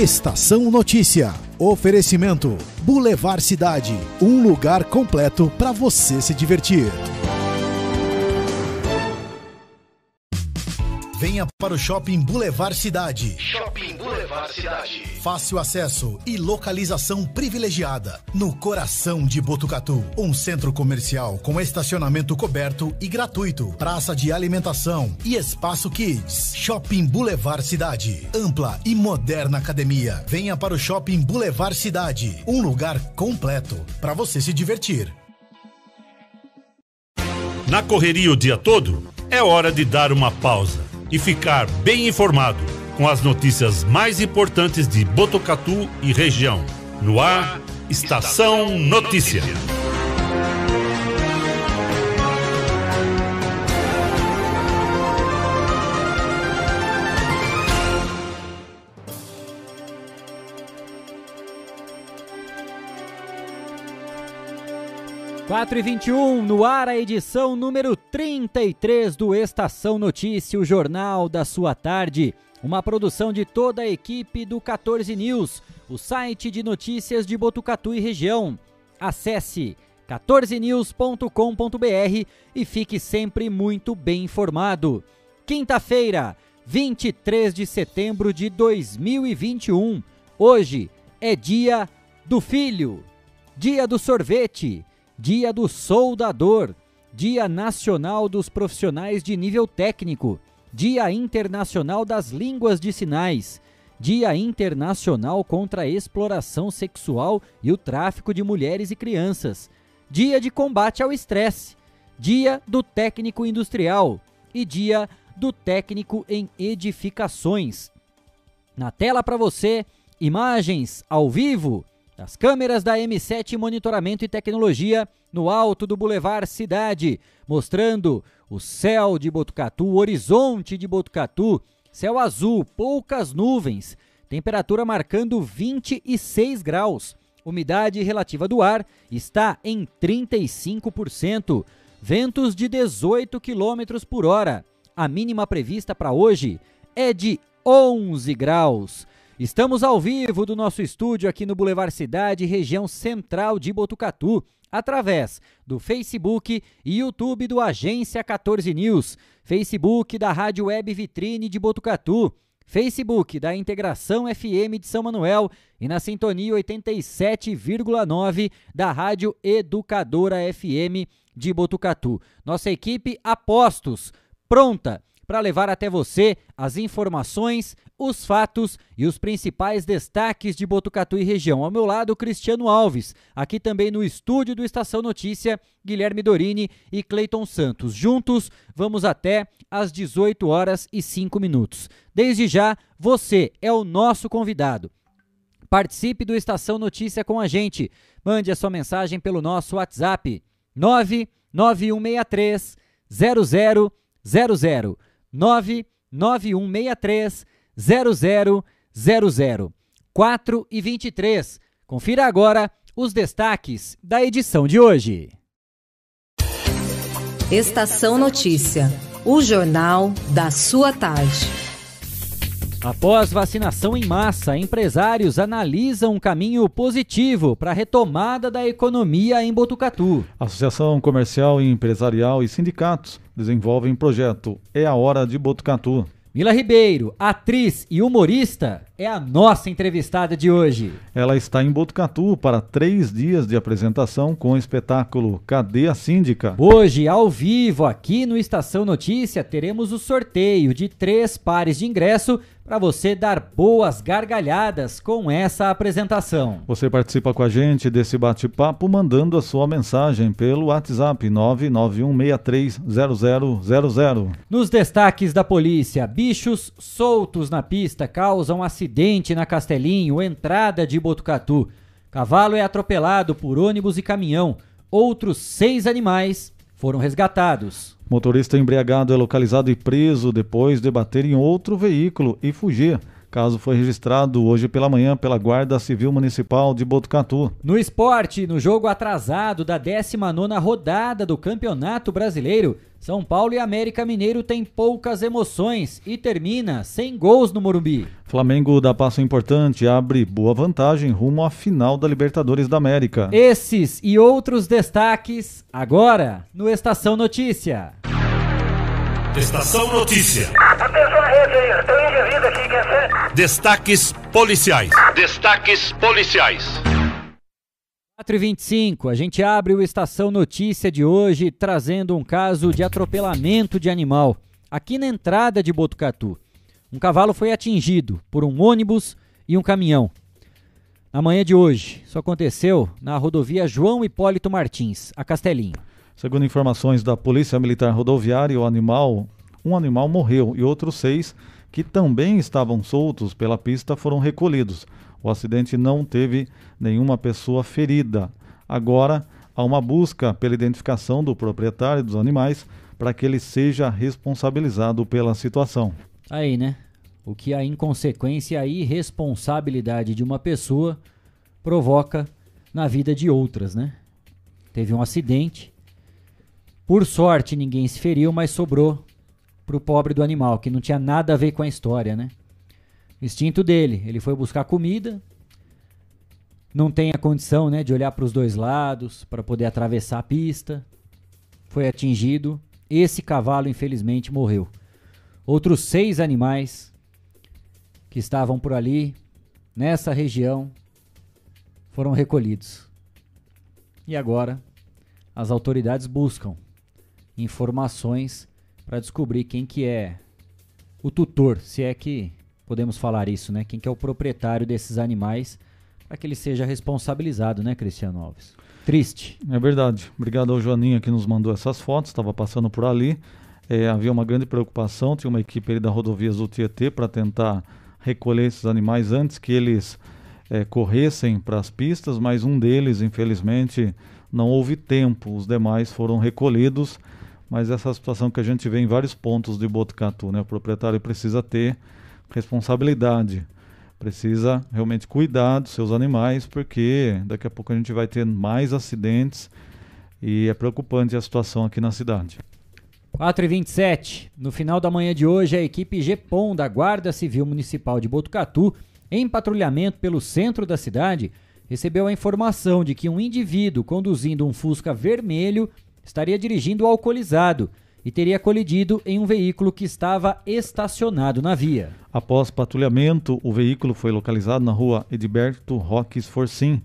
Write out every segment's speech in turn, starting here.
Estação Notícia. Oferecimento: Boulevard Cidade. Um lugar completo para você se divertir. Venha para o Shopping Boulevard Cidade. Shopping Boulevard Cidade. Fácil acesso e localização privilegiada. No coração de Botucatu. Um centro comercial com estacionamento coberto e gratuito. Praça de alimentação e espaço kids. Shopping Boulevard Cidade. Ampla e moderna academia. Venha para o Shopping Boulevard Cidade. Um lugar completo para você se divertir. Na correria o dia todo, é hora de dar uma pausa e ficar bem informado com as notícias mais importantes de Botucatu e região. No ar, Estação Notícia. 4 e 21 no ar a edição número 33 do Estação Notícia, o jornal da sua tarde. Uma produção de toda a equipe do 14 News, o site de notícias de Botucatu e região. Acesse 14news.com.br e fique sempre muito bem informado. Quinta-feira, 23 de setembro de 2021. Hoje é dia do filho, dia do sorvete Dia do Soldador, Dia Nacional dos Profissionais de Nível Técnico, Dia Internacional das Línguas de Sinais, Dia Internacional contra a Exploração Sexual e o Tráfico de Mulheres e Crianças, Dia de Combate ao Estresse, Dia do Técnico Industrial e Dia do Técnico em Edificações. Na tela para você, imagens ao vivo das câmeras da M7 Monitoramento e Tecnologia no alto do Boulevard Cidade, mostrando o céu de Botucatu, o horizonte de Botucatu, céu azul, poucas nuvens, temperatura marcando 26 graus. Umidade relativa do ar está em 35%, ventos de 18 km por hora. A mínima prevista para hoje é de 11 graus. Estamos ao vivo do nosso estúdio aqui no Boulevard Cidade, região central de Botucatu, através do Facebook e YouTube do Agência 14 News, Facebook da Rádio Web Vitrine de Botucatu, Facebook da Integração FM de São Manuel e na sintonia 87,9 da Rádio Educadora FM de Botucatu. Nossa equipe apostos, pronta para levar até você as informações, os fatos e os principais destaques de Botucatu e região. Ao meu lado, Cristiano Alves, aqui também no estúdio do Estação Notícia, Guilherme Dorini e Cleiton Santos. Juntos, vamos até às 18 horas e 5 minutos. Desde já, você é o nosso convidado. Participe do Estação Notícia com a gente. Mande a sua mensagem pelo nosso WhatsApp 99163 0000 99163 0000 4 e 23. Confira agora os destaques da edição de hoje. Estação Notícia, o jornal da sua tarde. Após vacinação em massa, empresários analisam um caminho positivo para a retomada da economia em Botucatu. Associação Comercial e Empresarial e sindicatos desenvolvem projeto É a Hora de Botucatu. Mila Ribeiro, atriz e humorista, é a nossa entrevistada de hoje. Ela está em Botucatu para três dias de apresentação com o espetáculo Cadê a Síndica? Hoje, ao vivo, aqui no Estação Notícia, teremos o sorteio de três pares de ingresso para você dar boas gargalhadas com essa apresentação. Você participa com a gente desse bate-papo mandando a sua mensagem pelo WhatsApp 991630000. Nos destaques da polícia, bichos soltos na pista causam acidente na Castelinho, entrada de Botucatu. Cavalo é atropelado por ônibus e caminhão. Outros seis animais foram resgatados. Motorista embriagado é localizado e preso depois de bater em outro veículo e fugir. Caso foi registrado hoje pela manhã pela Guarda Civil Municipal de Botucatu. No esporte, no jogo atrasado da 19 rodada do Campeonato Brasileiro, São Paulo e América Mineiro têm poucas emoções e termina sem gols no Morumbi. Flamengo dá passo importante, abre boa vantagem rumo à final da Libertadores da América. Esses e outros destaques agora no Estação Notícia. Estação Notícia. Atenção, rede aí, tem um indivíduo aqui, quer ser? Destaques policiais. Destaques policiais. 4 e 25 a gente abre o Estação Notícia de hoje trazendo um caso de atropelamento de animal aqui na entrada de Botucatu. Um cavalo foi atingido por um ônibus e um caminhão. Na manhã de hoje, isso aconteceu na rodovia João Hipólito Martins, a Castelinho. Segundo informações da Polícia Militar Rodoviária, o animal, um animal morreu e outros seis que também estavam soltos pela pista foram recolhidos. O acidente não teve nenhuma pessoa ferida. Agora há uma busca pela identificação do proprietário dos animais para que ele seja responsabilizado pela situação. Aí, né? O que a inconsequência e a irresponsabilidade de uma pessoa provoca na vida de outras, né? Teve um acidente. Por sorte, ninguém se feriu, mas sobrou pro pobre do animal, que não tinha nada a ver com a história, né? Instinto dele, ele foi buscar comida, não tem a condição, né, de olhar para os dois lados para poder atravessar a pista. Foi atingido. Esse cavalo, infelizmente, morreu. Outros seis animais que estavam por ali, nessa região, foram recolhidos. E agora, as autoridades buscam informações para descobrir quem que é o tutor, se é que podemos falar isso, né? Quem que é o proprietário desses animais, para que ele seja responsabilizado, né, Cristiano Alves? Triste. É verdade. Obrigado ao Joaninha que nos mandou essas fotos, estava passando por ali. É, havia uma grande preocupação, tinha uma equipe da rodovias do Tietê para tentar recolher esses animais antes que eles é, corressem para as pistas, mas um deles, infelizmente, não houve tempo. Os demais foram recolhidos, mas essa situação que a gente vê em vários pontos de Botucatu, né? O proprietário precisa ter responsabilidade, precisa realmente cuidar dos seus animais, porque daqui a pouco a gente vai ter mais acidentes e é preocupante a situação aqui na cidade. 4 e 27 No final da manhã de hoje, a equipe GEPOM da Guarda Civil Municipal de Botucatu, em patrulhamento pelo centro da cidade, recebeu a informação de que um indivíduo conduzindo um Fusca vermelho estaria dirigindo alcoolizado e teria colidido em um veículo que estava estacionado na via. Após patrulhamento, o veículo foi localizado na rua Edberto Roques Forcim.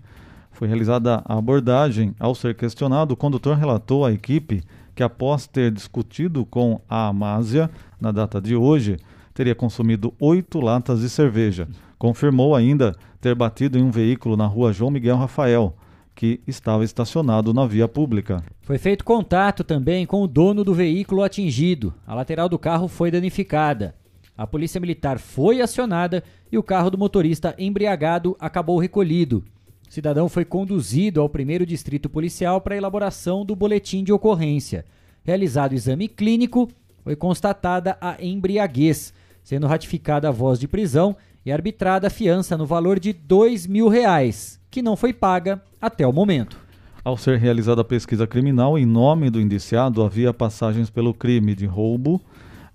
Foi realizada a abordagem. Ao ser questionado, o condutor relatou à equipe que, após ter discutido com a Amásia na data de hoje, teria consumido oito latas de cerveja. Confirmou ainda ter batido em um veículo na rua João Miguel Rafael, que estava estacionado na via pública. Foi feito contato também com o dono do veículo atingido. A lateral do carro foi danificada. A polícia militar foi acionada e o carro do motorista embriagado acabou recolhido. O cidadão foi conduzido ao primeiro distrito policial para elaboração do boletim de ocorrência. Realizado o exame clínico, foi constatada a embriaguez, sendo ratificada a voz de prisão e arbitrada a fiança no valor de dois mil reais, que não foi paga até o momento. Ao ser realizada a pesquisa criminal, em nome do indiciado havia passagens pelo crime de roubo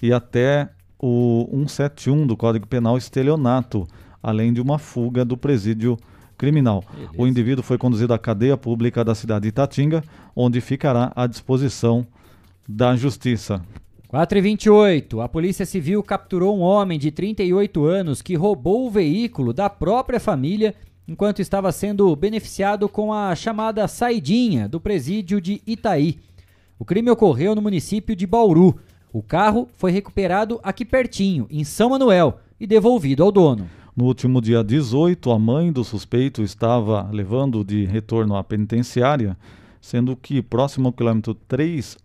e até o 171 do Código Penal estelionato, além de uma fuga do presídio criminal. Beleza. O indivíduo foi conduzido à cadeia pública da cidade de Itatinga, onde ficará à disposição da justiça. 4 e 28 A Polícia Civil capturou um homem de 38 anos que roubou o veículo da própria família enquanto estava sendo beneficiado com a chamada saidinha do presídio de Itaí. O crime ocorreu no município de Bauru. O carro foi recuperado aqui pertinho, em São Manuel, e devolvido ao dono. No último dia 18, a mãe do suspeito estava levando de retorno à penitenciária, sendo que próximo ao quilômetro 3,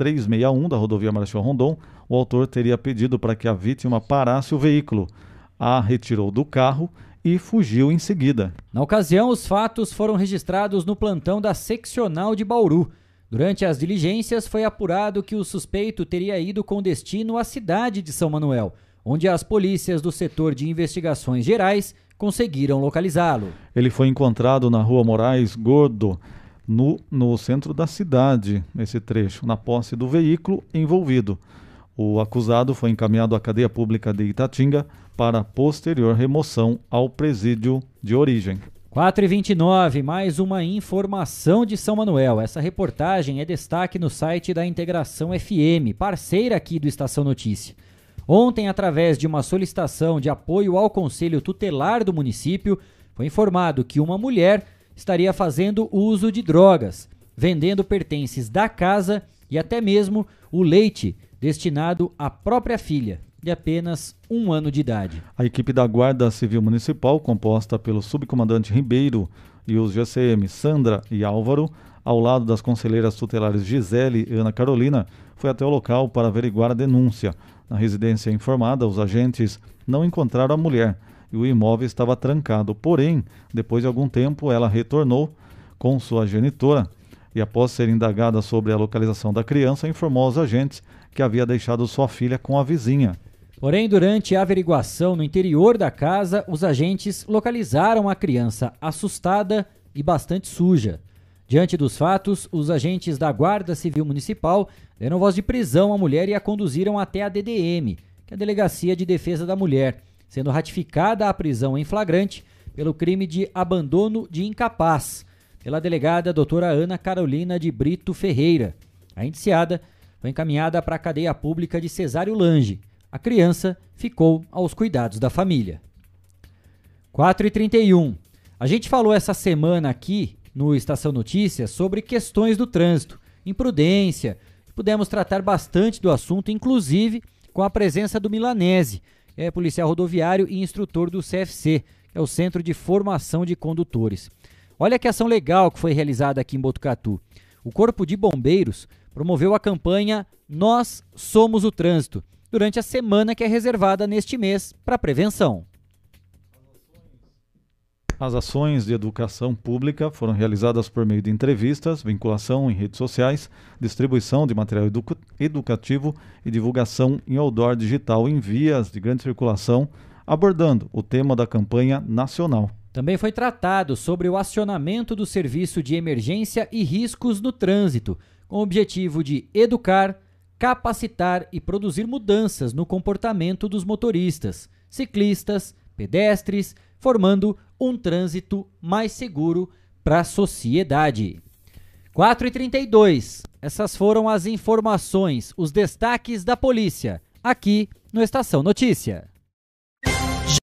361 da rodovia Marechal Rondon, o autor teria pedido para que a vítima parasse o veículo. A retirou do carro e fugiu em seguida. Na ocasião, os fatos foram registrados no plantão da seccional de Bauru. Durante as diligências, foi apurado que o suspeito teria ido com destino à cidade de São Manuel, onde as polícias do setor de investigações gerais conseguiram localizá-lo. Ele foi encontrado na rua Moraes Gordo, no, no centro da cidade, nesse trecho, na posse do veículo envolvido. O acusado foi encaminhado à cadeia pública de Itatinga para posterior remoção ao presídio de origem. 4 e 29 mais uma informação de São Manuel. Essa reportagem é destaque no site da Integração FM, parceira aqui do Estação Notícia. Ontem, através de uma solicitação de apoio ao Conselho Tutelar do município, foi informado que uma mulher estaria fazendo uso de drogas, vendendo pertences da casa e até mesmo o leite destinado à própria filha, de apenas um ano de idade. A equipe da Guarda Civil Municipal, composta pelo subcomandante Ribeiro e os GCM Sandra e Álvaro, ao lado das conselheiras tutelares Gisele e Ana Carolina, foi até o local para averiguar a denúncia. Na residência informada, os agentes não encontraram a mulher e o imóvel estava trancado. Porém, depois de algum tempo, ela retornou com sua genitora e, após ser indagada sobre a localização da criança, informou aos agentes que havia deixado sua filha com a vizinha. Porém, durante a averiguação no interior da casa, os agentes localizaram a criança assustada e bastante suja. Diante dos fatos, os agentes da Guarda Civil Municipal deram voz de prisão à mulher e a conduziram até a DDM, que é a Delegacia de Defesa da Mulher, sendo ratificada a prisão em flagrante pelo crime de abandono de incapaz pela delegada doutora Ana Carolina de Brito Ferreira. A indiciada foi encaminhada para a cadeia pública de Cesário Lange. A criança ficou aos cuidados da família. 4 e 31 A gente falou essa semana aqui no Estação Notícias sobre questões do trânsito, imprudência. Pudemos tratar bastante do assunto, inclusive com a presença do Milanese, é policial rodoviário e instrutor do CFC, que é o Centro de Formação de Condutores. Olha que ação legal que foi realizada aqui em Botucatu. O Corpo de Bombeiros promoveu a campanha Nós Somos o Trânsito, durante a semana que é reservada neste mês para prevenção. As ações de educação pública foram realizadas por meio de entrevistas, vinculação em redes sociais, distribuição de material edu educativo e divulgação em outdoor digital em vias de grande circulação, abordando o tema da campanha nacional. Também foi tratado sobre o acionamento do serviço de emergência e riscos no trânsito, com o objetivo de educar, capacitar e produzir mudanças no comportamento dos motoristas, ciclistas, pedestres, formando um trânsito mais seguro para a sociedade. 4 e 32 essas foram as informações, os destaques da polícia, aqui no Estação Notícia.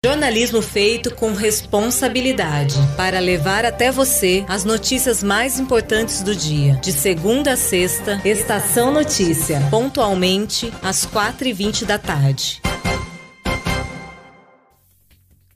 Jornalismo feito com responsabilidade para levar até você as notícias mais importantes do dia. De segunda a sexta, Estação Notícia, pontualmente às 4h20 da tarde.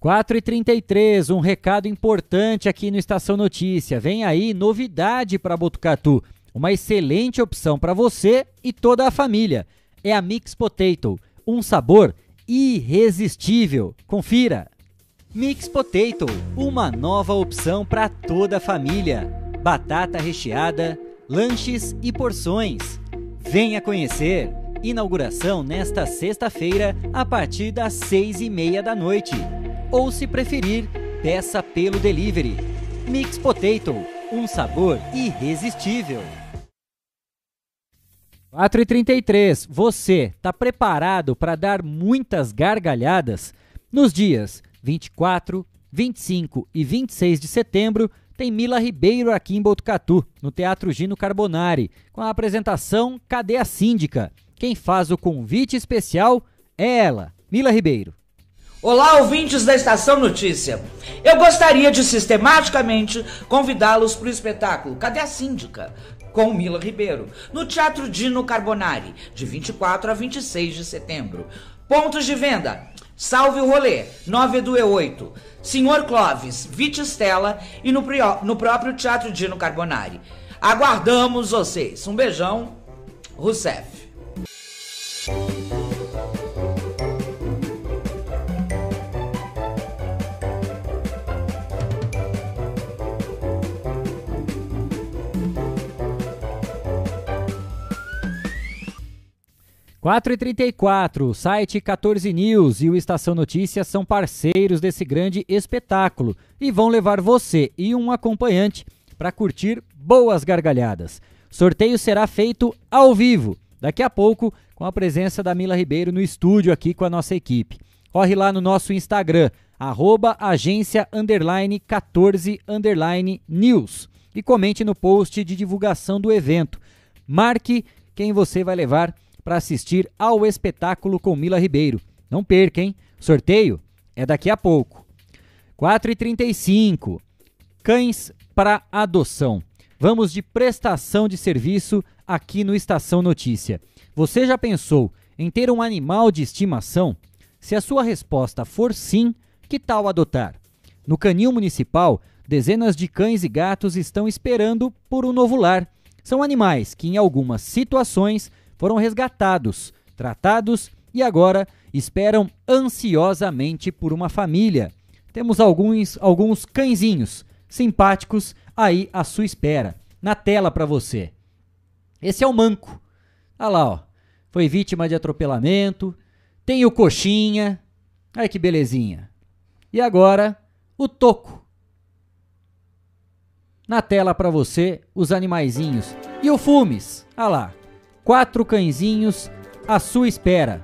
4 e 33 um recado importante aqui no Estação Notícia. Vem aí novidade para Botucatu. Uma excelente opção para você e toda a família. É a Mix Potato. Um sabor irresistível. Confira! Mix Potato, uma nova opção para toda a família. Batata recheada, lanches e porções. Venha conhecer! Inauguração nesta sexta-feira a partir das seis e meia da noite ou, se preferir, peça pelo delivery. Mix Potato, um sabor irresistível. 4h33, você está preparado para dar muitas gargalhadas? Nos dias 24, 25 e 26 de setembro, tem Mila Ribeiro aqui em Botucatu, no Teatro Gino Carbonari, com a apresentação Cadê a Síndica? Quem faz o convite especial é ela, Mila Ribeiro. Olá, ouvintes da Estação Notícia. Eu gostaria de sistematicamente convidá-los para o espetáculo Cadê a Síndica? Com Mila Ribeiro, no Teatro Dino Carbonari, de 24 a 26 de setembro. Pontos de venda: Salve o Rolê, 9 do E8, Senhor Clóvis, Vite Stella e no, no próprio Teatro Dino Carbonari. Aguardamos vocês. Um beijão, Rousseff. 4h34, o site 14 News e o Estação Notícias são parceiros desse grande espetáculo e vão levar você e um acompanhante para curtir boas gargalhadas. Sorteio será feito ao vivo, daqui a pouco, com a presença da Mila Ribeiro no estúdio aqui com a nossa equipe. Corre lá no nosso Instagram, arroba agência underline 14 underline news e comente no post de divulgação do evento. Marque quem você vai levar para assistir ao espetáculo com Mila Ribeiro. Não perca, hein? Sorteio é daqui a pouco. 4h35. Cães para adoção. Vamos de prestação de serviço aqui no Estação Notícia. Você já pensou em ter um animal de estimação? Se a sua resposta for sim, que tal adotar? No Canil Municipal, dezenas de cães e gatos estão esperando por um novo lar. São animais que, em algumas situações, foram resgatados, tratados e agora esperam ansiosamente por uma família. Temos alguns, alguns cãezinhos simpáticos aí à sua espera, na tela para você. Esse é o Manco. Olha lá, ó. Foi vítima de atropelamento. Tem o Coxinha. Ai que belezinha. E agora, o Toco. Na tela para você, os animaizinhos. E o Fumes. Olha lá quatro cãezinhos à sua espera,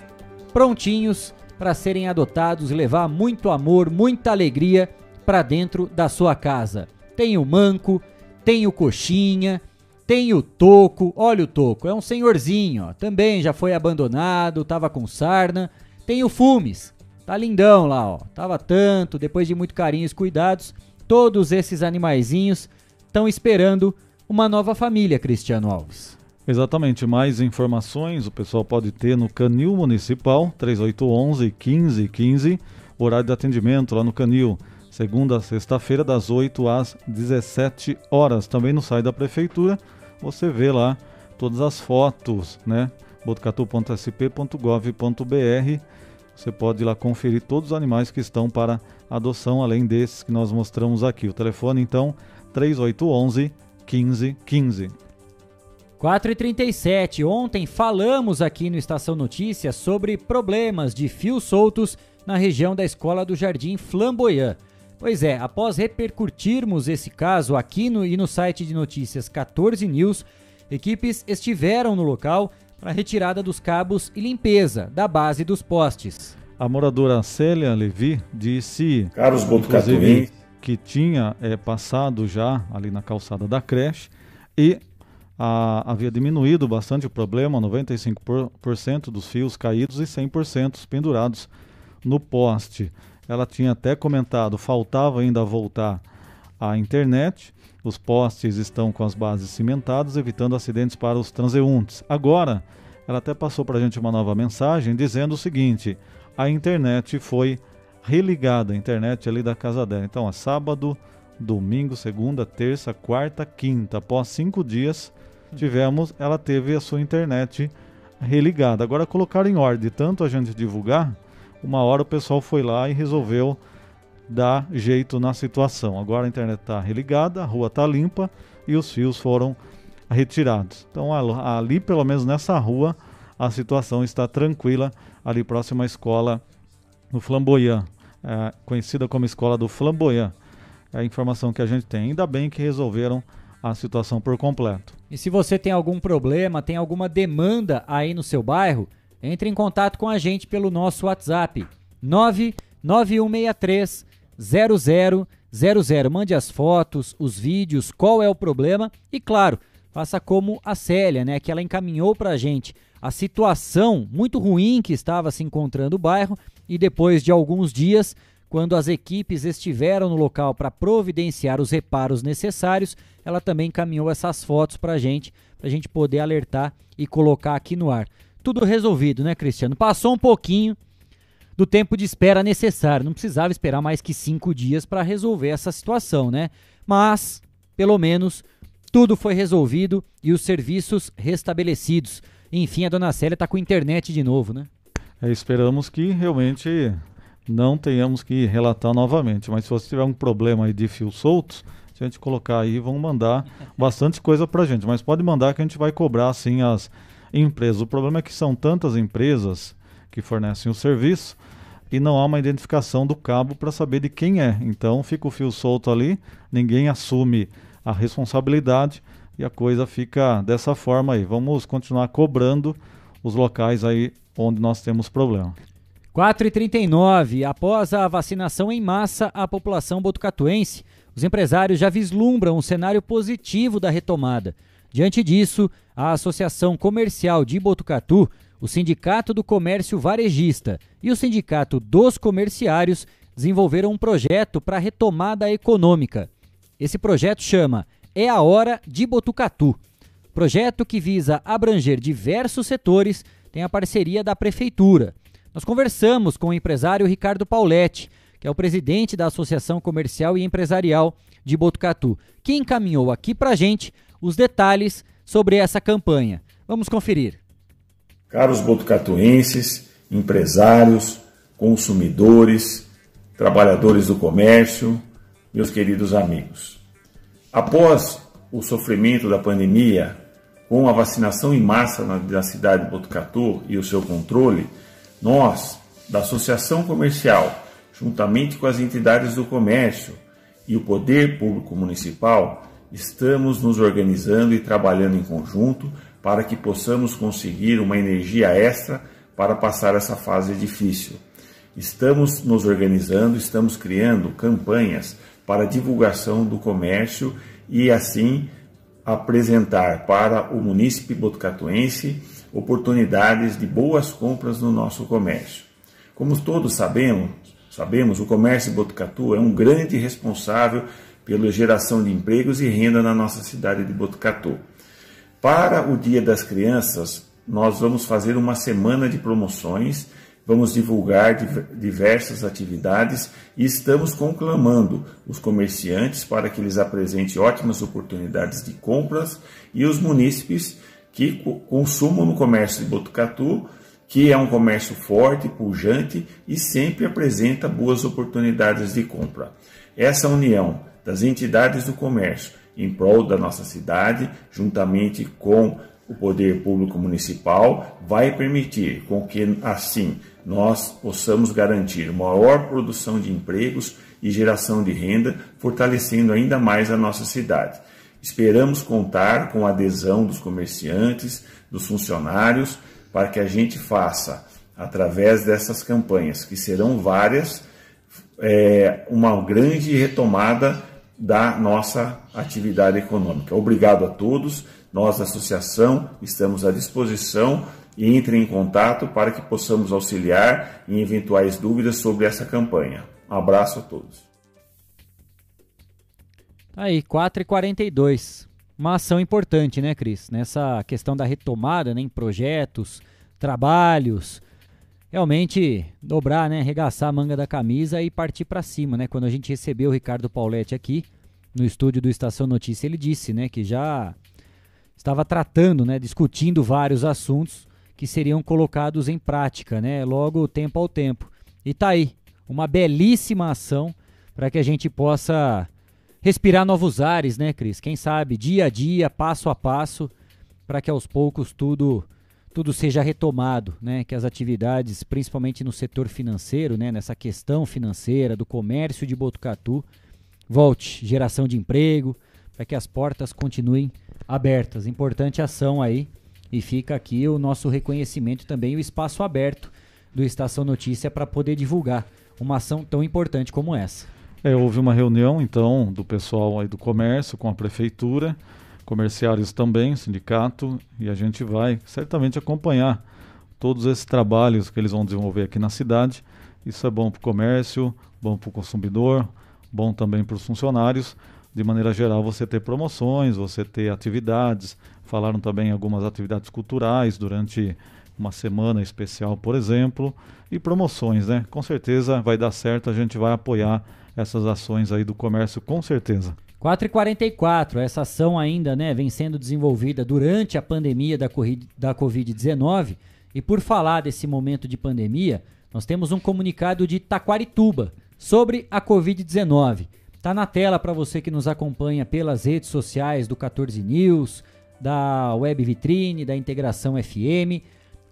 prontinhos para serem adotados e levar muito amor, muita alegria para dentro da sua casa. Tem o Manco, tem o Coxinha, tem o Toco. Olha o Toco, é um senhorzinho, ó, também já foi abandonado, tava com sarna. Tem o Fumes, tá lindão lá, ó. Tava tanto, depois de muito carinho e cuidados, todos esses animaizinhos estão esperando uma nova família, Cristiano Alves. Exatamente, mais informações o pessoal pode ter no Canil Municipal 3811 1515, horário de atendimento lá no Canil, segunda a sexta-feira das 8 às 17 horas. Também no site da prefeitura você vê lá todas as fotos, né? botucatu.sp.gov.br. Você pode ir lá conferir todos os animais que estão para adoção, além desses que nós mostramos aqui. O telefone então 3811 1515. 4h37. Ontem falamos aqui no Estação Notícias sobre problemas de fios soltos na região da escola do Jardim Flamboyant. Pois é, após repercutirmos esse caso aqui no, e no site de notícias 14 News, equipes estiveram no local para retirada dos cabos e limpeza da base dos postes. A moradora Célia Levi disse Carlos que tinha é, passado já ali na calçada da creche e a, havia diminuído bastante o problema, 95% dos fios caídos e 100% pendurados no poste. Ela tinha até comentado, faltava ainda voltar à internet. Os postes estão com as bases cimentadas, evitando acidentes para os transeuntes. Agora, ela até passou para a gente uma nova mensagem dizendo o seguinte: a internet foi religada, a internet ali da casa dela. Então, é sábado, domingo, segunda, terça, quarta, quinta. Após cinco dias, tivemos, ela teve a sua internet religada. Agora colocaram em ordem, tanto a gente divulgar, uma hora o pessoal foi lá e resolveu dar jeito na situação. Agora a internet está religada, a rua está limpa e os fios foram retirados. Então ali, pelo menos nessa rua, a situação está tranquila, ali próxima à escola no Flamboyant, é, conhecida como Escola do Flamboyant. É a informação que a gente tem. Ainda bem que resolveram a situação por completo. E se você tem algum problema, tem alguma demanda aí no seu bairro, entre em contato com a gente pelo nosso WhatsApp 99163 0000. Mande as fotos, os vídeos, qual é o problema e claro, faça como a Célia, né, que ela encaminhou para a gente a situação muito ruim que estava se encontrando o bairro e depois de alguns dias quando as equipes estiveram no local para providenciar os reparos necessários, ela também encaminhou essas fotos para a gente, para a gente poder alertar e colocar aqui no ar. Tudo resolvido, né, Cristiano? Passou um pouquinho do tempo de espera necessário, não precisava esperar mais que cinco dias para resolver essa situação, né? Mas, pelo menos, tudo foi resolvido e os serviços restabelecidos. Enfim, a dona Célia está com internet de novo, né? É, esperamos que realmente não tenhamos que relatar novamente. Mas se você tiver um problema aí de fios soltos, se a gente colocar aí, vão mandar bastante coisa pra gente. Mas pode mandar que a gente vai cobrar assim as, empresas. O problema é que são tantas empresas que fornecem o serviço e não há uma identificação do cabo para saber de quem é. Então fica o fio solto ali, ninguém assume a responsabilidade e a coisa fica dessa forma aí. Vamos continuar cobrando os locais aí onde nós temos problema. 4h39, após a vacinação em massa à população botucatuense, os empresários já vislumbram um cenário positivo da retomada. Diante disso, a Associação Comercial de Botucatu, o Sindicato do Comércio Varejista e o Sindicato dos Comerciários desenvolveram um projeto para a retomada econômica. Esse projeto chama É a Hora de Botucatu. Projeto que visa abranger diversos setores, tem a parceria da Prefeitura. Nós conversamos com o empresário Ricardo Pauletti, que é o presidente da Associação Comercial e Empresarial de Botucatu, que encaminhou aqui para gente os detalhes sobre essa campanha. Vamos conferir. Caros botucatuenses, empresários, consumidores, trabalhadores do comércio, meus queridos amigos. Após o sofrimento da pandemia, com a vacinação em massa na, na cidade de Botucatu e o seu controle, nós, da Associação Comercial, juntamente com as entidades do comércio e o poder público municipal, estamos nos organizando e trabalhando em conjunto para que possamos conseguir uma energia extra para passar essa fase difícil. Estamos nos organizando, estamos criando campanhas para divulgação do comércio e assim apresentar para o munícipe botucatuense oportunidades de boas compras no nosso comércio. Como todos sabemos, sabemos, o comércio Botucatu é um grande responsável pela geração de empregos e renda na nossa cidade de Botucatu. Para o Dia das Crianças, nós vamos fazer uma semana de promoções, vamos divulgar diversas atividades e estamos conclamando os comerciantes para que eles apresentem ótimas oportunidades de compras e os munícipes que consumam no comércio de Botucatu, que é um comércio forte, pujante e sempre apresenta boas oportunidades de compra. Essa união das entidades do comércio em prol da nossa cidade, juntamente com o poder público municipal, vai permitir com que assim nós possamos garantir maior produção de empregos e geração de renda, fortalecendo ainda mais a nossa cidade. Esperamos contar com a adesão dos comerciantes, dos funcionários, para que a gente faça, através dessas campanhas, que serão várias, é, uma grande retomada da nossa atividade econômica. Obrigado a todos. Nós, da associação, estamos à disposição e entrem em contato para que possamos auxiliar em eventuais dúvidas sobre essa campanha. Um abraço a todos. Tá aí, 4h42. Uma ação importante, né, Cris? Nessa questão da retomada né, em projetos, trabalhos. Realmente dobrar, né, arregaçar a manga da camisa e partir para cima, né? Quando a gente recebeu o Ricardo Pauletti aqui no estúdio do Estação Notícia, ele disse, né, que já estava tratando, né, discutindo vários assuntos que seriam colocados em prática, né, logo tempo ao tempo. E tá aí, uma belíssima ação para que a gente possa respirar novos ares, né, Cris? Quem sabe dia a dia, passo a passo, para que aos poucos tudo tudo seja retomado, né? Que as atividades, principalmente no setor financeiro, né, nessa questão financeira do comércio de Botucatu, volte geração de emprego, para que as portas continuem abertas. Importante ação aí e fica aqui o nosso reconhecimento também o espaço aberto do Estação Notícia para poder divulgar uma ação tão importante como essa. É, houve uma reunião, então, do pessoal aí do comércio com a prefeitura, comerciários também, sindicato, e a gente vai certamente acompanhar todos esses trabalhos que eles vão desenvolver aqui na cidade. Isso é bom para o comércio, bom para o consumidor, bom também para os funcionários. De maneira geral, você ter promoções, você ter atividades. Falaram também algumas atividades culturais durante uma semana especial, por exemplo, e promoções, né? Com certeza vai dar certo, a gente vai apoiar essas ações aí do comércio, com certeza. 4h44, essa ação ainda né, vem sendo desenvolvida durante a pandemia da, da Covid-19. E por falar desse momento de pandemia, nós temos um comunicado de Taquarituba sobre a Covid-19. Está na tela para você que nos acompanha pelas redes sociais do 14 News, da Web Vitrine, da Integração FM,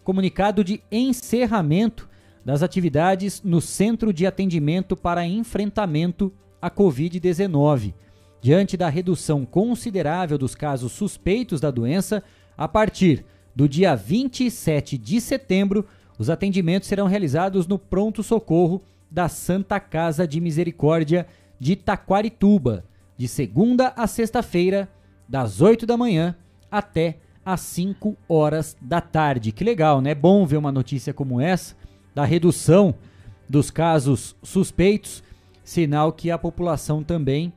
comunicado de encerramento das atividades no Centro de Atendimento para Enfrentamento à Covid-19. Diante da redução considerável dos casos suspeitos da doença, a partir do dia 27 de setembro, os atendimentos serão realizados no Pronto Socorro da Santa Casa de Misericórdia de Taquarituba, de segunda a sexta-feira, das 8 da manhã até às 5 horas da tarde. Que legal, né? Bom ver uma notícia como essa, da redução dos casos suspeitos, sinal que a população também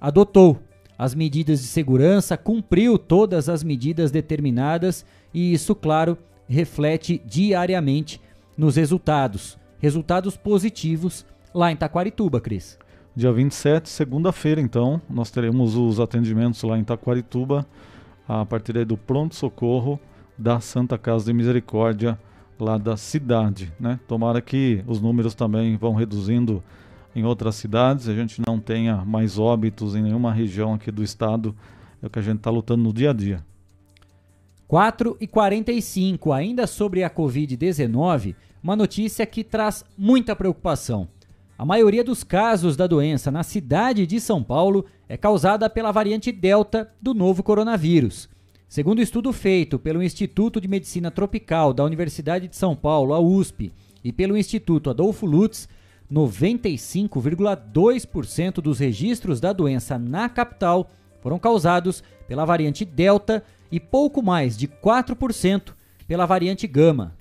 adotou as medidas de segurança, cumpriu todas as medidas determinadas e isso, claro, reflete diariamente nos resultados. Resultados positivos lá em Taquarituba, Cris. Dia 27, segunda-feira, então, nós teremos os atendimentos lá em Taquarituba, a partir do pronto-socorro da Santa Casa de Misericórdia, lá da cidade. Né? Tomara que os números também vão reduzindo em outras cidades, a gente não tenha mais óbitos em nenhuma região aqui do estado, é o que a gente está lutando no dia a dia. 4 e 45, ainda sobre a Covid-19, uma notícia que traz muita preocupação. A maioria dos casos da doença na cidade de São Paulo é causada pela variante Delta do novo coronavírus. Segundo estudo feito pelo Instituto de Medicina Tropical da Universidade de São Paulo, a USP, e pelo Instituto Adolfo Lutz, 95,2% dos registros da doença na capital foram causados pela variante Delta e pouco mais de 4% pela variante Gama.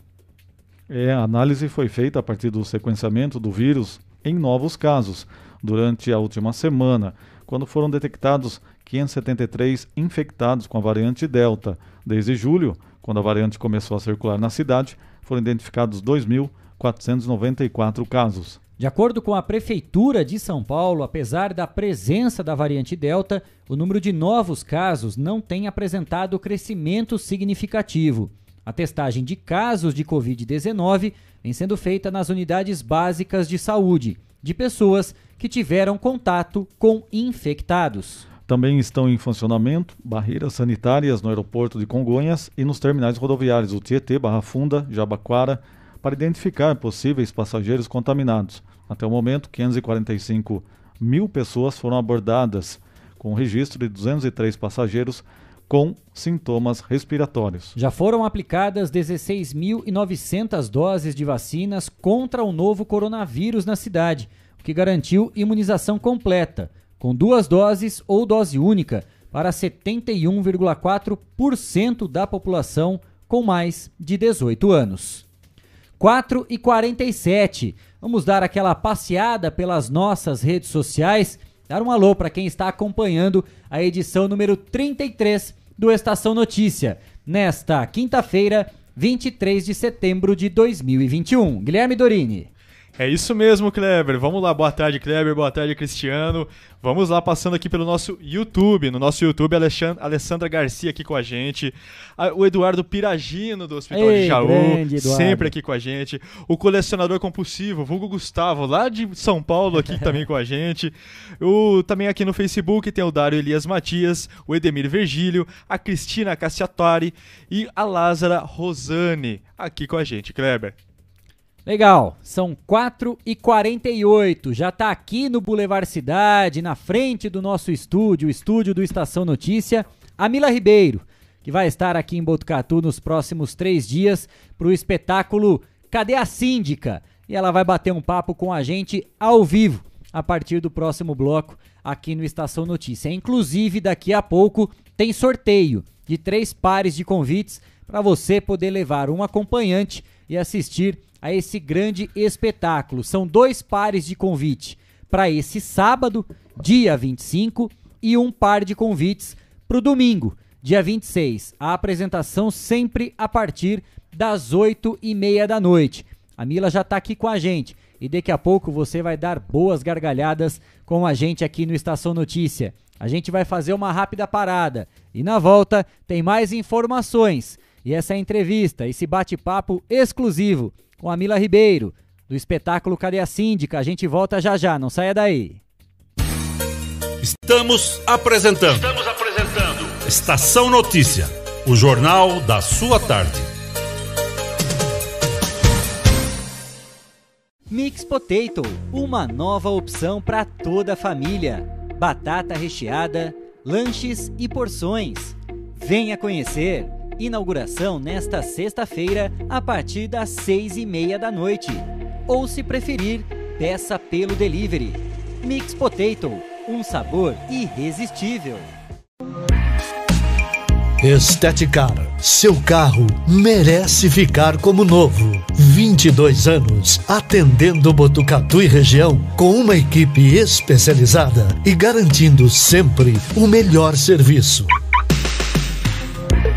É, a análise foi feita a partir do sequenciamento do vírus em novos casos durante a última semana, quando foram detectados 573 infectados com a variante Delta. Desde julho, quando a variante começou a circular na cidade, foram identificados 2.494 casos. De acordo com a Prefeitura de São Paulo, apesar da presença da variante Delta, o número de novos casos não tem apresentado crescimento significativo. A testagem de casos de Covid-19 vem sendo feita nas unidades básicas de saúde, de pessoas que tiveram contato com infectados. Também estão em funcionamento barreiras sanitárias no aeroporto de Congonhas e nos terminais rodoviários do Tietê, Barra Funda, Jabaquara, para identificar possíveis passageiros contaminados. Até o momento, 545 mil pessoas foram abordadas, com registro de 203 passageiros com sintomas respiratórios. Já foram aplicadas 16.900 doses de vacinas contra o novo coronavírus na cidade, o que garantiu imunização completa, com duas doses ou dose única, para 71,4% da população com mais de 18 anos. 4 e 47. Vamos dar aquela passeada pelas nossas redes sociais, dar um alô para quem está acompanhando a edição número 33 do Estação Notícia, nesta quinta-feira, 23 de setembro de 2021. Guilherme Dorini. É isso mesmo, Kleber. Vamos lá, boa tarde, Kleber, boa tarde, Cristiano. Vamos lá, passando aqui pelo nosso YouTube. No nosso YouTube, Alessandra Garcia aqui com a gente. O Eduardo Piragino, do Hospital Ei, de Jaú, sempre aqui com a gente. O colecionador compulsivo, Vulgo Gustavo, lá de São Paulo, aqui também com a gente. O, também aqui no Facebook tem o Dário Elias Matias, o Edemir Virgílio, a Cristina Cassiatori e a Lázara Rosane, aqui com a gente, Kleber. Legal, são 4 e 48 já está aqui no Boulevard Cidade, na frente do nosso estúdio, o estúdio do Estação Notícia, a Mila Ribeiro, que vai estar aqui em Botucatu nos próximos três dias para o espetáculo Cadê a Síndica? E ela vai bater um papo com a gente ao vivo, a partir do próximo bloco aqui no Estação Notícia. Inclusive, daqui a pouco tem sorteio de três pares de convites para você poder levar um acompanhante e assistir a esse grande espetáculo. São dois pares de convite para esse sábado, dia 25, e um par de convites para o domingo, dia 26. A apresentação sempre a partir das 8 e meia da noite. A Mila já está aqui com a gente e daqui a pouco você vai dar boas gargalhadas com a gente aqui no Estação Notícia. A gente vai fazer uma rápida parada e na volta tem mais informações. E essa entrevista, esse bate-papo exclusivo com a Mila Ribeiro, do espetáculo Cadê a Síndica? A gente volta já já, não saia daí. Estamos apresentando. Estamos apresentando. Estação Notícia, o jornal da sua tarde. Mix Potato, uma nova opção para toda a família. Batata recheada, lanches e porções. Venha conhecer. Inauguração nesta sexta-feira a partir das seis e meia da noite. Ou se preferir, peça pelo delivery. Mix Potato, um sabor irresistível. Esteticar, seu carro merece ficar como novo. 22 anos atendendo Botucatu e região com uma equipe especializada e garantindo sempre o melhor serviço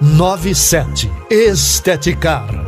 97. Esteticar.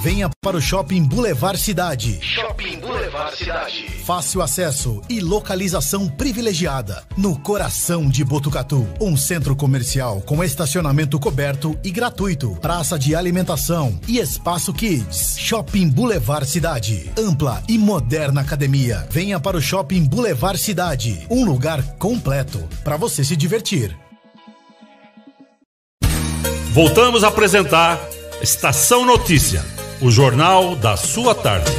Venha para o Shopping Boulevard Cidade. Shopping Boulevard Cidade. Fácil acesso e localização privilegiada. No coração de Botucatu. Um centro comercial com estacionamento coberto e gratuito. Praça de alimentação e espaço kids. Shopping Boulevard Cidade. Ampla e moderna academia. Venha para o Shopping Boulevard Cidade. Um lugar completo para você se divertir. Voltamos a apresentar Estação Notícia, o jornal da sua tarde.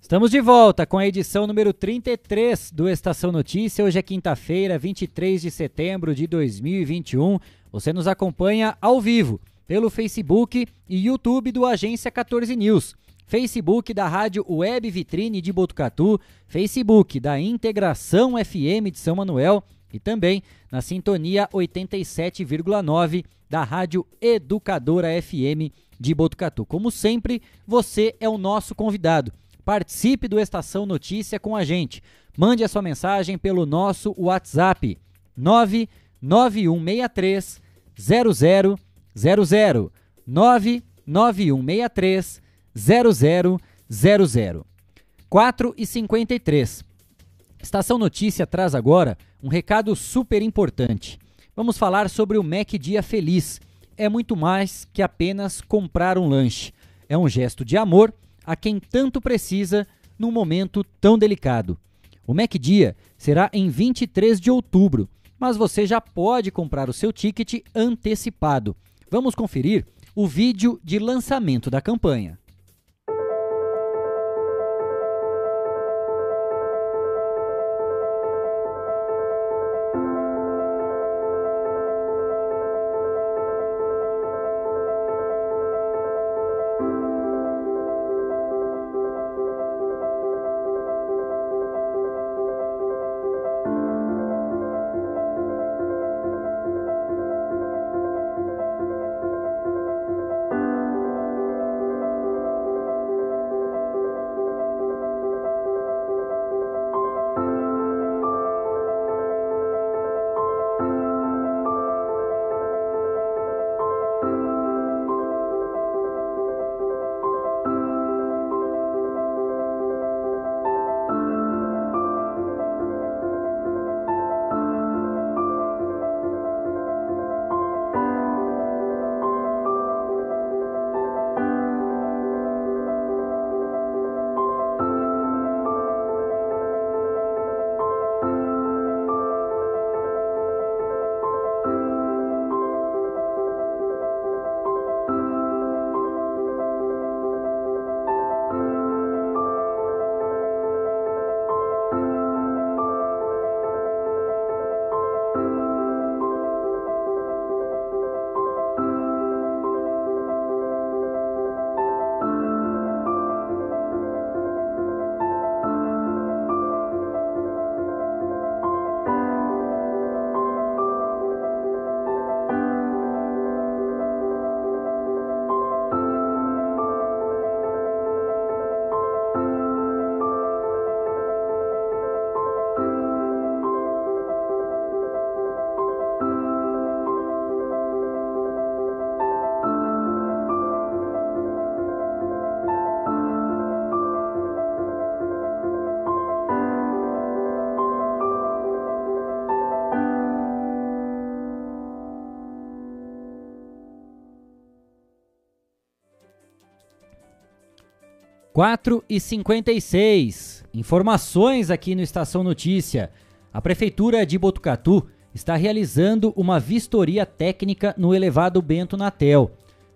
Estamos de volta com a edição número 33 do Estação Notícia. Hoje é quinta-feira, 23 de setembro de 2021. Você nos acompanha ao vivo pelo Facebook e YouTube do Agência 14 News. Facebook da Rádio Web Vitrine de Botucatu, Facebook da Integração FM de São Manuel e também na sintonia 87,9 da Rádio Educadora FM de Botucatu. Como sempre, você é o nosso convidado. Participe do Estação Notícia com a gente. Mande a sua mensagem pelo nosso WhatsApp 99163 0000 99163 0000 4 e 53. Estação Notícia traz agora um recado super importante. Vamos falar sobre o Mac Dia Feliz. É muito mais que apenas comprar um lanche. É um gesto de amor a quem tanto precisa num momento tão delicado. O Mac Dia será em 23 de outubro, mas você já pode comprar o seu ticket antecipado. Vamos conferir o vídeo de lançamento da campanha. 4 e 56. Informações aqui no Estação Notícia. A Prefeitura de Botucatu está realizando uma vistoria técnica no elevado Bento Natel.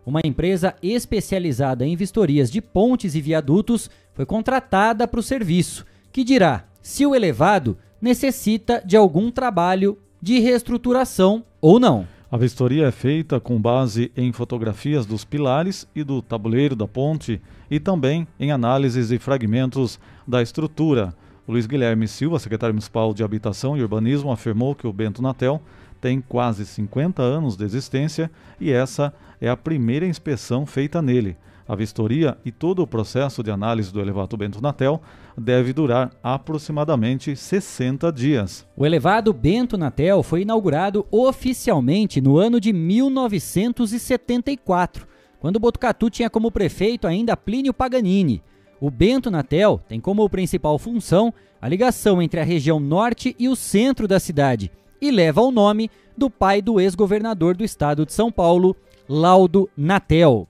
Uma empresa especializada em vistorias de pontes e viadutos foi contratada para o serviço, que dirá se o elevado necessita de algum trabalho de reestruturação ou não. A vistoria é feita com base em fotografias dos pilares e do tabuleiro da ponte e também em análises de fragmentos da estrutura. O Luiz Guilherme Silva, secretário municipal de Habitação e Urbanismo, afirmou que o Bento Natel tem quase 50 anos de existência e essa é a primeira inspeção feita nele. A vistoria e todo o processo de análise do elevado Bento Natel deve durar aproximadamente 60 dias. O elevado Bento Natel foi inaugurado oficialmente no ano de 1974, quando Botucatu tinha como prefeito ainda Plínio Paganini. O Bento Natel tem como principal função a ligação entre a região norte e o centro da cidade e leva o nome do pai do ex-governador do estado de São Paulo, Laudo Natel.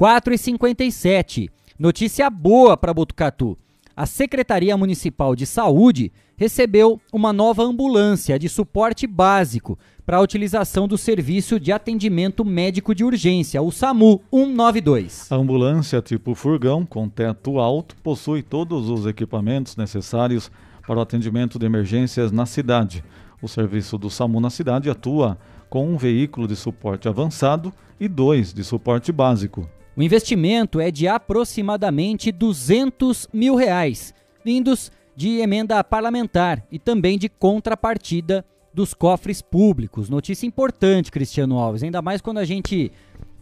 4 e 57. Notícia boa para Botucatu. A Secretaria Municipal de Saúde recebeu uma nova ambulância de suporte básico para a utilização do Serviço de Atendimento Médico de Urgência, o SAMU 192. A ambulância tipo furgão com teto alto possui todos os equipamentos necessários para o atendimento de emergências na cidade. O serviço do SAMU na cidade atua com um veículo de suporte avançado e dois de suporte básico. O investimento é de aproximadamente 200 mil reais, vindos de emenda parlamentar e também de contrapartida dos cofres públicos. Notícia importante, Cristiano Alves, ainda mais quando a gente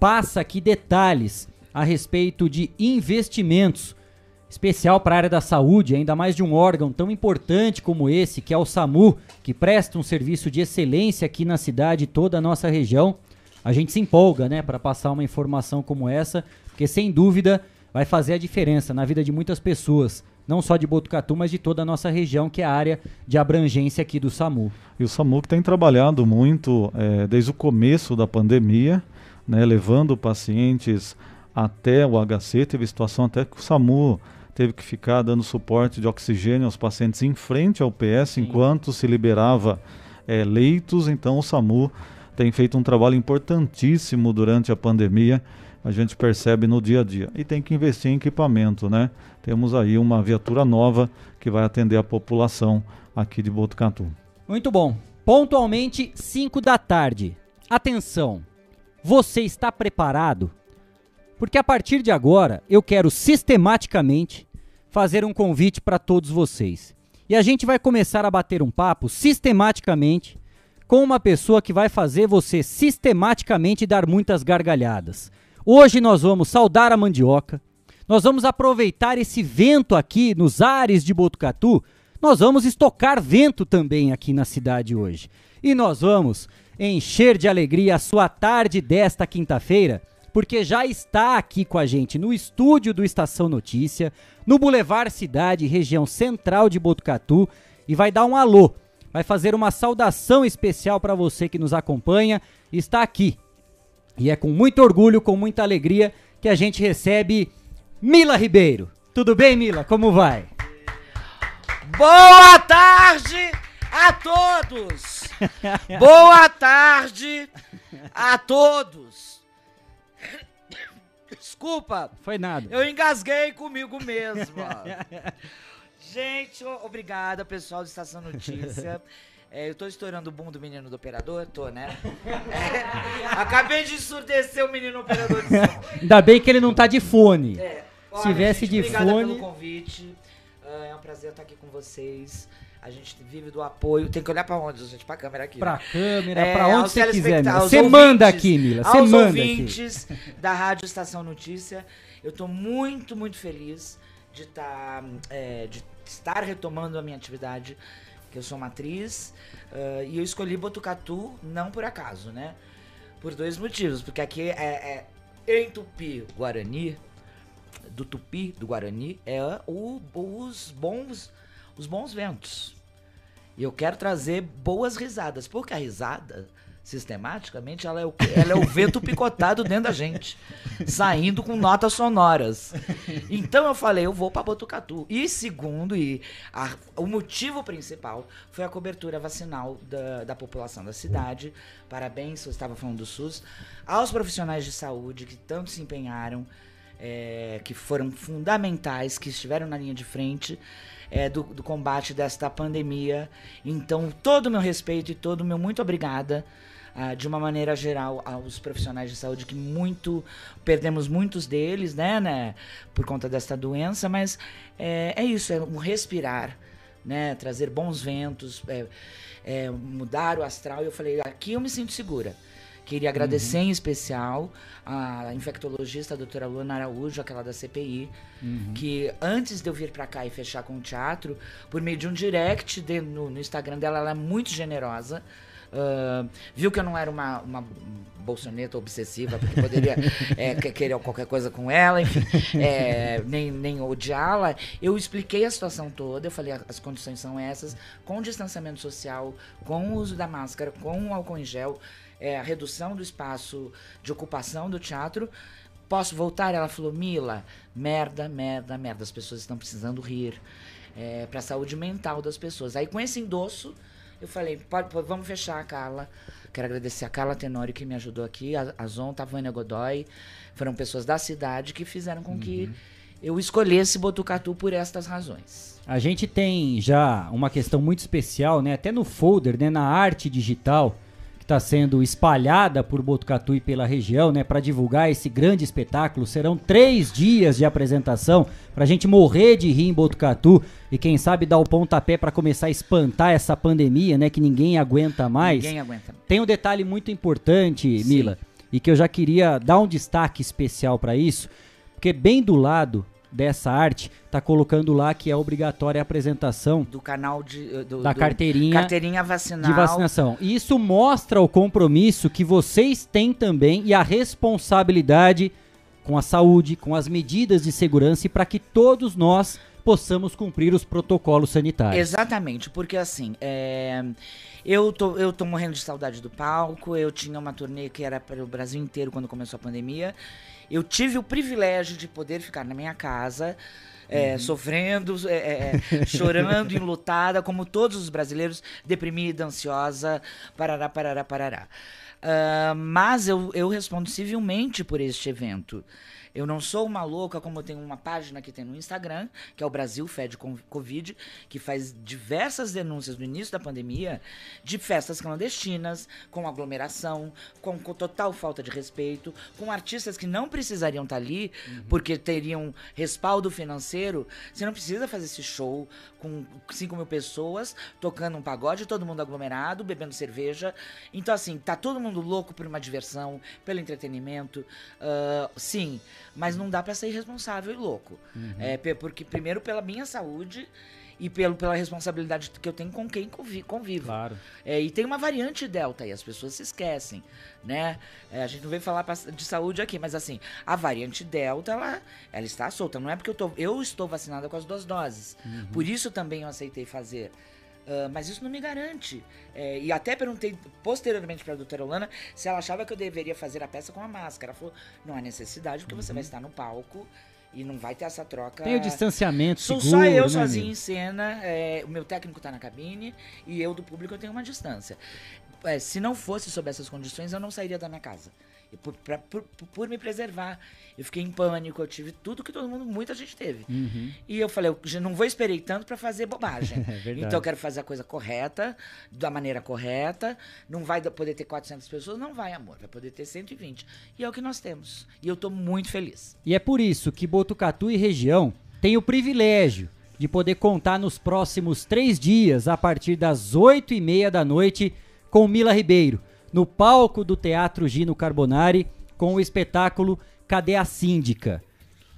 passa aqui detalhes a respeito de investimentos, especial para a área da saúde, ainda mais de um órgão tão importante como esse, que é o SAMU, que presta um serviço de excelência aqui na cidade e toda a nossa região a gente se empolga, né, para passar uma informação como essa, porque sem dúvida vai fazer a diferença na vida de muitas pessoas, não só de Botucatu, mas de toda a nossa região, que é a área de abrangência aqui do SAMU. E o SAMU que tem trabalhado muito é, desde o começo da pandemia, né, levando pacientes até o HC, teve situação até que o SAMU teve que ficar dando suporte de oxigênio aos pacientes em frente ao PS Sim. enquanto se liberava é, leitos, então o SAMU tem feito um trabalho importantíssimo durante a pandemia, a gente percebe no dia a dia. E tem que investir em equipamento, né? Temos aí uma viatura nova que vai atender a população aqui de Botucatu. Muito bom. Pontualmente, 5 da tarde. Atenção! Você está preparado? Porque a partir de agora eu quero sistematicamente fazer um convite para todos vocês. E a gente vai começar a bater um papo sistematicamente com uma pessoa que vai fazer você sistematicamente dar muitas gargalhadas. Hoje nós vamos saudar a mandioca, nós vamos aproveitar esse vento aqui nos ares de Botucatu, nós vamos estocar vento também aqui na cidade hoje. E nós vamos encher de alegria a sua tarde desta quinta-feira, porque já está aqui com a gente no estúdio do Estação Notícia, no Boulevard Cidade, região central de Botucatu, e vai dar um alô vai fazer uma saudação especial para você que nos acompanha está aqui. E é com muito orgulho, com muita alegria que a gente recebe Mila Ribeiro. Tudo bem, Mila? Como vai? Boa tarde a todos! Boa tarde a todos! Desculpa. Foi nada. Eu engasguei comigo mesmo. Gente, obrigada, pessoal do Estação Notícia. É, eu tô estourando o boom do menino do operador? Tô, né? É, acabei de ensurdecer o menino operador de som. Ainda bem que ele não tá de fone. É, Se tivesse gente, de obrigada fone. pelo convite. Uh, é um prazer estar aqui com vocês. A gente vive do apoio. Tem que olhar pra onde, gente? Pra câmera aqui. Pra né? câmera, É, pra onde você quiser, Você manda aqui, Mila. Você aos manda aqui. ouvintes da Rádio Estação Notícia. Eu tô muito, muito feliz de, tá, é, de estar retomando a minha atividade, que eu sou uma atriz. ah, e eu escolhi Botucatu não por acaso, né? Por dois motivos. Porque aqui é, é em Tupi Guarani, do Tupi do Guarani, é o, os bons os bons ventos. E eu quero trazer boas risadas, porque a risada sistematicamente, ela é o, ela é o vento picotado dentro da gente, saindo com notas sonoras. Então eu falei, eu vou para Botucatu. E segundo, e a, o motivo principal foi a cobertura vacinal da, da população da cidade. Parabéns, eu estava falando do SUS, aos profissionais de saúde que tanto se empenharam, é, que foram fundamentais, que estiveram na linha de frente. É, do, do combate desta pandemia. Então, todo o meu respeito e todo o meu muito obrigada ah, de uma maneira geral, aos profissionais de saúde, que muito perdemos muitos deles, né, né por conta desta doença, mas é, é isso, é um respirar, né, trazer bons ventos, é, é, mudar o astral. E eu falei, aqui eu me sinto segura. Queria agradecer uhum. em especial a infectologista a doutora Luana Araújo, aquela da CPI, uhum. que antes de eu vir para cá e fechar com o teatro, por meio de um direct de, no, no Instagram dela, ela é muito generosa. Uh, viu que eu não era uma, uma bolsoneta obsessiva, porque poderia é, querer qualquer coisa com ela, enfim, é, nem, nem odiá-la. Eu expliquei a situação toda, eu falei as condições são essas, com distanciamento social, com o uso da máscara, com o álcool em gel, é, a redução do espaço de ocupação do teatro. Posso voltar? Ela falou, Mila, merda, merda, merda, as pessoas estão precisando rir. É, para a saúde mental das pessoas. Aí com esse endosso, eu falei, pode, pode, vamos fechar a Carla. Quero agradecer a Carla Tenório que me ajudou aqui, a, a Zonta, a Vânia Godoy. Foram pessoas da cidade que fizeram com uhum. que eu escolhesse Botucatu por estas razões. A gente tem já uma questão muito especial, né? Até no folder, né? Na arte digital está sendo espalhada por Botucatu e pela região, né, para divulgar esse grande espetáculo. Serão três dias de apresentação para a gente morrer de rir em Botucatu e quem sabe dar o pontapé para começar a espantar essa pandemia, né, que ninguém aguenta mais. Ninguém aguenta. Tem um detalhe muito importante, Sim. Mila, e que eu já queria dar um destaque especial para isso, porque bem do lado dessa arte tá colocando lá que é obrigatória a apresentação do canal de eh, do, da do carteirinha carteirinha vacinal de vacinação. E isso mostra o compromisso que vocês têm também e a responsabilidade com a saúde, com as medidas de segurança e para que todos nós possamos cumprir os protocolos sanitários. Exatamente, porque assim, é, eu, tô, eu tô morrendo de saudade do palco, eu tinha uma turnê que era para o Brasil inteiro quando começou a pandemia, eu tive o privilégio de poder ficar na minha casa, é, uhum. sofrendo, é, é, é chorando, enlutada, como todos os brasileiros, deprimida, ansiosa, parará, parará, parará. Uh, mas eu, eu respondo civilmente por este evento. Eu não sou uma louca, como eu tenho uma página que tem no Instagram, que é o Brasil Fed Covid, que faz diversas denúncias no início da pandemia de festas clandestinas, com aglomeração, com, com total falta de respeito, com artistas que não precisariam estar ali, uhum. porque teriam respaldo financeiro. Você não precisa fazer esse show com 5 mil pessoas, tocando um pagode, todo mundo aglomerado, bebendo cerveja. Então, assim, tá todo mundo louco por uma diversão, pelo entretenimento. Uh, sim, mas não dá para ser irresponsável e louco. Uhum. É, porque, primeiro, pela minha saúde e pelo, pela responsabilidade que eu tenho com quem convivo. Claro. É, e tem uma variante delta e as pessoas se esquecem, né? É, a gente não veio falar de saúde aqui, mas assim, a variante delta, ela, ela está solta. Não é porque eu, tô, eu estou vacinada com as duas doses. Uhum. Por isso também eu aceitei fazer. Uh, mas isso não me garante. É, e até perguntei posteriormente para a doutora Olana se ela achava que eu deveria fazer a peça com a máscara. Ela falou: não há necessidade, porque uhum. você vai estar no palco e não vai ter essa troca. Tem o distanciamento Sou seguro, só eu né, sozinho amigo? em cena, é, o meu técnico está na cabine e eu do público eu tenho uma distância. É, se não fosse sob essas condições, eu não sairia da minha casa. Por, pra, por, por, me preservar. Eu fiquei em pânico, eu tive tudo que todo mundo, muita gente teve. Uhum. E eu falei, eu não vou esperei tanto para fazer bobagem. é então eu quero fazer a coisa correta, da maneira correta. Não vai poder ter 400 pessoas? Não vai, amor. Vai poder ter 120. E é o que nós temos. E eu tô muito feliz. E é por isso que Botucatu e região tem o privilégio de poder contar nos próximos três dias, a partir das oito e meia da noite, com Mila Ribeiro, no palco do Teatro Gino Carbonari, com o espetáculo Cadê a Síndica?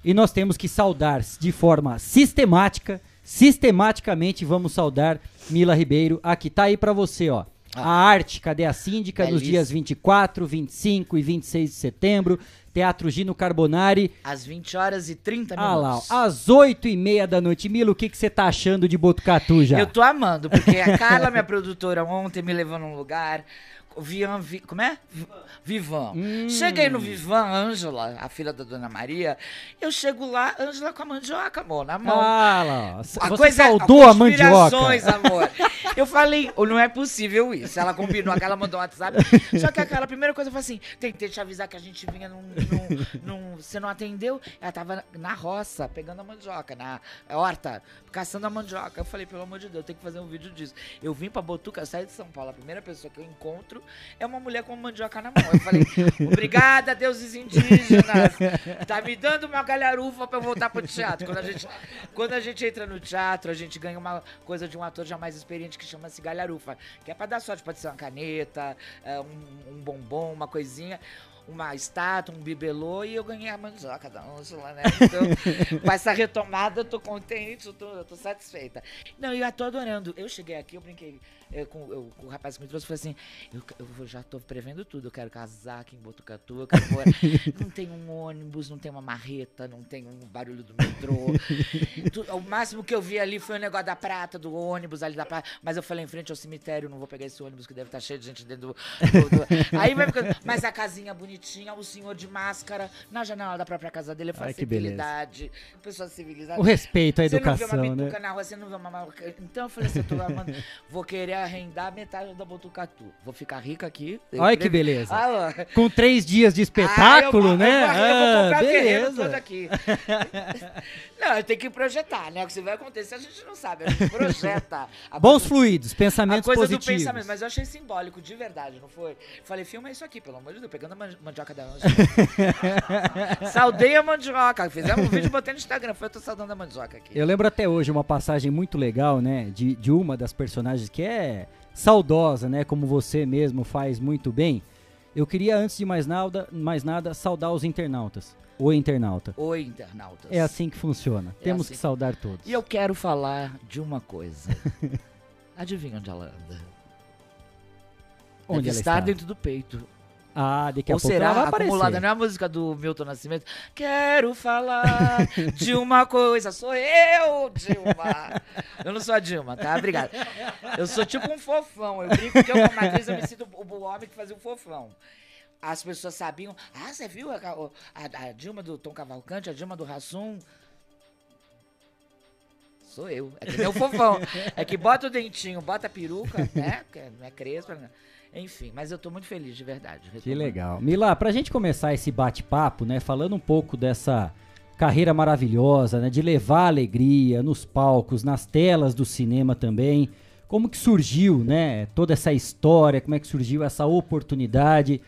E nós temos que saudar de forma sistemática, sistematicamente vamos saudar Mila Ribeiro. Aqui tá aí para você, ó. Ah. A arte, cadê a síndica? Belíssimo. Nos dias 24, 25 e 26 de setembro. Teatro Gino Carbonari. Às 20 horas e 30 minutos. Ah lá, às 8 e meia da noite. Milo, o que você tá achando de Botucatu já? Eu tô amando, porque a Carla, minha produtora, ontem me levou num lugar Vian, Vi- como é? Vi- Vivan. Hum. Cheguei no Vivan, Ângela, a filha da Dona Maria. Eu chego lá, Ângela com a mandioca, amor, na mão. Ah, lá. A Você coisa saudou a mandioca. amor. Eu falei, "Oh, não é possível isso. Ela combinou, aquela mandou um WhatsApp. Só que aquela primeira coisa foi assim: tentei te avisar que a gente vinha num. num- num- você não atendeu? Ela tava na roça, pegando a mandioca, na horta, caçando a mandioca. Eu falei, pelo amor de Deus, eu tenho que fazer um vídeo disso. Eu vim pra Botuca, saí de São Paulo. A primeira pessoa que eu encontro é uma mulher com mandioca na mão. Eu falei, obrigada, deuses indígenas. Tá me dando uma galharufa pra eu voltar pro teatro. Quando a gente, quando a gente entra no teatro, a gente ganha uma coisa de um ator já mais experiente que chama-se galharufa. Que é pra dar sorte, pode ser uma caneta, é, um, um bombom, uma coisinha. Uma estátua, um bibelô e eu ganhei a mandioca da Ângela, né? Então, com essa retomada, eu tô contente, eu tô, eu tô satisfeita. Não, eu tô adorando. Eu cheguei aqui, eu brinquei eu, com, eu- com o rapaz que me trouxe, falei assim, eu, eu já tô prevendo tudo, eu quero casar aqui em Botucatu, eu quero morar. Não tem um ônibus, não tem uma marreta, não tem um barulho do metrô. Tu- o máximo que eu vi ali foi o negócio da prata, do ônibus ali da prata. Mas eu falei, em frente ao cemitério, não vou pegar esse ônibus que deve estar cheio de gente dentro do. do- do- Aí vai ficando. Mas a casinha bonitinha, o senhor de máscara, na janela da própria casa dele, eu Ai, civilidade, pessoa civilizada. O respeito à Você não vê educação, uma né? bituca na rua, você não vê uma. Então eu falei assim, eu tô amando, vou querer arrendar metade da Botucatu. Vou ficar rica aqui. Eu Olha que beleza. Ah. Com três dias de espetáculo, Ah, eu, né? Eu, vou- eu vou Ah, comprar terreno beleza. todo aqui. não, tem que projetar, né? O que vai acontecer a gente não sabe. A gente projeta. A Bons coisa- fluidos, A pensamentos coisa positivos. do pensamento, mas eu achei simbólico, de verdade, não foi? Falei, filma isso aqui, pelo amor de Deus, pegando a mandioca da Ângela. Saudei a mandioca. Fizemos um vídeo e botei no Instagram. Foi eu tô saudando a mandioca aqui. Eu lembro até hoje uma passagem muito legal, né? De, de uma das personagens que é saudosa, né? Como você mesmo faz muito bem. Eu queria, antes de mais nada, mais nada saudar os internautas. O internauta. Oi, internautas. É assim que funciona. É Temos assim. que saudar todos. E eu quero falar de uma coisa. Adivinha onde ela anda? Onde Deve ela estar está? dentro do peito. Ah, daqui a Ou pouco será ela vai aparecer. acumulada? Não é a música do Milton Nascimento? Quero falar de uma coisa. Sou eu, Dilma. Eu não sou a Dilma, tá? Obrigada. Eu sou tipo um fofão. Eu brinco que eu, como atriz, eu me sinto o, homem que fazia o fofão. As pessoas sabiam. Ah, você viu a, a- a Dilma do Tom Cavalcante, a Dilma do Rassum? Sou eu. É que nem o fofão. É que bota o dentinho, bota a peruca, né? Não é crespa, né? Enfim, mas eu tô muito feliz, de verdade. Que legal. Mila, pra gente começar esse bate-papo, né, falando um pouco dessa carreira maravilhosa, né, de levar alegria nos palcos, nas telas do cinema também. Como que surgiu, né, toda essa história, como é que surgiu essa oportunidade?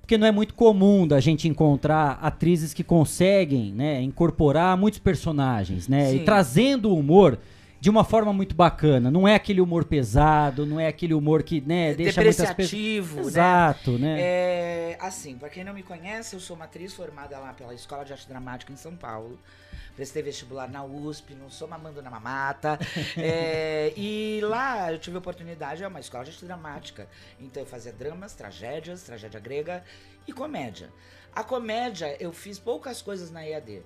Porque não é muito comum da gente encontrar atrizes que conseguem, né, incorporar muitos personagens, né, e Sim. trazendo o humor de uma forma muito bacana. Não é aquele humor pesado, não é aquele humor que, né, deixa muitas pessoas né? Exato, né? É, assim, pra quem não me conhece, eu sou uma atriz formada lá pela Escola de Arte Dramática em São Paulo. Prestei vestibular na USP, não sou mamando na mamata. É, e lá eu tive a oportunidade, é uma escola de arte dramática. Então eu fazia dramas, tragédias, tragédia grega e comédia. A comédia, eu fiz poucas coisas na EAD.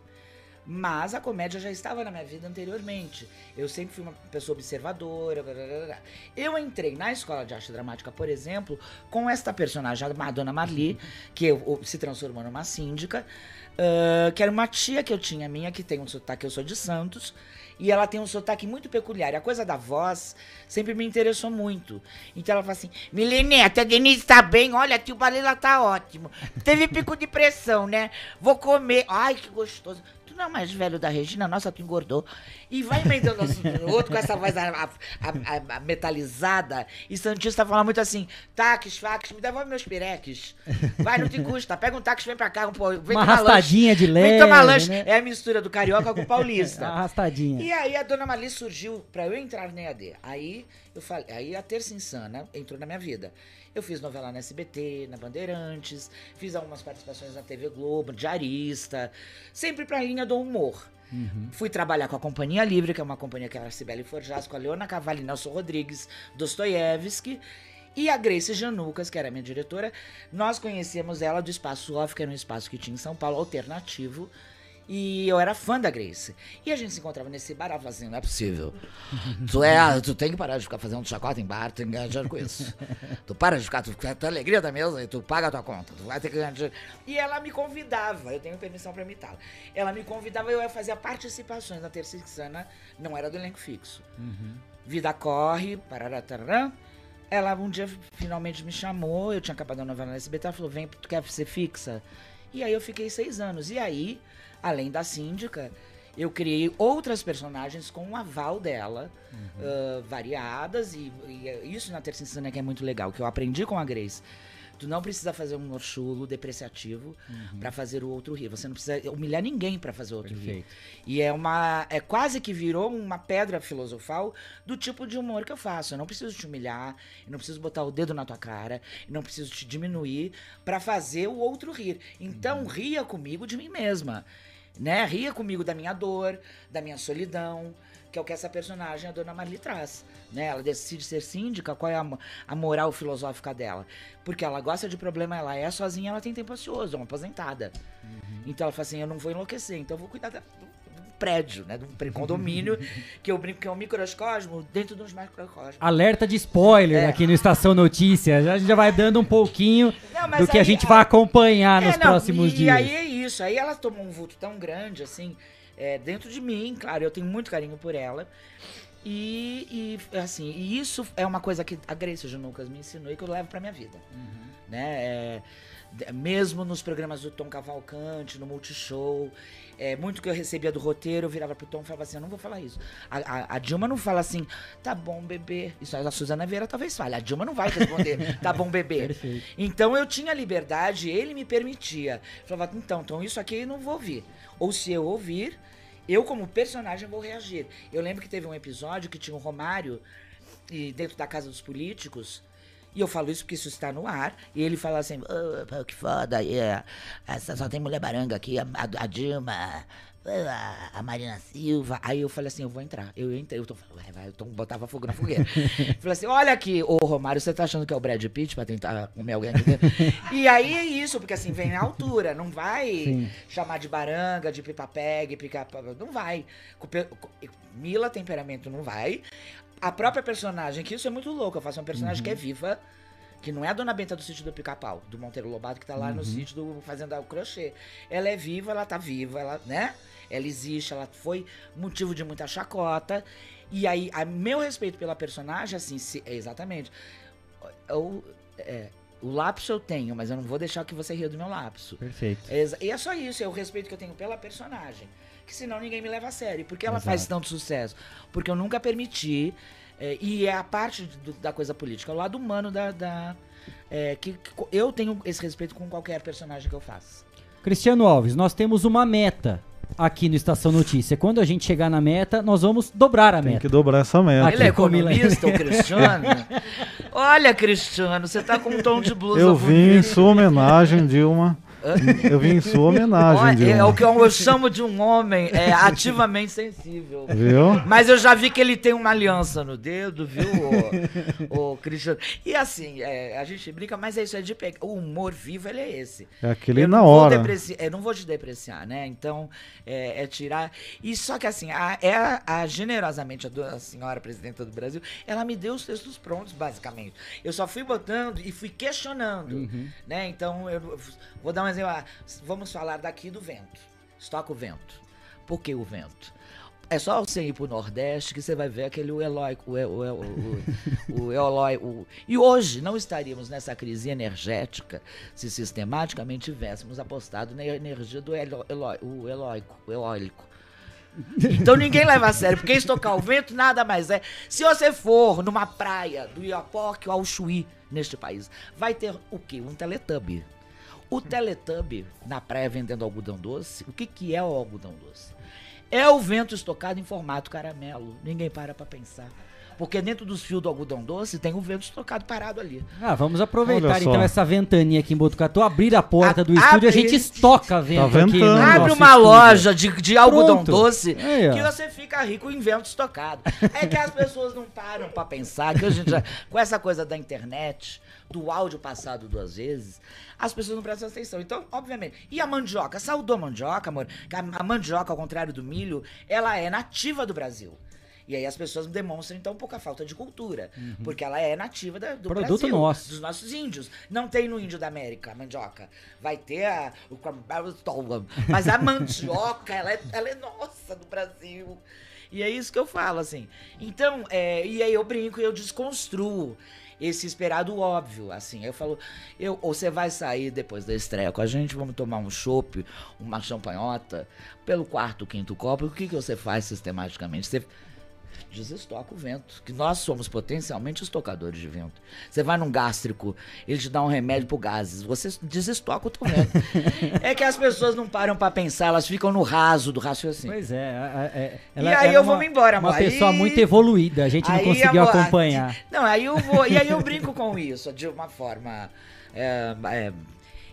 Mas a comédia já estava na minha vida anteriormente. Eu sempre fui uma pessoa observadora. blá, blá, blá. Eu entrei na escola de arte dramática, por exemplo, com esta personagem, a Madonna Marli, que eu- se transformou numa síndica, ah, que era uma tia que eu tinha minha, que tem um sotaque, eu sou de Santos, e ela tem um sotaque muito peculiar. A coisa da voz sempre me interessou muito. Então ela fala assim: Mileneta, a Denise tá bem, olha, tio Balela tá ótimo. Teve pico de pressão, né? Vou comer. Ai, que gostoso. Não é o mais velho da Regina? Nossa, tu engordou. E vai emendando um no outro com essa voz a- a- a- a- metalizada. E Santista fala muito assim: taques, faques, me devolve meus pireques. Vai, não te custa. Pega um táxi, vem pra cá, pô, vem Uma arrastadinha lanche. de Vem tomar leve, lanche. né? É a mistura do carioca com o paulista. Arrastadinha. E aí a dona Mali surgiu pra eu entrar na EAD. Aí eu falei, aí a Terça Insana entrou na minha vida. Eu fiz novela na SBT, na Bandeirantes, fiz algumas participações na TV Globo, diarista, sempre pra linha do humor. Fui trabalhar com a Companhia Livre, que é uma companhia que era a Cibele Forjas, com a Leona Cavalli, Nelson Rodrigues, Dostoiévski. E a Grace Janucas, que era minha diretora, nós conhecíamos ela do Espaço Off, que era um espaço que tinha em São Paulo, alternativo. E eu era fã da Grace. E a gente se encontrava nesse bar, ela falava assim, não é possível. Tu, é, tu tem que parar de ficar fazendo chacota em bar, tu tem que ganhar dinheiro com isso. Tu para de ficar, tu fica a alegria da mesa e tu paga a tua conta. Tu vai ter que ganhar dinheiro. E ela me convidava, eu tenho permissão pra imitá-la. Ela me convidava, eu ia fazer participações na Terceira Sana, não era do elenco fixo. Vida corre, parará, tarará. Ela um dia finalmente me chamou, eu tinha acabado a novela na SBT, ela falou, vem, tu quer ser fixa? E aí eu fiquei seis anos. E aí, além da síndica, eu criei outras personagens com o aval dela, ah, variadas, e, e isso na Terceira Insana que é muito legal, que eu aprendi com a Grace. Tu não precisa fazer um chulo depreciativo pra fazer o outro rir. Você não precisa humilhar ninguém pra fazer o outro rir. Perfeito. E é uma. É quase que virou uma pedra filosofal do tipo de humor que eu faço. Eu não preciso te humilhar, eu não preciso botar o dedo na tua cara, eu não preciso te diminuir pra fazer o outro rir. Então, ria comigo de mim mesma. Né? Ria comigo da minha dor, da minha solidão, que é o que essa personagem, a Dona Marli, traz. Né? Ela decide ser síndica, qual é a, a moral filosófica dela? Porque ela gosta de problema, ela é sozinha, ela tem tempo ocioso, é uma aposentada. Então ela fala assim, eu não vou enlouquecer, então eu vou cuidar da- prédio, né? Do pre- condomínio, que eu brinco que é um microcosmo dentro de uns macrocosmos. Alerta de spoiler É. aqui no Estação Notícias. A gente já vai dando um pouquinho Não, do que a gente vai acompanhar nos É, não, próximos e, dias. E aí é isso. Aí ela tomou um vulto tão grande, assim, é, dentro de mim, claro, eu tenho muito carinho por ela. E, e, assim, e isso é uma coisa que a Grace Junucas me ensinou e que eu levo pra minha vida. Né? É, mesmo nos programas do Tom Cavalcante, no Multishow, é, muito que eu recebia do roteiro, eu virava pro Tom e falava assim, eu não vou falar isso. A, a- a Dilma não fala assim, tá bom, bebê. Isso a Suzana Vieira talvez fale. A Dilma não vai responder, tá bom, bebê. Perfeito. Então eu tinha liberdade, ele me permitia. Eu falava, então, então isso aqui eu não vou ouvir. Ou se eu ouvir, eu como personagem vou reagir. Eu lembro que teve um episódio que tinha o Romário e dentro da casa dos políticos. E eu falo isso porque isso está no ar. E ele fala assim: "Ah, pô, que foda, é, essa, só tem mulher baranga aqui, a, a- a Dilma, a Marina Silva. Aí eu falei assim: eu vou entrar. Eu entrei, eu tô falando, vai, vai, eu tô, botava fogo na fogueira. falei assim: olha aqui, ô Romário, você tá achando que é o Brad Pitt pra tentar comer alguém aqui dentro? e aí é isso, porque assim, vem na altura, não vai Sim. chamar de baranga, de pipa-pegue, pica não vai. Mila temperamento não vai. A própria personagem, que isso é muito louco, eu faço uma personagem que é viva, que não é a Dona Benta do sítio do Pica-Pau, do Monteiro Lobato, que tá lá no sítio do Fazenda o Crochê. Ela é viva, ela tá viva, ela, né? Ela existe, ela foi motivo de muita chacota. E aí, a meu respeito pela personagem, assim, se- é exatamente. Eu, é, o lapso eu tenho, mas eu não vou deixar que você ria do meu lapso. Perfeito. É E é só isso, é o respeito que eu tenho pela personagem. Que senão ninguém me leva a sério. Por que ela faz tanto sucesso? Porque eu nunca permiti. É, e é a parte do- da coisa política, é o lado humano da. da- é, que, que eu tenho esse respeito com qualquer personagem que eu faço. Cristiano Alves, nós temos uma meta aqui no Estação Notícia. Quando a gente chegar na meta, nós vamos dobrar a Tem meta. que dobrar essa meta. Aqui Ele é economista, o Cristiano? Olha, Cristiano, você tá com um tom de blusa Eu vim em sua homenagem, Dilma. Eu vim em sua homenagem, Olha, Dilma. é o que eu, eu chamo de um homem é, ativamente sensível. Viu? Mas eu já vi que ele tem uma aliança no dedo, viu, o, Cristiano? E assim, é, a gente brinca, mas é isso, é de pegar. O humor vivo, ele é esse. É aquele eu na não vou hora. depreci- Eu não vou te depreciar, né? Então, é, é tirar. E só que assim, a, é a, a- generosamente, a, do- a senhora presidenta do Brasil, ela me deu os textos prontos, basicamente. Eu só fui botando e fui questionando. Né? Então, eu vou dar um exemplo. ah, Vamos falar daqui do vento. Estoca o vento. Por que o vento? É só você ir pro Nordeste que você vai ver aquele Eloy, o, o, o, Eloy, o- E hoje não estaríamos nessa crise energética se sistematicamente tivéssemos apostado na energia do Elo, Eloy, o eloico, o eólico. Então ninguém leva a sério, porque estocar o vento nada mais é. Se você for numa praia do Iapoque ao Chuí, neste país, vai ter o quê? Um teletubbie. O teletubbie na praia vendendo algodão doce, o que, que é o algodão doce? É o vento estocado em formato caramelo. Ninguém para pra pensar. Porque dentro dos fios do algodão doce tem o vento estocado parado ali. Ah, vamos aproveitar então essa ventania aqui em Botucatu, abrir a porta A- do estúdio, a abre- gente estoca vento aqui. ventando. no Abre nosso uma estúdio. loja de, de algodão Pronto. doce ó. que você fica rico em vento estocado. É que as pessoas não param pra pensar que hoje em dia, com essa coisa da internet, do áudio passado duas vezes, as pessoas não prestam atenção. Então, obviamente. E a mandioca? Saudou a mandioca, amor? A, mandioca, ao contrário do milho, ela é nativa do Brasil. E aí as pessoas demonstram, então, pouca falta de cultura. Porque ela é nativa da- do Produto Brasil. nosso. Dos nossos índios. Não tem no índio da América a mandioca. Vai ter a, o. Mas a mandioca, ela é, ela é nossa do Brasil. E é isso que eu falo, assim. Então, é, e aí eu brinco e eu desconstruo esse esperado óbvio, assim. Eu falo, eu, ou você vai sair depois da estreia com a gente, vamos tomar um chopp, uma champanhota, pelo quarto, quinto copo, o que, que você faz sistematicamente? Você desestoca o vento, que nós somos potencialmente estocadores de vento. Você vai num gástrico, ele te dá um remédio pro gases, você desestoca o teu vento. é que as pessoas não param pra pensar, elas ficam no raso do raciocínio. Pois é, é, E aí era eu uma- vou me embora, Uma amor. pessoa Aí- muito evoluída, a gente não conseguiu amor, acompanhar. Não, aí eu vou. E aí eu brinco com isso, de uma forma é, é,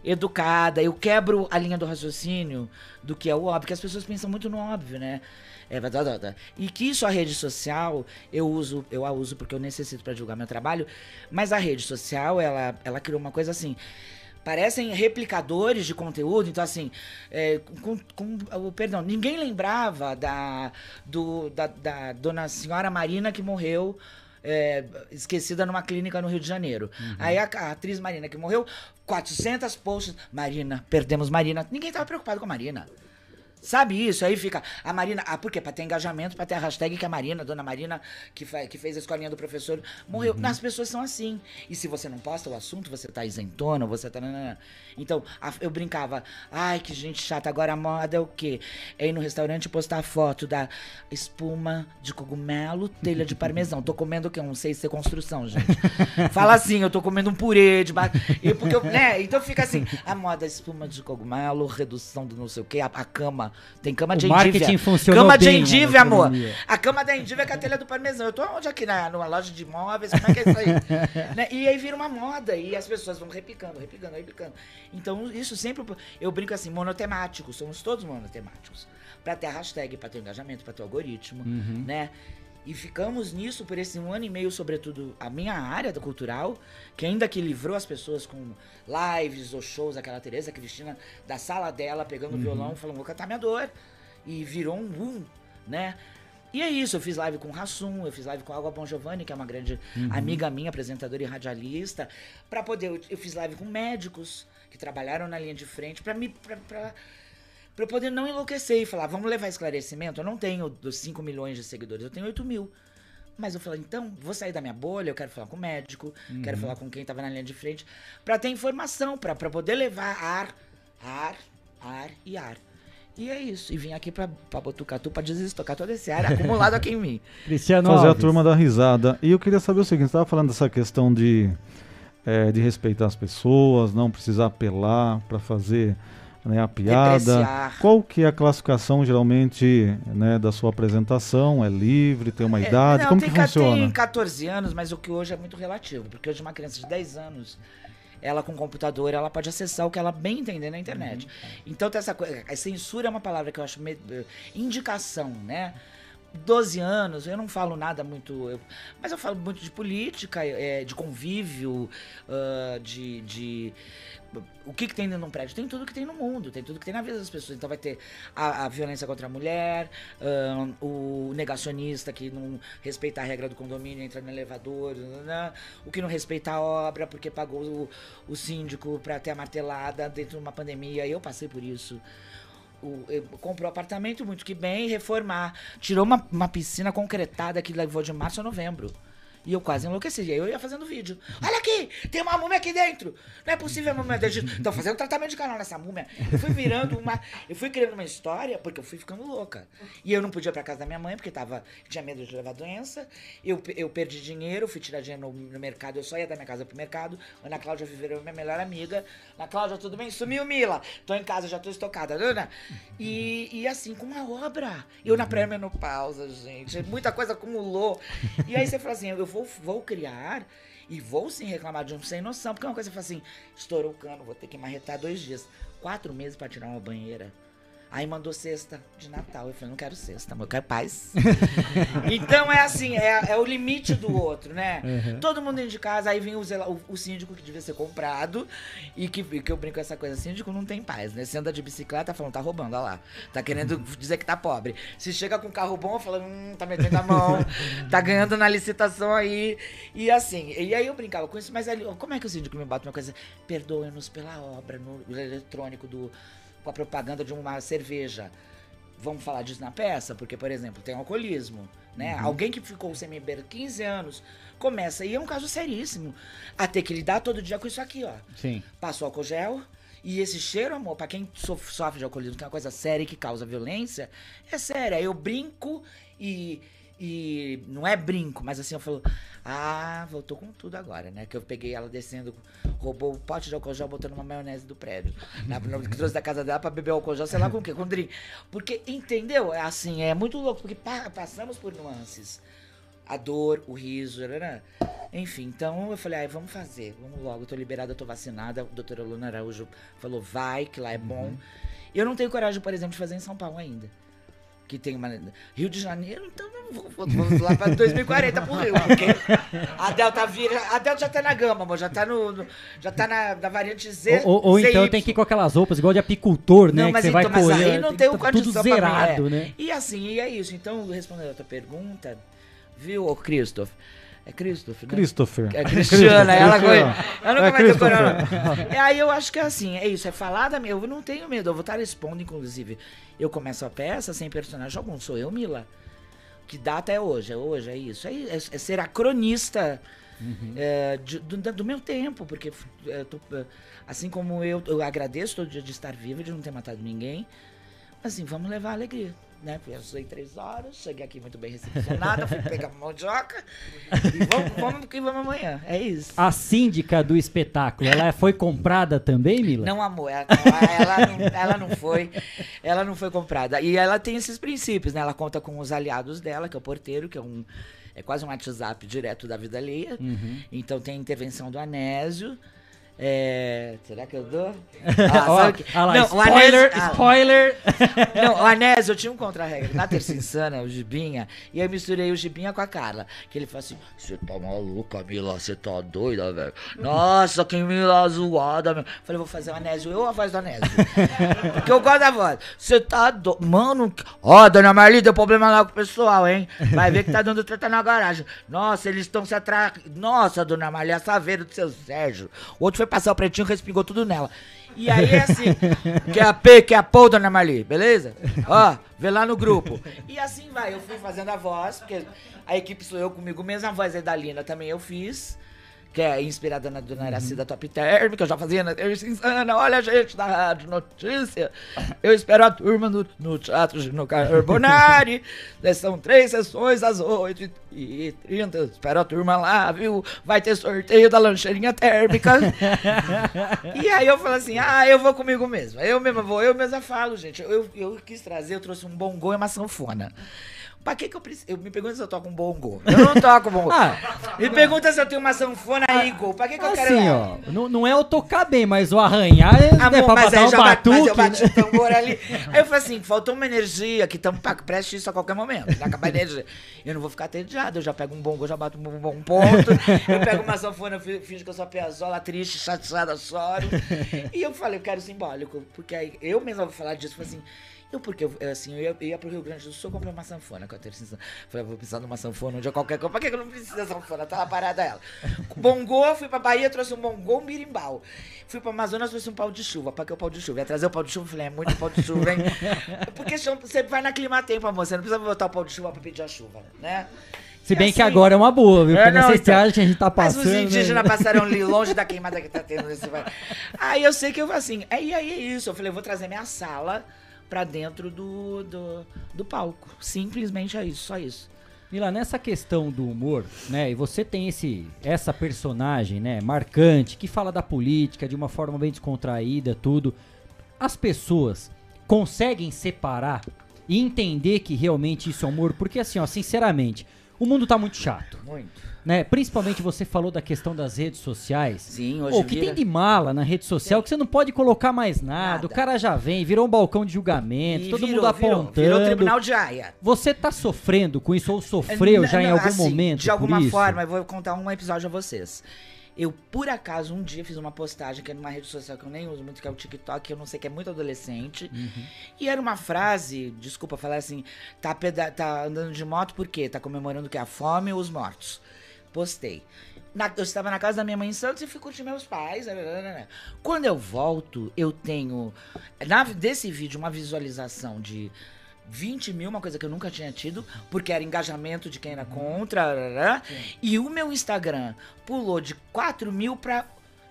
educada. Eu quebro a linha do raciocínio do que é o óbvio, porque as pessoas pensam muito no óbvio, né? É. E que isso a rede social eu uso, eu a uso porque eu necessito para divulgar meu trabalho, mas a rede social ela, ela criou uma coisa assim. Parecem replicadores de conteúdo, então assim, é, com, com- perdão, ninguém lembrava da, do, da, da dona senhora Marina que morreu é, esquecida numa clínica no Rio de Janeiro. Aí a, a atriz Marina que morreu, 400 posts, Marina, perdemos Marina. Ninguém tava preocupado com a Marina. Sabe isso? Aí fica a Marina. Ah, por quê? Pra ter engajamento, pra ter a hashtag que a Marina, dona Marina, que, que fez a escolinha do professor, morreu. As pessoas são assim. E se você não posta o assunto, você tá isentona, você tá. Então, a- eu brincava. Ai, que gente chata. Agora a moda é o quê? É ir no restaurante e postar foto da espuma de cogumelo, telha de parmesão. Tô comendo o quê? Um sei se é construção, gente. Fala assim, eu tô comendo um purê de. E porque eu- né? Então fica assim: a moda espuma de cogumelo, redução do não sei o quê, a, a cama. Tem cama O de marketing endívia. funcionou Cama de bem, né, endívia, amor. A cama da endívia é com a telha do parmesão. Eu tô onde aqui? Na, numa loja de imóveis? Como é que é isso aí? Né? E aí vira uma moda e as pessoas vão repicando, repicando, repicando. Então isso sempre. Eu brinco assim, monotemáticos. Somos todos monotemáticos. Pra ter a hashtag, pra ter engajamento, pra ter algoritmo, Uhum. né? E ficamos nisso por esse um ano e meio, sobretudo a minha área da cultural, que ainda que livrou as pessoas com lives ou shows, aquela Tereza Cristina, da sala dela, pegando o violão, falando, vou cantar minha dor. E virou um boom, né? E é isso, eu fiz live com o Rassum, eu fiz live com a Água Bom Giovanni, que é uma grande amiga minha, apresentadora e radialista, para poder, eu, eu fiz live com médicos que trabalharam na linha de frente, para me, pra, pra, pra eu poder não enlouquecer e falar, vamos levar esclarecimento. Eu não tenho dos 5 milhões de seguidores, eu tenho 8 mil. Mas eu falei, então, vou sair da minha bolha, eu quero falar com o médico, quero falar com quem tava na linha de frente, pra ter informação, pra pra poder levar ar, ar, ar e ar. E é isso. E vim aqui pra, pra Botucatu pra desestocar todo esse ar acumulado aqui em mim. Cristiano fazer Alves. a turma da risada. E eu queria saber o seguinte, você estava falando dessa questão de, eh, de respeitar as pessoas, não precisar apelar para fazer né, a piada. Depreciar. Qual que é a classificação geralmente né, da sua apresentação? É livre, tem uma idade? É, Não, Como tem, que funciona? Tem 14 anos, mas o que hoje é muito relativo. Porque hoje uma criança de 10 anos, ela com computador, ela pode acessar o que ela bem entender na internet. Uhum. Então tem essa coisa. a Censura é uma palavra que eu acho. me- eh, indicação, né? 12 anos, eu não falo nada muito. eu- mas eu falo muito de política, eh, de convívio, ah, de. de o que, que tem dentro de um prédio? Tem tudo que tem no mundo, tem tudo que tem na vida das pessoas. Então vai ter a, a violência contra a mulher, ahn, o negacionista que não respeita a regra do condomínio, entra no elevador, o que não respeita a obra porque pagou o, o síndico pra ter a martelada dentro de uma pandemia. Eu passei por isso. O, comprou apartamento muito que bem, reformar. Tirou uma, uma piscina concretada que levou de março a novembro. E eu quase enlouqueci. E aí eu ia fazendo vídeo. Olha aqui, tem uma múmia aqui dentro. Não é possível a múmia dentro. Estão fazendo tratamento de canal nessa múmia. Eu fui virando uma. Eu fui criando uma história porque eu fui ficando louca. E eu não podia ir pra casa da minha mãe porque tava, tinha medo de levar doença. Eu, eu perdi dinheiro, fui tirar dinheiro no, no mercado. Eu só ia da minha casa pro mercado. Ana Cláudia Viveiro, minha melhor amiga. Ana Cláudia, tudo bem? Sumiu, Mila. Tô em casa, já tô estocada, Ana. E, e assim, com uma obra. Eu na pré-menopausa, gente. Muita coisa acumulou. E aí você fala assim: eu vou, vou criar. E vou sim reclamar de um sem noção, porque é uma coisa que fala assim: estourou o cano, vou ter que marretar dois dias. Quatro meses pra tirar uma banheira. Aí mandou cesta de Natal. Eu falei, não quero cesta, eu quero paz. então é assim, é, é o limite do outro, né? Uhum. Todo mundo dentro de casa, aí vem o, o- o síndico que devia ser comprado. E que, que eu brinco com essa coisa, síndico não tem paz, né? Você anda de bicicleta, falando, tá roubando, olha lá. Tá querendo dizer que tá pobre. Se chega com carro bom, fala, hum, tá metendo a mão, tá ganhando na licitação aí. E assim, e aí eu brincava com isso, mas ali, como é que o síndico me bate uma coisa? Perdoe-nos pela obra no eletrônico do com a propaganda de uma cerveja. Vamos falar disso na peça? Porque, por exemplo, tem alcoolismo, né? Uhum. Alguém que ficou sem beber 15 anos começa, e é um caso seríssimo, a ter que lidar todo dia com isso aqui, ó. Sim. Passou álcool gel, e esse cheiro, amor, pra quem sof- sofre de alcoolismo, que é uma coisa séria e que causa violência, é séria. Eu brinco e. E não é brinco, mas assim eu falo, ah, voltou com tudo agora, né? Que eu peguei ela descendo, roubou o pote de álcool gel, botou numa maionese do prédio. Na, que trouxe da casa dela pra beber álcool gel, sei lá com o quê, com drink. Porque, entendeu? É assim, é muito louco, porque pa- passamos por nuances. A dor, o riso, né? enfim. Então eu falei, ai, vamos fazer, vamos logo, eu tô liberada, eu tô vacinada. A doutora Luna Araújo falou, vai, que lá é bom. Eu não tenho coragem, por exemplo, de fazer em São Paulo ainda. Que tem uma. Rio de Janeiro, então vou lá pra 2040 pro Rio, porque a Delta vira. A Delta já tá na gama, amor, já tá no. no- já tá na, na variante Z. Ou, ou então ZY. tem que ir com aquelas roupas igual de apicultor, né? Não, que mas você vai então, mas colher. aí não que tem o tá tudo pra mim, zerado, é. né? E assim, e é isso. Então, respondendo a tua pergunta, viu, ô Christoph? É Christoph, né? Christopher. É Cristiana, ela, Christopher. ela nunca É. Christopher. não. É, aí eu acho que é assim, é isso, é falar da minha. Eu não tenho medo, eu vou estar expondo, inclusive. Eu começo a peça sem personagem algum, sou eu, Mila. Que data é hoje? É hoje, é isso. É, é- é ser a cronista é, de- do, do meu tempo, porque é, tô, é, assim como eu, eu agradeço todo dia de estar viva, de não ter matado ninguém. Assim, vamos levar alegria. Né? Eu usei três horas, cheguei aqui muito bem recepcionada, fui pegar uma mandioca e vamos, vamos que vamos amanhã. É isso. A síndica do espetáculo, ela foi comprada também, Mila? Não, amor, ela, não, ela, não, ela não foi. Ela não foi comprada. E ela tem esses princípios, né? Ela conta com os aliados dela, que é o porteiro, que é um. É quase um WhatsApp direto da vida alheia. Uhum. Então tem a intervenção do Anésio. É, será que eu dou? Ó, sabe que- olha lá, Não, spoiler, Anésio- ah, spoiler. não, o Anésio, eu tinha um contra-regra. Na Terça Insana, o Gibinha, e eu misturei o Gibinha com a Carla. Que ele falou assim: Você tá maluca, Mila? Você tá doida, velho? Nossa, que Mila zoada, meu. Falei: Vou fazer o Anésio, eu ou a voz do Anésio? Porque eu gosto da voz. Você tá doido. Mano, ó, dona Marli, deu problema lá com o pessoal, hein? Vai ver que tá dando treta na garagem. Nossa, eles estão se atra... Nossa, dona Marli, a saveira do seu Sérgio. O outro foi passar o pretinho, respingou tudo nela. E aí é assim, que é a P, que é a P, dona Marli, beleza? Ó, vê lá no grupo. E assim vai, eu fui fazendo a voz, porque a equipe sou eu comigo mesmo, a voz é da Lina também eu fiz. Que é inspirada na Dona Aracida Top Term, que eu já fazia na Terça Insana. Olha, gente, da Rádio Notícia. Eu espero a turma no, no Teatro Gino Carbonari. São três sessões às 8h30. Espero a turma lá, viu? Vai ter sorteio da lancheirinha térmica. E aí eu falo assim, ah, eu vou comigo mesmo. Eu mesma vou, eu mesma falo, gente. Eu, eu quis trazer, eu trouxe um bongô e uma sanfona. Pra que que eu preciso? Eu me pergunta se eu toco um bongô. Eu não toco bongô. Ah. me pergunta se eu tenho uma sanfona Eagle. Pra que que eu quero Assim, ó, não, não é o tocar bem, mas o arranhar é, é Amor, pra mas botar aí um já bate, mas eu batuque. bati né? o tambor ali. Aí eu falei assim, faltou uma energia que estamos preste isso a qualquer momento. Vai acabar a energia. Eu não vou ficar entediado, eu já pego um bongo, eu já bato um bom um ponto. Eu pego uma sanfona, eu fi- finjo que eu sou a piazola, triste, chateada, choro. E eu falei, eu quero simbólico. Porque aí eu mesma vou falar disso, falei assim... Eu, porque, eu, eu, assim, eu ia, eu ia pro Rio Grande do Sul comprar uma sanfona com a terceira. Falei, vou precisar de uma sanfona um dia qualquer coisa. Pra que eu não preciso da sanfona? Tá lá parada ela. Bongô, fui pra Bahia, trouxe um bongô, um birimbau. Fui pra Amazonas, trouxe um pau de chuva. Pra que o pau de chuva? Ia trazer o pau de chuva, falei, é muito pau de chuva, hein? Porque você vai na clima tempo, amor. Você não precisa botar o pau de chuva pra pedir a chuva, né? Se bem E que assim- agora é uma boa, viu? É, Porque não, nessa então. que a gente tá Mas passando. os indígenas né? passaram ali longe da queimada que tá tendo nesse Aí eu sei que eu assim, aí, aí é isso. Eu falei, eu vou trazer minha sala pra dentro do, do, do palco. Simplesmente é isso, só isso. Mila, nessa questão do humor, né? E você tem esse essa personagem, né, marcante, que fala da política de uma forma bem descontraída, tudo. As pessoas conseguem separar e entender que realmente isso é humor, porque assim, ó, sinceramente, o mundo tá muito chato. Muito. Né? Principalmente você falou da questão das redes sociais. Sim, hoje O que vira- tem de mala na rede social que você não pode colocar mais nada. Nada. O cara já vem, virou um balcão de julgamento, E todo virou, mundo virou, apontando. virou tribunal de Haia. Você tá sofrendo com isso ou sofreu N- já em não, algum assim, momento? De alguma forma, eu vou contar um episódio a vocês. Eu, por acaso, um dia fiz uma postagem que é numa rede social que eu nem uso muito, que é o TikTok, que eu não sei que é muito adolescente. Uhum. E era uma frase, desculpa falar assim, tá, tá andando de moto por quê? Tá comemorando que a fome ou os mortos. Postei. Na- eu estava na casa da minha mãe em Santos e fui curtir meus pais. nananana. Quando eu volto, eu tenho na, desse vídeo uma visualização de 20 mil, uma coisa que eu nunca tinha tido, porque era engajamento de quem era contra. nananana. E o meu Instagram pulou de 4 mil para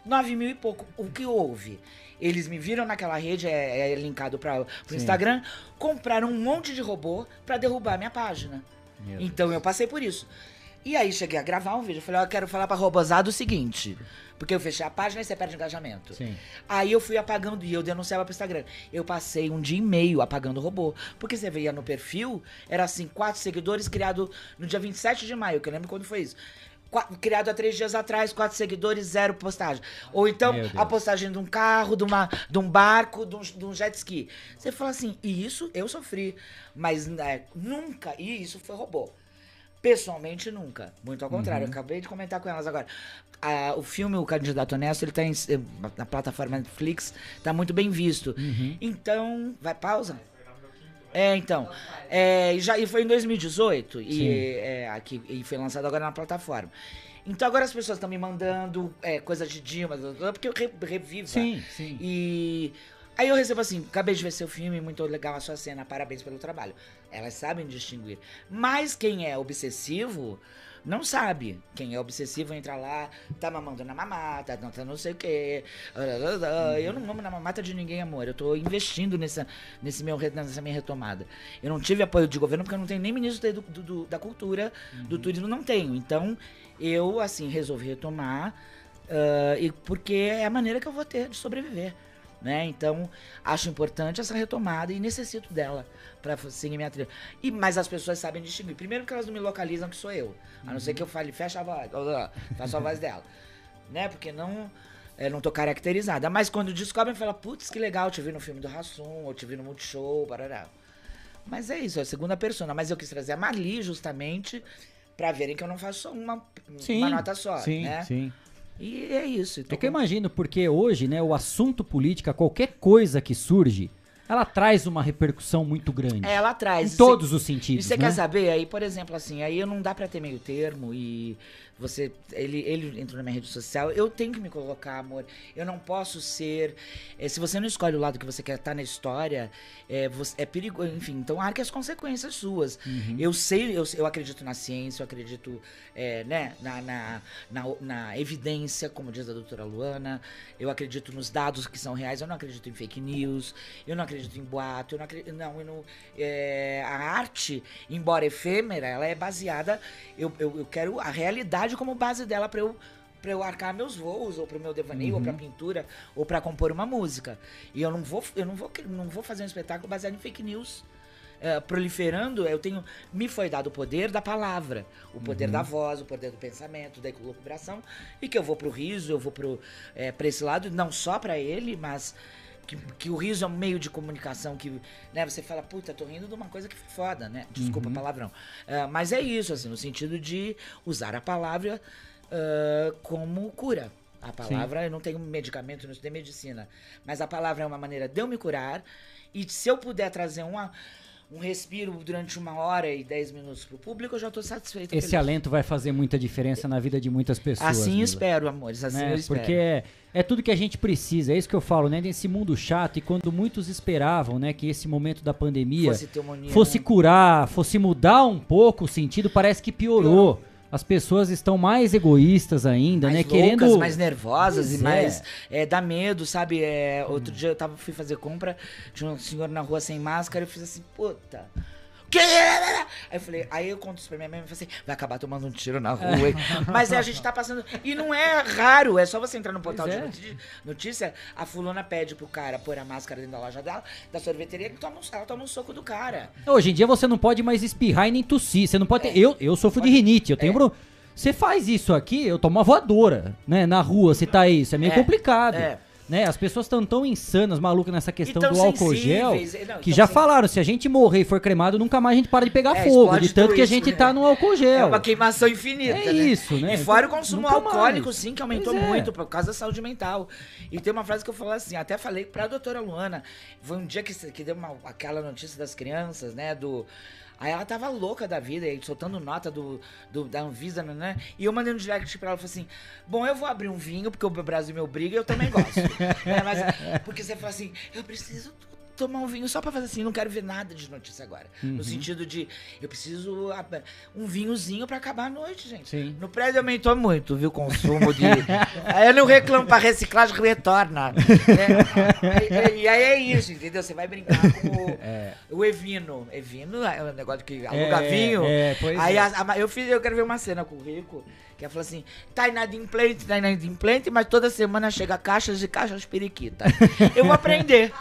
9 mil e pouco. O que houve? Eles me viram naquela rede, é, é linkado para o Sim. Instagram, compraram um monte de robô para derrubar a minha página. Meu Então eu passei por isso. E aí cheguei a gravar um vídeo. Eu falei, ó, eu quero falar pra Robozado o seguinte. Porque eu fechei a página e você perde engajamento. Sim. Aí eu fui apagando e eu denunciava pro Instagram. Eu passei um dia e meio apagando o robô. Porque você veia no perfil, era assim, quatro seguidores, criado no dia 27 de maio, que eu lembro quando foi isso. Criado há três dias atrás, quatro seguidores, zero postagem. Ou então, a postagem de um carro, de, uma, de um barco, de um, de um jet ski. Você fala assim, e isso eu sofri. Mas né, nunca, e isso foi robô. Pessoalmente, nunca. Muito ao contrário. Uhum. Eu acabei de comentar com elas agora. Ah, o filme O Candidato Honesto, ele tá em- eh, na plataforma Netflix, tá muito bem visto. Uhum. Então, vai pausa? É, então. É, e já, e foi em 2018 Sim. e, é, aqui, e foi lançado agora na plataforma. Então agora as pessoas estão me mandando é, coisas de Dilma, porque eu re, revivo. Sim, sim. E aí eu recebo assim, acabei de ver seu filme, muito legal a sua cena, parabéns pelo trabalho. Elas sabem distinguir. Mas quem é obsessivo não sabe. Quem é obsessivo entra lá, tá mamando na mamata, não tá não sei o quê. Eu não mamo na mamata de ninguém, amor. Eu tô investindo nessa, nesse meu, nessa minha retomada. Eu não tive apoio de governo porque eu não tenho nem ministro do- do- da cultura, do turismo, não tenho. Então, eu, assim, resolvi retomar. ah, e porque é a maneira que eu vou ter de sobreviver. Né? Então, acho importante essa retomada e necessito dela para seguir minha trilha. E, mas as pessoas sabem distinguir. Primeiro que elas não me localizam que sou eu. A não ser que eu fale, fecha a voz, faça a voz dela. Né? Porque não, eu não tô caracterizada. Mas quando descobrem, fala, putz, que legal, te vi no filme do Rassum, ou te vi no Multishow, parará. Mas é isso, é a segunda persona. Mas eu quis trazer a Marli justamente pra verem que eu não faço só uma, Sim, uma nota só, sim, né? sim. E é isso. tô É que eu imagino, porque hoje, né, o assunto política, qualquer coisa que surge, ela traz uma repercussão muito grande. É, ela traz. Em todos os sentidos, E você né? quer saber? Aí, por exemplo, assim, aí não dá pra ter meio termo e você. Ele, ele entrou na minha rede social, eu tenho que me colocar, amor. Eu não posso ser. eh, se você não escolhe o lado que você quer estar na história, é, você, é perigoso. Enfim, então arque as consequências suas. Uhum. Eu sei, eu, eu acredito na ciência, eu acredito eh, né, na, na, na, na evidência, como diz a doutora Luana. Eu acredito nos dados que são reais, eu não acredito em fake news, eu não acredito em boato, eu não acredito. Não, eu não. é, a arte, embora efêmera, ela é baseada. Eu, eu, eu quero a realidade como base dela pra eu. Pra eu arcar meus voos, ou pro meu devaneio, ou pra pintura, ou pra compor uma música. E eu não vou, eu não vou, não vou fazer um espetáculo baseado em fake news eh, proliferando, eu tenho. Me foi dado o poder da palavra, o poder Uhum. da voz, o poder do pensamento, da elucubração, e que eu vou pro riso, eu vou pro, eh, pra esse lado, não só pra ele, mas. Que, que o riso é um meio de comunicação que, né, você fala, puta, tô rindo de uma coisa que foi foda, né? Desculpa Uhum. o palavrão. Ah, mas é isso, assim, no sentido de usar a palavra ah, como cura. A palavra, eu não tenho medicamento, não estudei medicina. Mas a palavra é uma maneira de eu me curar. E se eu puder trazer uma, um respiro durante uma hora e dez minutos pro público, eu já tô satisfeito. Esse feliz. alento vai fazer muita diferença na vida de muitas pessoas. Assim Mila. espero, amores, assim né? eu espero. Porque é, é tudo que a gente precisa, é isso que eu falo, né? Nesse mundo chato e quando muitos esperavam, né, que esse momento da pandemia Fosse fosse curar, fosse mudar um pouco o sentido, parece que piorou. As pessoas estão mais egoístas ainda, mais né? loucas, Querendo mais nervosas Pois e é. mais é, dá medo, sabe? É, outro dia eu tava, fui fazer compra, tinha um senhor na rua sem máscara, eu fiz assim, puta. O quê? Aí eu falei, aí eu conto isso pra minha mãe e falei assim, vai acabar tomando um tiro na rua. hein? Mas é, a gente tá passando. E não é raro, é só você entrar no portal Pois de é. noti- notícia, a fulana pede pro cara pôr a máscara dentro da loja dela, da sorveteria, ele toma um, ela toma um soco do cara. Hoje em dia você não pode mais espirrar e nem tossir. Você não pode ter. Eu, eu sofro de rinite, eu tenho. bron- Você faz isso aqui, eu tomo uma voadora, né? Na rua, se tá isso. É meio É, complicado. é. Né? As pessoas estão tão insanas, malucas nessa questão tão do álcool gel, não, que tão já sen- falaram, se a gente morrer e for cremado, nunca mais a gente para de pegar É, fogo, de tanto que a gente né? tá no álcool É gel. uma queimação infinita, É né? isso, né? E fora o consumo alcoólico, mais. sim, que aumentou Pois é. muito por causa da saúde mental. E tem uma frase que eu falo assim, até falei pra doutora Luana, foi um dia que, que deu uma, aquela notícia das crianças, né, do... Aí ela tava louca da vida, aí, soltando nota do, do- da Anvisa, né? E eu mandei um direct pra ela, falei assim, bom, eu vou abrir um vinho, porque o Brasil me obriga e eu também gosto. né? Mas, porque você fala assim, eu preciso tomar um vinho só pra fazer assim, não quero ver nada de notícia agora. Uhum. No sentido de, eu preciso um vinhozinho pra acabar a noite, gente. Sim. No prédio aumentou muito, viu, o consumo de... aí eu não reclamo pra reciclagem, retorna. né? E, e aí é isso, entendeu? Você vai brincar com o, o Evino. Evino é um negócio que aluga É, vinho. é, pois aí é. a- a- eu, fiz, eu quero ver uma cena com o Rico, que ela falou assim, tá inadimplente, tá inadimplente, mas toda semana chega caixas e caixas de periquita. Eu vou aprender.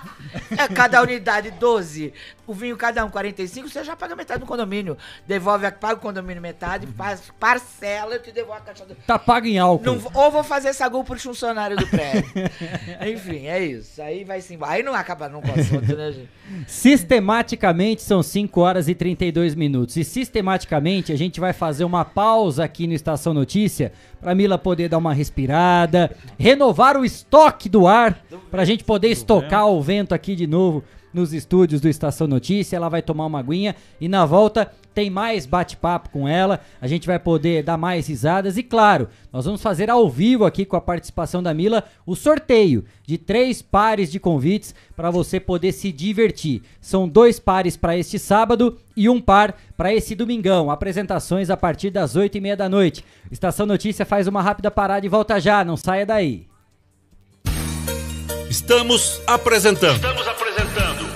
É, cada unidade 12, o vinho cada um 45, você já paga metade do condomínio. Devolve, paga o condomínio metade, faz parcela, eu te devolvo a caixa do... Tá pago em álcool. Não ou vou fazer sagu pro funcionário do prédio. Enfim, é isso. Aí vai sim. Aí não acaba com o assunto, né, gente? Sistematicamente são 5 horas e 32 minutos. E sistematicamente a gente vai fazer uma pausa aqui no Estação Notícia pra Mila poder dar uma respirada, renovar o estoque do ar, pra gente poder estocar o vento aqui de novo nos estúdios do Estação Notícia. Ela vai tomar uma aguinha e na volta tem mais bate-papo com ela. A gente vai poder dar mais risadas e, claro, nós vamos fazer ao vivo aqui com a participação da Mila o sorteio de três pares de convites para você poder se divertir. São dois pares para este sábado e um par para esse domingão. Apresentações a partir das oito e meia da noite. Estação Notícia faz uma rápida parada e volta já. Não saia daí. Estamos apresentando. Estamos apresentando.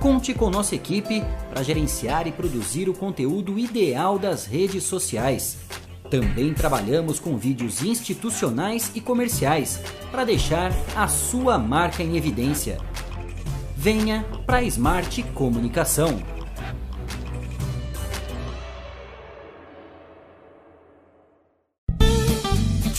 Conte com nossa equipe para gerenciar e produzir o conteúdo ideal das redes sociais. Também trabalhamos com vídeos institucionais e comerciais para deixar a sua marca em evidência. Venha para a Smart Comunicação.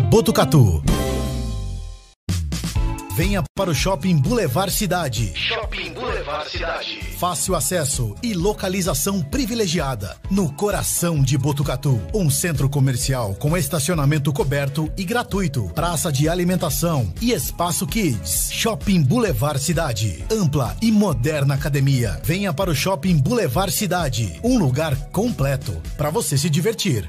Botucatu. Venha para o Shopping Boulevard Cidade. Shopping Boulevard Cidade. Fácil acesso e localização privilegiada. No coração de Botucatu. Um centro comercial com estacionamento coberto e gratuito. Praça de alimentação e espaço kids. Shopping Boulevard Cidade. Ampla e moderna academia. Venha para o Shopping Boulevard Cidade. Um lugar completo para você se divertir.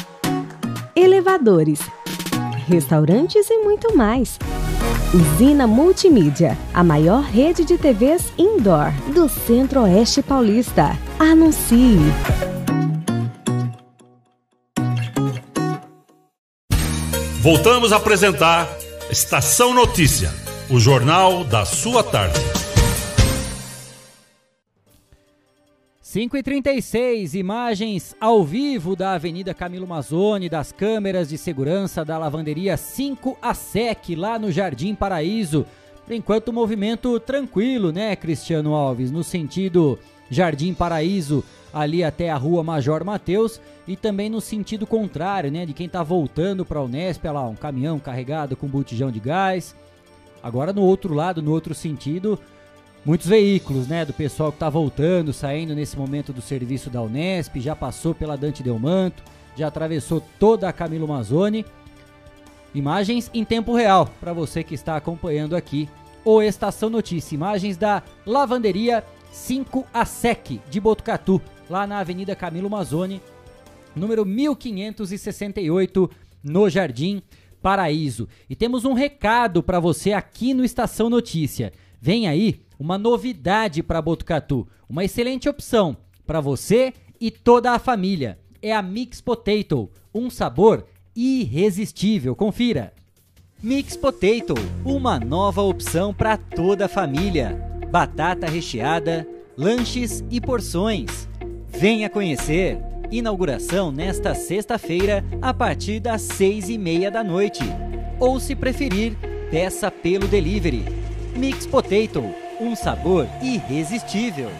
elevadores, restaurantes e muito mais. Usina Multimídia, a maior rede de TVs indoor do Centro-Oeste Paulista. Anuncie! Voltamos a apresentar Estação Notícia, o jornal da sua tarde. 5 e 36 imagens ao vivo da Avenida Camilo Mazzoni, das câmeras de segurança da lavanderia 5 a SEC, lá no Jardim Paraíso. Por enquanto, movimento tranquilo, né, Cristiano Alves? No sentido Jardim Paraíso, ali até a rua Major Mateus, e também no sentido contrário, né, de quem está voltando para a Unesp, olha lá, um caminhão carregado com botijão de gás. Agora, no outro lado, no outro sentido, muitos veículos, né, do pessoal que está voltando, saindo nesse momento do serviço da Unesp, já passou pela Dante Delmanto, já atravessou toda a Camilo Mazzoni. Imagens em tempo real para você que está acompanhando aqui o Estação Notícia, imagens da Lavanderia 5 a SEC de Botucatu, lá na Avenida Camilo Mazzoni, número 1568, no Jardim Paraíso. E temos um recado para você aqui no Estação Notícia. Vem aí uma novidade para Botucatu, uma excelente opção para você e toda a família. É a Mix Potato, um sabor irresistível. Confira. Mix Potato, uma nova opção para toda a família. Batata recheada, lanches e porções. Venha conhecer. Inauguração nesta sexta-feira a partir das seis e meia da noite. Ou se preferir, peça pelo delivery. Mix Potato, um sabor irresistível.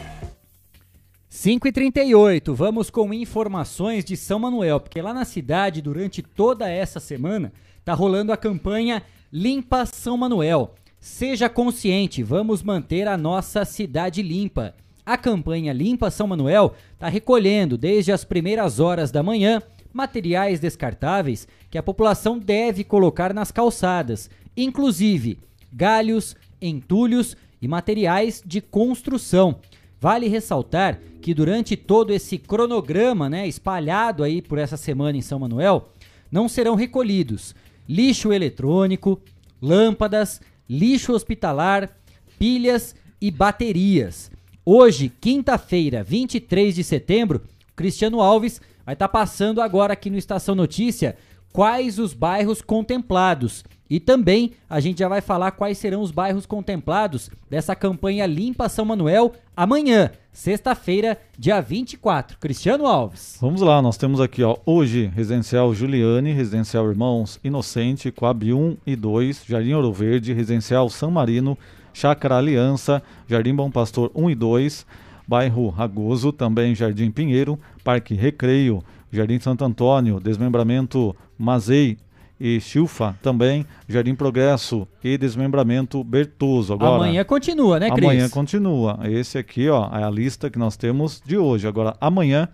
5 e 38 vamos com informações de São Manuel, porque lá na cidade, durante toda essa semana, tá rolando a campanha Limpa São Manuel. Seja consciente, vamos manter a nossa cidade limpa. A campanha Limpa São Manuel está recolhendo, desde as primeiras horas da manhã, materiais descartáveis que a população deve colocar nas calçadas, inclusive galhos, entulhos e materiais de construção. Vale ressaltar que durante todo esse cronograma, né, espalhado aí por essa semana em São Manuel, não serão recolhidos lixo eletrônico, lâmpadas, lixo hospitalar, pilhas e baterias. Hoje, quinta-feira, 23 de setembro, Cristiano Alves vai estar tá passando agora aqui no Estação Notícia quais os bairros contemplados. E também a gente já vai falar quais serão os bairros contemplados dessa campanha Limpa São Manuel amanhã, sexta-feira, dia 24. Cristiano Alves. Vamos lá, nós temos aqui ó, hoje Residencial Juliane, Residencial Irmãos Inocente, Coab 1 e 2, Jardim Ouro Verde, Residencial São Marino, Chácara Aliança, Jardim Bom Pastor 1 e 2, bairro Ragoso, também Jardim Pinheiro, Parque Recreio, Jardim Santo Antônio, Desmembramento Mazei e Chilfa também, Jardim Progresso e Desmembramento Bertoso. Agora, amanhã continua, né, Cris? Amanhã continua. Esse aqui, ó, é a lista que nós temos de hoje. Agora, amanhã,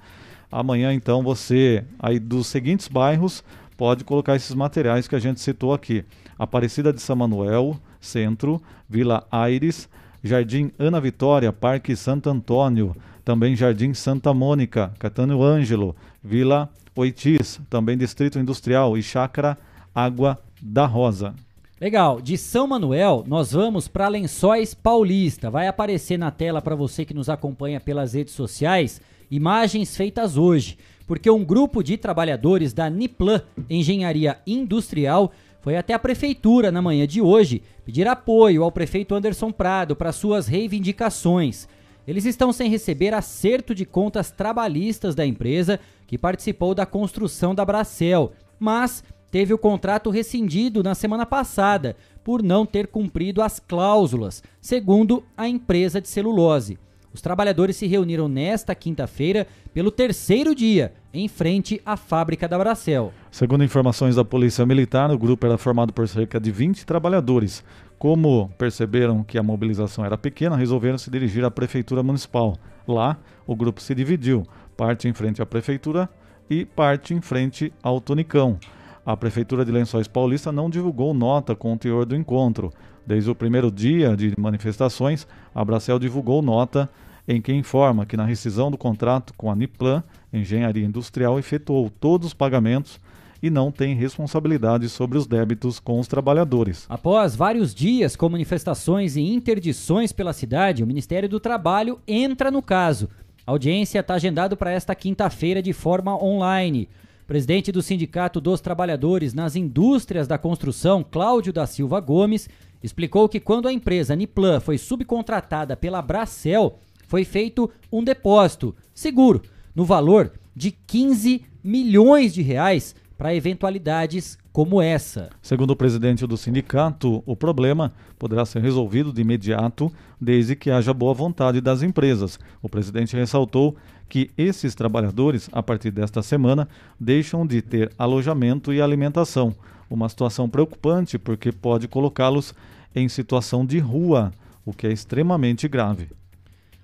amanhã então você aí dos seguintes bairros pode colocar esses materiais que a gente citou aqui. Aparecida de São Manuel, Centro, Vila Aires, Jardim Ana Vitória, Parque Santo Antônio, também Jardim Santa Mônica, Catânio Ângelo, Vila Oitis, também Distrito Industrial e Chácara Água da Rosa. Legal, de São Manuel nós vamos para Lençóis Paulista. Vai aparecer na tela para você que nos acompanha pelas redes sociais imagens feitas hoje, porque um grupo de trabalhadores da Niplan Engenharia Industrial foi até a prefeitura na manhã de hoje pedir apoio ao prefeito Anderson Prado para suas reivindicações. Eles estão sem receber acerto de contas trabalhistas da empresa que participou da construção da Bracel, mas teve o contrato rescindido na semana passada por não ter cumprido as cláusulas, segundo a empresa de celulose. Os trabalhadores se reuniram nesta quinta-feira pelo terceiro dia, em frente à fábrica da Bracel. Segundo informações da Polícia Militar, o grupo era formado por cerca de 20 trabalhadores. Como perceberam que a mobilização era pequena, resolveram se dirigir à Prefeitura Municipal. Lá, o grupo se dividiu, parte em frente à Prefeitura e parte em frente ao Tonicão. A Prefeitura de Lençóis Paulista não divulgou nota com o teor do encontro. Desde o primeiro dia de manifestações, a Bracel divulgou nota em que informa que na rescisão do contrato com a Niplan, Engenharia Industrial, efetuou todos os pagamentos e não tem responsabilidade sobre os débitos com os trabalhadores. Após vários dias com manifestações e interdições pela cidade, o Ministério do Trabalho entra no caso. A audiência está agendada para esta quinta-feira de forma online. Presidente do Sindicato dos Trabalhadores nas Indústrias da Construção, Cláudio da Silva Gomes, explicou que quando a empresa Niplan foi subcontratada pela Bracel, foi feito um depósito seguro no valor de 15 milhões de reais para eventualidades como essa. Segundo o presidente do sindicato, o problema poderá ser resolvido de imediato, desde que haja boa vontade das empresas. O presidente ressaltou que esses trabalhadores, a partir desta semana, deixam de ter alojamento e alimentação. Uma situação preocupante porque pode colocá-los em situação de rua, o que é extremamente grave.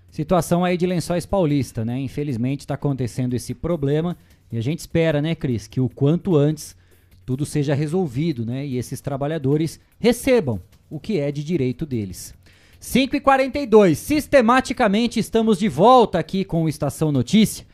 Situação aí de Lençóis Paulista, né? Infelizmente está acontecendo esse problema e a gente espera, né, Cris, que o quanto antes tudo seja resolvido, né? E esses trabalhadores recebam o que é de direito deles. 5 e 42 sistematicamente estamos de volta aqui com o Estação Notícia,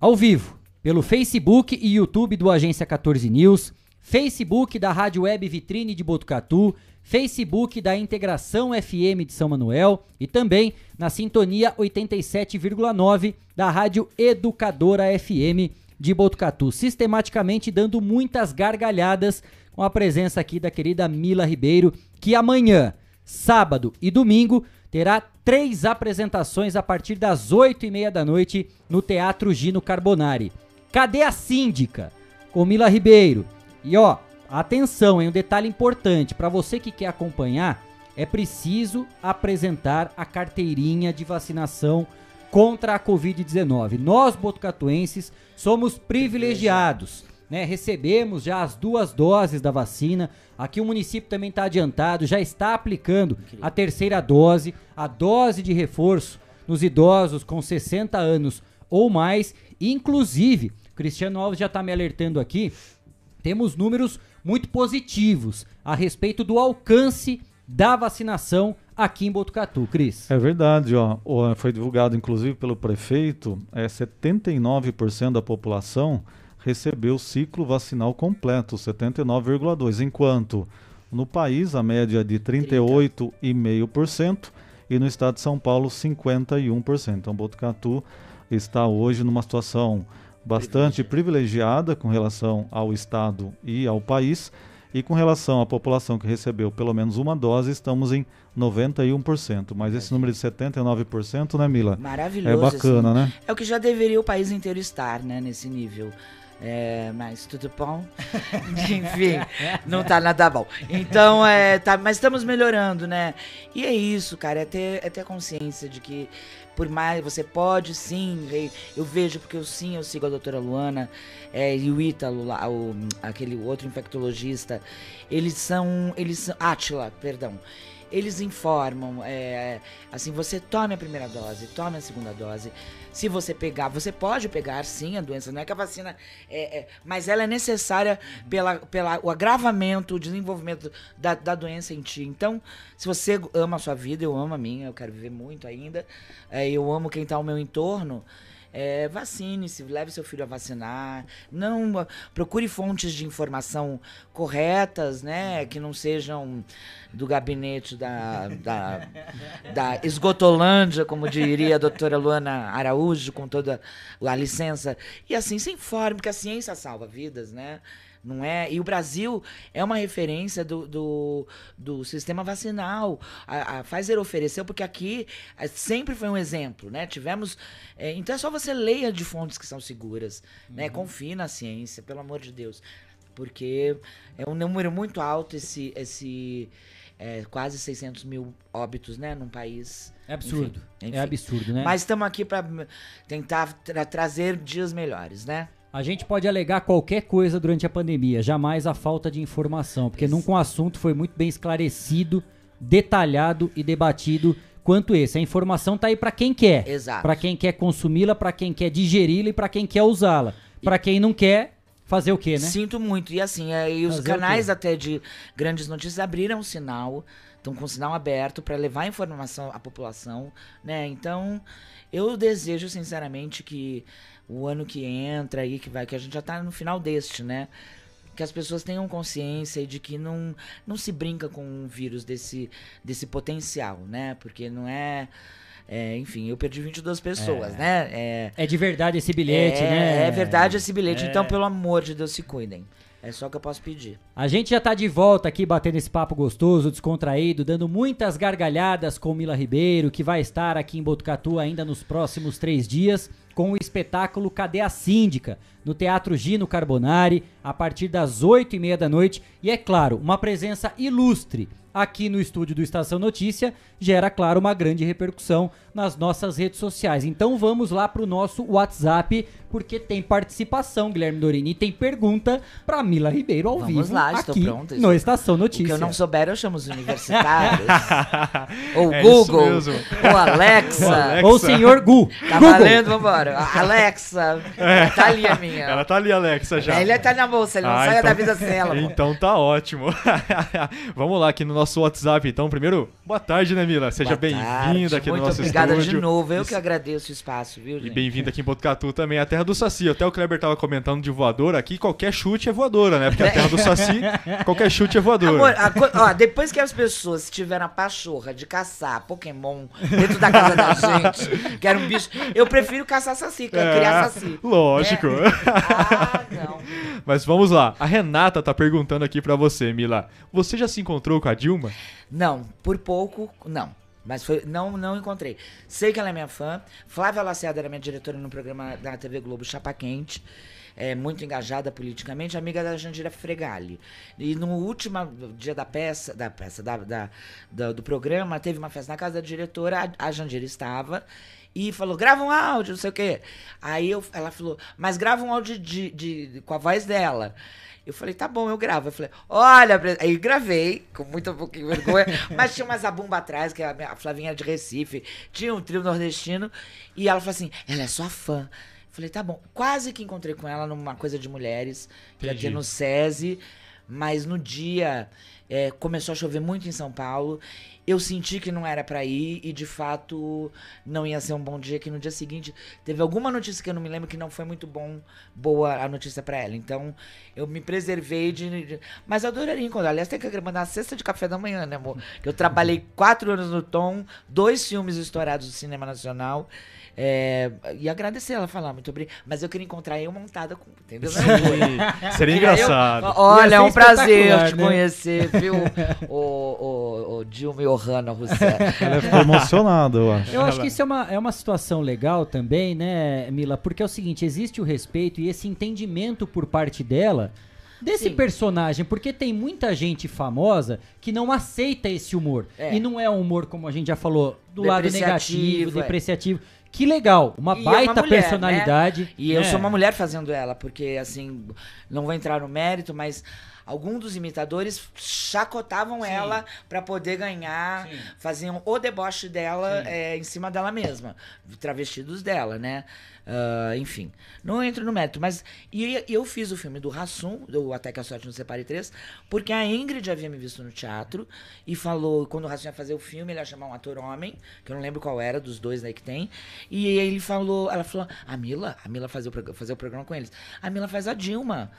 ao vivo, pelo Facebook e YouTube do Agência 14 News, Facebook da Rádio Web Vitrine de Botucatu, Facebook da Integração FM de São Manuel e também na sintonia 87,9 da Rádio Educadora FM de Botucatu, sistematicamente dando muitas gargalhadas com a presença aqui da querida Mila Ribeiro, que amanhã, sábado e domingo terá três apresentações a partir das oito e meia da noite no Teatro Gino Carbonari. Cadê a síndica? Com Mila Ribeiro. E ó, Atenção, em um detalhe importante, para você que quer acompanhar, é preciso apresentar a carteirinha de vacinação contra a Covid-19. Nós, botucatuenses, somos privilegiados. Né? Recebemos já as duas doses da vacina. Aqui o município também está adiantado, já está aplicando a terceira dose, a dose de reforço nos idosos com 60 anos ou mais. Inclusive, Cristiano Alves já está me alertando aqui, temos números muito positivos a respeito do alcance da vacinação aqui em Botucatu, Cris. É verdade, ó. Foi divulgado inclusive pelo prefeito, é 79% da população recebeu o ciclo vacinal completo, 79,2, enquanto no país a média é de 38,5% e no estado de São Paulo 51%. Então Botucatu está hoje numa situação bastante privilegiada com relação ao Estado e ao país. E com relação à população que recebeu pelo menos uma dose, estamos em 91%. Mas esse número de 79%, né, Mila? Maravilhoso. É bacana, assim. né? É o que já deveria o país inteiro estar, né, nesse nível. É, mas tudo bom? Enfim, não tá nada bom. Então, é, tá, mas estamos melhorando, né? E é isso, cara, é ter, é ter consciência de que por mais você pode sim, eu vejo porque eu sim, eu sigo a doutora Luana é, e o Ítalo, lá, o, aquele outro infectologista, eles são, eles são, Atila, perdão, eles informam, é, assim, você tome a primeira dose, tome a segunda dose, se você pegar, você pode pegar sim a doença, não é que a vacina é, é mas ela é necessária pela, pela o agravamento, o desenvolvimento da, da doença em ti. Então, se você ama a sua vida, eu amo a minha, eu quero viver muito ainda, é, eu amo quem está ao meu entorno. É, vacine-se, leve seu filho a vacinar. Não procure fontes de informação corretas, né? Que não sejam do gabinete da, da, da esgotolândia, como diria a doutora Luana Araújo, com toda a licença. E assim, se informe, porque a ciência salva vidas, né? Não é? E o Brasil é uma referência do, do, do sistema vacinal. A, a, Pfizer ofereceu, porque aqui é, sempre foi um exemplo, né? Tivemos. É, então é só você leia de fontes que são seguras, né? uhum. né? Confie na ciência, pelo amor de Deus. Porque é um número muito alto esse. esse é, quase 600 mil óbitos, né, num país. É absurdo. Enfim, enfim. É absurdo, né? Mas estamos aqui para tentar tra trazer dias melhores, né? A gente pode alegar qualquer coisa durante a pandemia, jamais a falta de informação, porque nunca um assunto foi muito bem esclarecido, detalhado e debatido quanto esse. A informação tá aí para quem quer. Exato. Para quem quer consumi-la, para quem quer digeri-la e para quem quer usá-la. Para quem não quer, fazer o quê, né? Sinto muito. E assim, é, e os fazer canais até de grandes notícias abriram o sinal, estão com o sinal aberto para levar informação à população, né? Então, eu desejo sinceramente que o ano que entra aí, que vai, que a gente já tá no final deste, né? Que as pessoas tenham consciência de que não, não se brinca com um vírus desse, desse potencial, né? Porque não é. É, enfim, eu perdi 22 pessoas, é. né? É, é de verdade esse bilhete, é, né? É verdade esse bilhete. É. Então, pelo amor de Deus, se cuidem. É só que eu posso pedir. A gente já tá de volta aqui batendo esse papo gostoso, descontraído, dando muitas gargalhadas com Mila Ribeiro, que vai estar aqui em Botucatu ainda nos próximos três dias com o espetáculo Cadê a Síndica? No Teatro Gino Carbonari, a partir das oito e meia da noite. E é claro, uma presença ilustre aqui no estúdio do Estação Notícia gera, claro, uma grande repercussão nas nossas redes sociais. Então vamos lá pro nosso WhatsApp, porque tem participação, Guilherme Dorini, e tem pergunta pra Mila Ribeiro ao vamos vivo. Vamos lá, estou aqui pronto. No Estação Notícia. O que eu não souber, eu chamo os universitários. ou é Google. Ou Alexa. Alexa. Ou o senhor Gu. Tá Google. valendo, vambora. Alexa. É. Tá ali a minha. Ela tá ali, Alexa, já. Ele tá na bolsa, ele não ah, sai então, da vida sem ela. Então tá ótimo. vamos lá aqui no nosso WhatsApp. Então, primeiro, boa tarde, né, Mila? Seja bem-vinda aqui no nosso obrigada de novo. Eu que agradeço o espaço, viu, gente? E bem-vinda aqui em Botucatu também, a terra do Saci. Até o Kleber tava comentando de voadora. Aqui qualquer chute é voadora, né? Porque a terra do Saci, qualquer chute é voadora. Amor, ó, depois que as pessoas tiveram a pachorra de caçar Pokémon dentro da casa da gente, que era um bicho, eu prefiro caçar Saci, que é, criar Saci. Lógico. É. Ah, não. Mas vamos lá. A Renata tá perguntando aqui para você, Mila. Você já se encontrou com a Dilma? Não, por pouco, não. Mas foi, não, não encontrei. Sei que ela é minha fã. Flávia Lacerda era minha diretora no programa da TV Globo Chapa Quente. É, muito engajada politicamente, amiga da Jandira Fregali. E no último dia da peça, da peça, da, da, da do programa, teve uma festa na casa da diretora, a, a Jandira estava e falou: grava um áudio, não sei o quê. Aí eu, ela falou: mas grava um áudio de, de, de, com a voz dela. Eu falei, tá bom, eu gravo. Eu falei, olha, aí gravei, com muita pouquinho vergonha, mas tinha uma zabumba atrás, que a, minha, a Flavinha de Recife, tinha um trio nordestino, e ela falou assim, ela é sua fã. Eu falei, tá bom. Quase que encontrei com ela numa coisa de mulheres, que ia ter no SESI, mas no dia é, começou a chover muito em São Paulo. Eu senti que não era para ir e de fato não ia ser um bom dia. Que no dia seguinte teve alguma notícia que eu não me lembro que não foi muito bom, boa a notícia para ela. Então eu me preservei de, de, Mas eu adoraria encontrar. Aliás, tem que mandar a cesta de café da manhã, né, amor? Eu trabalhei quatro anos no Tom, dois filmes estourados do cinema nacional. É, e agradecer ela falar muito obrigado. Mas eu queria encontrar eu montada com. Entendeu? Seria engraçado. Eu, olha, é um prazer te né? conhecer, viu? o, o, o Dilma e Ohana Rousseff. Ela ficou emocionada, eu acho. Eu acho que isso é uma, é uma situação legal também, né, Mila? Porque é o seguinte: existe o respeito e esse entendimento por parte dela desse Sim. personagem, porque tem muita gente famosa que não aceita esse humor. É. E não é um humor, como a gente já falou, do lado negativo, é. depreciativo que legal, uma E é baita mulher, personalidade. né? E eu né? sou uma mulher fazendo ela, porque assim, não vou entrar no mérito, mas alguns dos imitadores chacotavam ela pra poder ganhar, faziam o deboche dela é, em cima dela mesma, travestidos dela, né? Ah, enfim, não entro no mérito, mas e, eu fiz o filme do Rassum, do Até que a Sorte nos Separe Três, porque a Ingrid havia me visto no teatro e falou, quando o Rassum ia fazer o filme, ele ia chamar um ator homem, que eu não lembro qual era, dos dois aí que tem, e ele falou, ela falou, a Mila, a Mila fazia o, o programa com eles, a Mila faz a Dilma.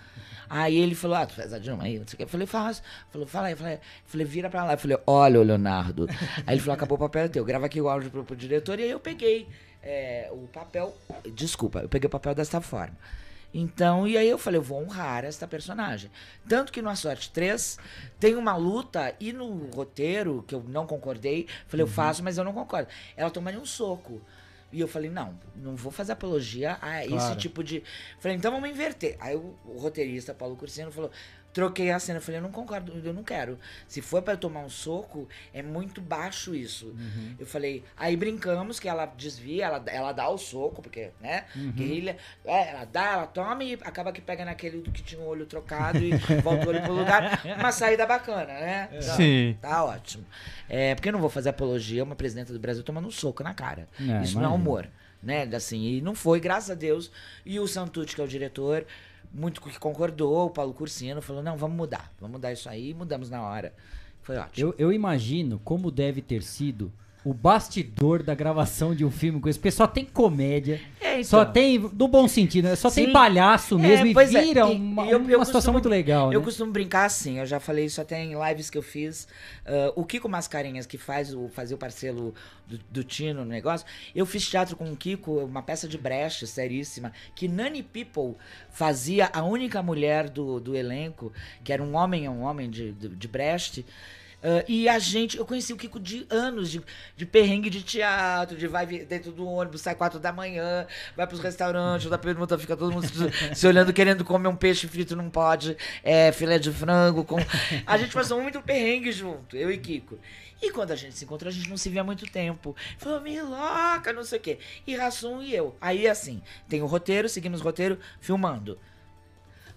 Aí ele falou, ah, tu faz a Dilma aí, não sei o que. Eu falei, faço. Falou, fala aí. Eu falei, falei, vira pra lá. Eu falei, olha, ô Leonardo. aí ele falou, acabou o papel é teu. Grava aqui o áudio pro, pro diretor. E aí eu peguei é, o papel. Desculpa, eu peguei o papel dessa forma. Então, e aí eu falei, eu vou honrar esta personagem. Tanto que no A Sorte 3 tem uma luta e no roteiro, que eu não concordei, falei, eu faço, mas eu não concordo. Ela tomaria um soco. E eu falei, não, não vou fazer apologia a esse Claro. tipo de. Falei, então vamos inverter. Aí o roteirista, Paulo Cursino, falou. Troquei a cena, eu falei, eu não concordo, eu não quero. Se for pra eu tomar um soco, é muito baixo isso. Eu falei, aí brincamos que ela desvia, ela, ela dá o soco, porque, né? Guerrilha, é, ela dá, ela toma e acaba que pega naquele que tinha o olho trocado e volta o olho pro lugar. Uma saída bacana, né? Então, Sim. Tá ótimo. É, porque eu não vou fazer apologia a uma presidenta do Brasil tomando um soco na cara. É, Isso não é humor. Né? Assim, e não foi, graças a Deus. E o Santucci, que é o diretor, muito que concordou, o Paulo Cursino falou: não, vamos mudar. Vamos mudar isso aí, mudamos na hora. Foi ótimo. Eu, eu imagino como deve ter sido o bastidor da gravação de um filme com isso, porque só tem comédia, É, então. só tem, no bom sentido, né? só tem Sim. palhaço mesmo É, e pois é, vira e- uma, e eu- uma eu situação costumo- muito legal, Eu né? costumo brincar assim, eu já falei isso até em lives que eu fiz. Ah, o Kiko Mascarenhas, que faz o, fazia o parceiro do, do Tino no negócio, eu fiz teatro com o Kiko, uma peça de brecha seríssima, que Nani People fazia a única mulher do, do elenco, que era um homem, é um homem de, de, de Brecht. Ah, e a gente, eu conheci o Kiko de anos, de, de perrengue de teatro, de vai dentro do ônibus, sai quatro da manhã, vai pros restaurantes, da pergunta, fica todo mundo se, se olhando, querendo comer um peixe frito, não pode, é, filé de frango. Com... A gente passou muito perrengue junto, eu e Kiko. E quando a gente se encontrou, a gente não se via há muito tempo. Falou, Miloca, não sei o quê. E Rassum e eu. Aí, assim, tem o roteiro, seguimos o roteiro, filmando.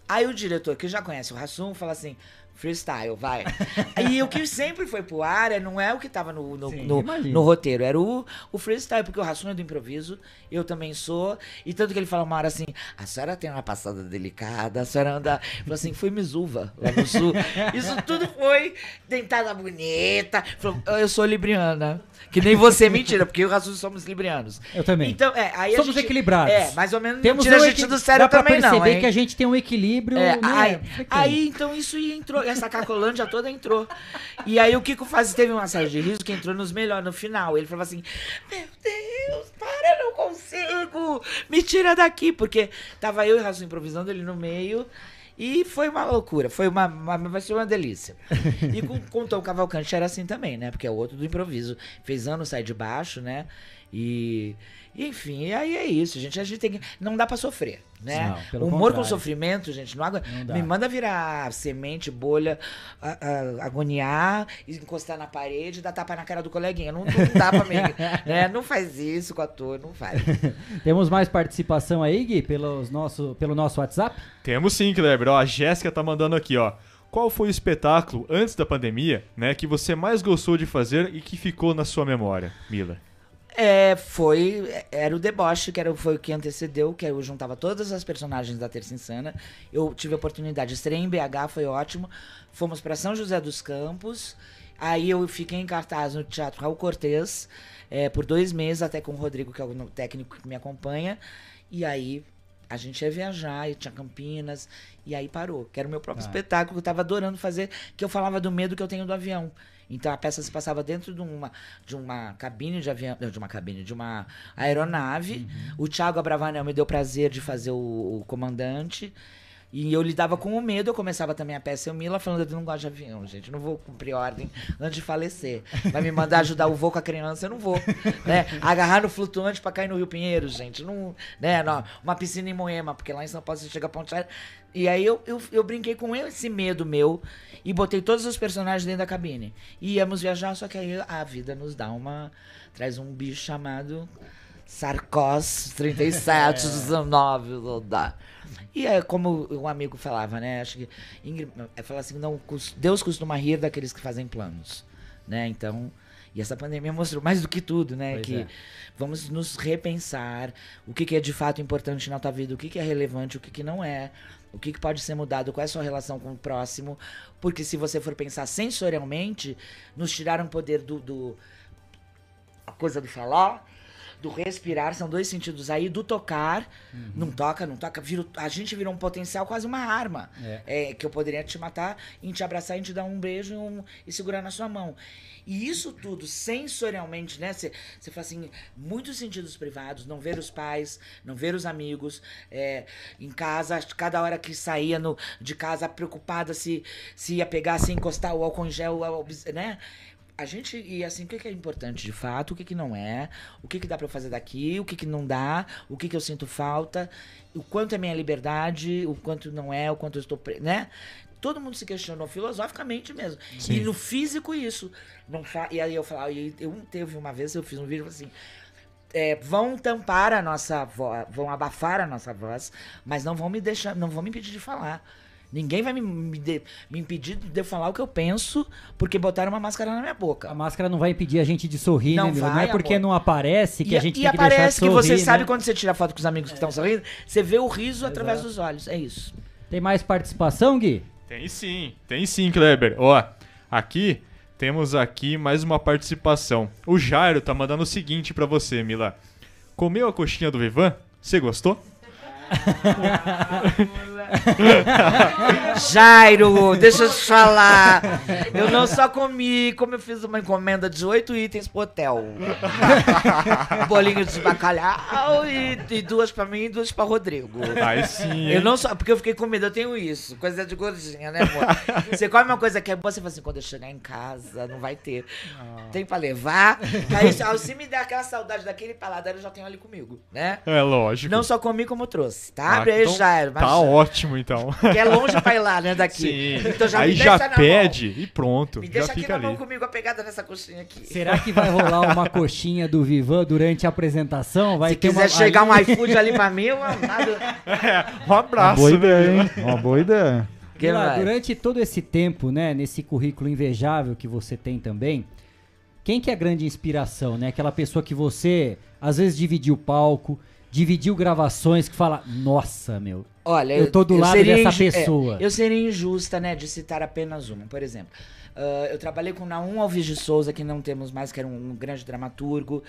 Aí o diretor, que já conhece o Rassum, fala assim: freestyle, vai. e o que sempre foi pro ar é- não é o que tava no, no, Sim, no, no roteiro, era o, o freestyle, porque o Rassum é do improviso, eu também sou. E tanto que ele fala uma hora assim: a senhora tem uma passada delicada, a senhora anda. Falou assim: foi Misuva, lá no sul. Isso tudo foi dentada bonita. Falou, eu sou libriana. Que nem você, mentira, porque eu e o Rassum somos librianos. Eu também. Então, é, aí Somos gente- equilibrados. É, mais ou menos. Temos não tira um a gente do sério Dá pra também, não. perceber hein? que a gente tem um equilíbrio, É, né? aí, Perfeito. aí, então isso aí essa cacolândia toda entrou. E aí o Kiko faz, teve uma série de riso que entrou nos melhores, no final. Ele falava assim: Meu Deus, para, eu não consigo, me tira daqui. Porque tava eu e o Rasul improvisando ele no meio. E foi uma loucura, foi uma, uma- vai ser uma delícia. E com, com o Tom Cavalcante era assim também, né? Porque é o outro do improviso. Fez anos, sai de baixo, né? E, enfim, e aí é isso, gente. A gente tem que. Não dá pra sofrer, né? Não, Humor com contrário. sofrimento, gente, não, agu- Não dá. me manda virar semente, bolha, a- a- agoniar, encostar na parede, dar tapa na cara do coleguinha. Não, não dá pra mim. né? Não faz isso com ator, não faz. Temos mais participação aí, Gui, pelos nosso, pelo nosso WhatsApp? Temos sim, Kleber. Ó, a Jéssica tá mandando aqui, ó. Qual foi o espetáculo antes da pandemia, né, que você mais gostou de fazer e que ficou na sua memória, Mila? É, foi. Era o deboche, que era, foi o que antecedeu, que eu juntava todas as personagens da Terça Insana. Eu tive a oportunidade de estrear em BH, foi ótimo. Fomos para São José dos Campos. Aí eu fiquei em cartaz no Teatro Raul Cortez é, por dois meses, até com o Rodrigo, que é o técnico que me acompanha. E aí a gente ia viajar, e tinha Campinas, e aí parou. Que era o meu próprio Ah. espetáculo, que eu tava adorando fazer, que eu falava do medo que eu tenho do avião. Então a peça se passava dentro de uma, de uma cabine de avião, não, de uma cabine, de uma aeronave. O Thiago Abravanel me deu prazer de fazer o, o comandante. E eu lidava com o medo, eu começava também a peça, eu Mila falando, eu não gosto de avião, gente, não vou cumprir ordem antes de falecer. Vai me mandar ajudar o voo com a criança, eu não vou. Né? Agarrar no flutuante pra cair no Rio Pinheiro, gente, não, né? Não, uma piscina em Moema, porque lá em São Paulo você chega a Ponte Aérea. E aí eu, eu, eu brinquei com esse medo meu e botei todos os personagens dentro da cabine. E íamos viajar, só que aí a vida nos dá uma. traz um bicho chamado Sarcós 37, 19, não dá. E é como um amigo falava, né? Acho que Ingrid, é, fala assim, não, Deus costuma rir daqueles que fazem planos, né? Então, e essa pandemia mostrou mais do que tudo, né? Pois que é. vamos nos repensar o que, que é de fato importante na tua vida, o que, que é relevante, o que, que não é, o que, que pode ser mudado, qual é a sua relação com o próximo. Porque se você for pensar sensorialmente, nos tiraram o poder do, do a coisa do falar, do respirar, são dois sentidos aí, do tocar, não toca, não toca, vira, a gente virou um potencial, quase uma arma, É. é, que eu poderia te matar, em te abraçar, em te dar um beijo e, um- e segurar na sua mão. E isso tudo, sensorialmente, né? Você fala assim, muitos sentidos privados, não ver os pais, não ver os amigos, é, em casa, cada hora que saía no, de casa, preocupada se, se ia pegar, se encostar o álcool em gel, né? A gente, e assim, o que, que é importante de fato, o que, que não é, o que, que dá pra eu fazer daqui, o que, que não dá, o que, que eu sinto falta, o quanto é minha liberdade, o quanto não é, o quanto eu estou, né? Todo mundo se questionou filosoficamente mesmo. E no físico, isso. Não e aí eu falava, e eu teve uma vez, eu fiz um vídeo assim. é, vão tampar a nossa voz, vão abafar a nossa voz, mas não vão me deixar, não vão me impedir de falar. Ninguém vai me, me, de- me impedir de eu falar o que eu penso, porque botaram uma máscara na minha boca. A máscara não vai impedir a gente de sorrir, Não né, Mila? Não vai, é porque amor. não aparece que e a gente e tem que deixar de aparece que sorrir, você sabe né? quando você tira foto com os amigos que estão sorrindo, você vê o riso através dos olhos. É isso. Tem mais participação, Gui? Tem sim, tem sim, Kleber. Ó, aqui temos aqui mais uma participação. O Jairo tá mandando o seguinte pra você, Mila. Comeu a coxinha do Vivan? Você gostou? Jairo, deixa eu te falar. Eu não só comi, como eu fiz uma encomenda de oito itens pro hotel. Um bolinho de bacalhau e, e duas pra mim e duas pra Rodrigo. Aí sim. Eu não só, porque eu fiquei com medo, eu tenho isso, coisa de gordinha, né, amor? Você come uma coisa que é boa, você fala assim, quando eu chegar em casa, não vai ter. Tem pra levar. Aí, se- me der aquela saudade daquele paladar, eu já tenho ali comigo, né? É lógico. Não só comi como trouxe, tá? Ah, Abre aí, então Jairo. Tá mas- ótimo, então. Porque é longe pra ir lá, né, daqui. Sim. Então já Aí me já deixa na pede e pronto. mão. Me já deixa aqui fica na ali. mão comigo, a pegada nessa coxinha aqui. Será que vai rolar uma coxinha do Vivan durante a apresentação? Vai Se ter quiser uma... chegar um iFood ali pra mim, eu nada. Um abraço. Boa né, ideia, hein? Uma boa ideia. Que mais? durante todo esse tempo, né, nesse currículo invejável que você tem também, quem que é a grande inspiração, né? Aquela pessoa que você, às vezes, dividiu palco, dividiu gravações, que fala, nossa, meu, Olha, Eu tô do lado seria dessa é, pessoa. eu seria injusta, né, de citar apenas uma. Por exemplo, ah, eu trabalhei com Naum Alves de Souza, que não temos mais, que era um, um grande dramaturgo,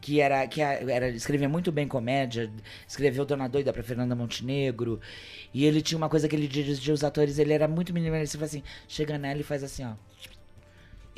que era que era escrevia muito bem comédia, escreveu Dona Doida pra Fernanda Montenegro, e ele tinha uma coisa que ele dirigia os atores, ele era muito minimalista, ele assim, chega nela e faz assim, ó.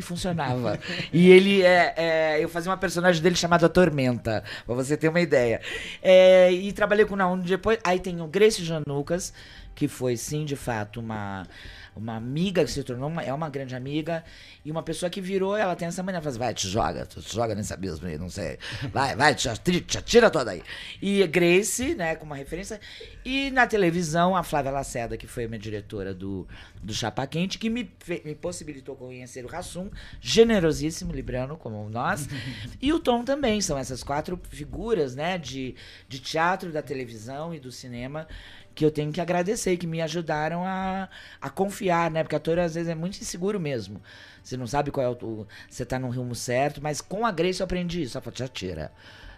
E funcionava. e ele é, é, Eu fazia uma personagem dele chamada Tormenta, pra você ter uma ideia. É, e trabalhei com o Naum depois. Aí tem o Grace Janucas, que foi, sim, de fato, uma, uma amiga que se tornou, uma, é uma grande amiga, e uma pessoa que virou, ela tem essa maneira, fala assim, vai, te joga, tu te joga nesse abismo aí, não sei. Vai, vai, te, te atira toda aí. E Grace, né, como uma referência. E na televisão, a Flávia Lacerda, que foi a minha diretora do, do Chapa Quente, que me, me possibilitou conhecer o Rassum, generosíssimo, libriano, como nós. e o Tom também, são essas quatro figuras, né, de, de teatro, da televisão e do cinema, que eu tenho que agradecer, que me ajudaram a, a confiar, né? Porque ator às vezes é muito inseguro mesmo. Você não sabe qual é o. Você tá no rumo certo, mas com a Grace eu aprendi isso. Só falei, já tira.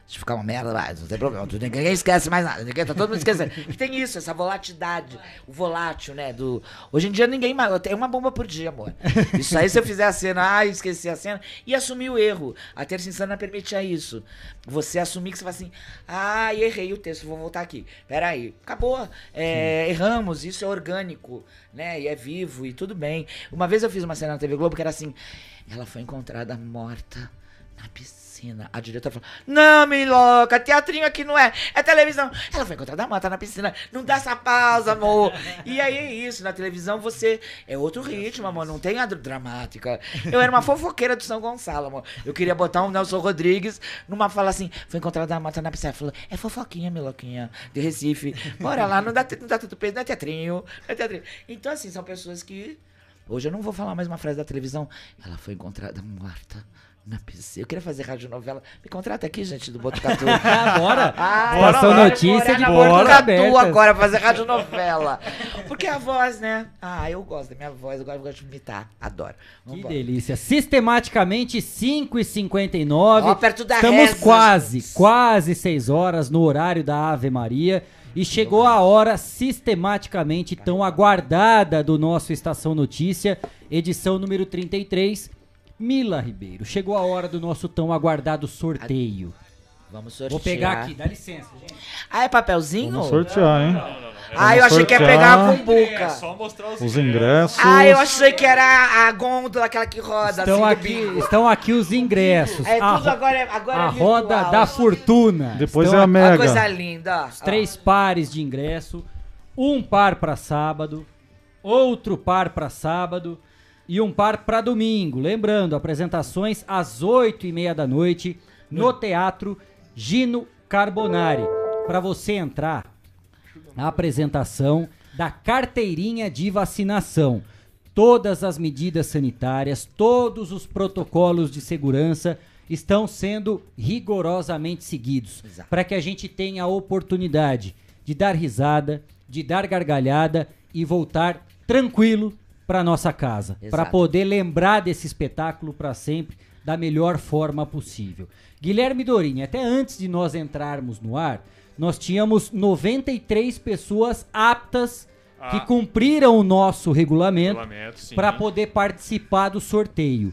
Se ficar uma merda, vai, não tem problema. Ninguém esquece mais nada. Ninguém, tá todo mundo esquecendo. E tem isso, essa volatilidade, o volátil, né? Do... Hoje em dia ninguém mais. É uma bomba por dia, amor. Isso aí, se eu fizer a cena, ah, esqueci a cena, e assumir o erro. A terça insana permitia isso. Você assumir que você fala assim, ah, errei o texto, vou voltar aqui. Peraí, acabou. É, erramos, isso é orgânico, né? E é vivo, e tudo bem. Uma vez eu fiz uma cena na TV Globo que era assim: ela foi encontrada morta na piscina. A diretora falou: Não, me louca, teatrinho aqui não é, é televisão. Ela foi encontrada morta na piscina. Não dá essa pausa, amor. E aí é isso, na televisão você. É outro ritmo, amor, não tem a dr- dramática. Eu era uma fofoqueira do São Gonçalo, amor. Eu queria botar um Nelson Rodrigues numa fala assim: Foi encontrada morta na piscina. Ela falou: É fofoquinha, minha louquinha, de Recife. Bora lá, não dá, não dá tanto peso, não é teatrinho, não é teatrinho. Então, assim, são pessoas que. Hoje eu não vou falar mais uma frase da televisão. Ela foi encontrada morta Na piscina. Eu queria fazer radionovela. Me contrata aqui, gente, do Botucatu. Bora! Ah, Estação bora, Notícia bora de Botucatu agora fazer radionovela. Porque a voz, né? Ah, eu gosto da minha voz, eu gosto de imitar. Adoro. Que delícia. Sistematicamente, 5h59. Ó, perto da Estamos reza, quase, quase 6 horas no horário da Ave Maria. E chegou a hora sistematicamente tão aguardada do nosso Estação Notícia, edição número 33. Mila Ribeiro, chegou a hora do nosso tão aguardado sorteio. Vamos sortear. Vou pegar aqui, dá licença, gente. Ah, é papelzinho? Vamos sortear, hein? Ah, eu achei que ia pegar a cumbuca. Só mostrar os, Os ingressos. Ah, eu achei que era a gôndola, aquela que roda. Estão assim, aqui, estão aqui os ingressos. É a tudo ro- agora, é- agora a é roda da fortuna. Depois Estão é a Mega. que coisa linda. Os três pares de ingresso, um par para sábado, outro par para sábado e um par para domingo. Lembrando, apresentações às oito e meia da noite no Teatro Gino Carbonari. Para você entrar, a apresentação da carteirinha de vacinação. Todas as medidas sanitárias, todos os protocolos de segurança estão sendo rigorosamente seguidos para que a gente tenha a oportunidade de dar risada, de dar gargalhada e voltar tranquilo para nossa casa, para poder lembrar desse espetáculo para sempre da melhor forma possível. Guilherme Dorini, até antes de nós entrarmos no ar, nós tínhamos 93 pessoas aptas que Ah. cumpriram o nosso regulamento Regulamento, para poder participar do sorteio.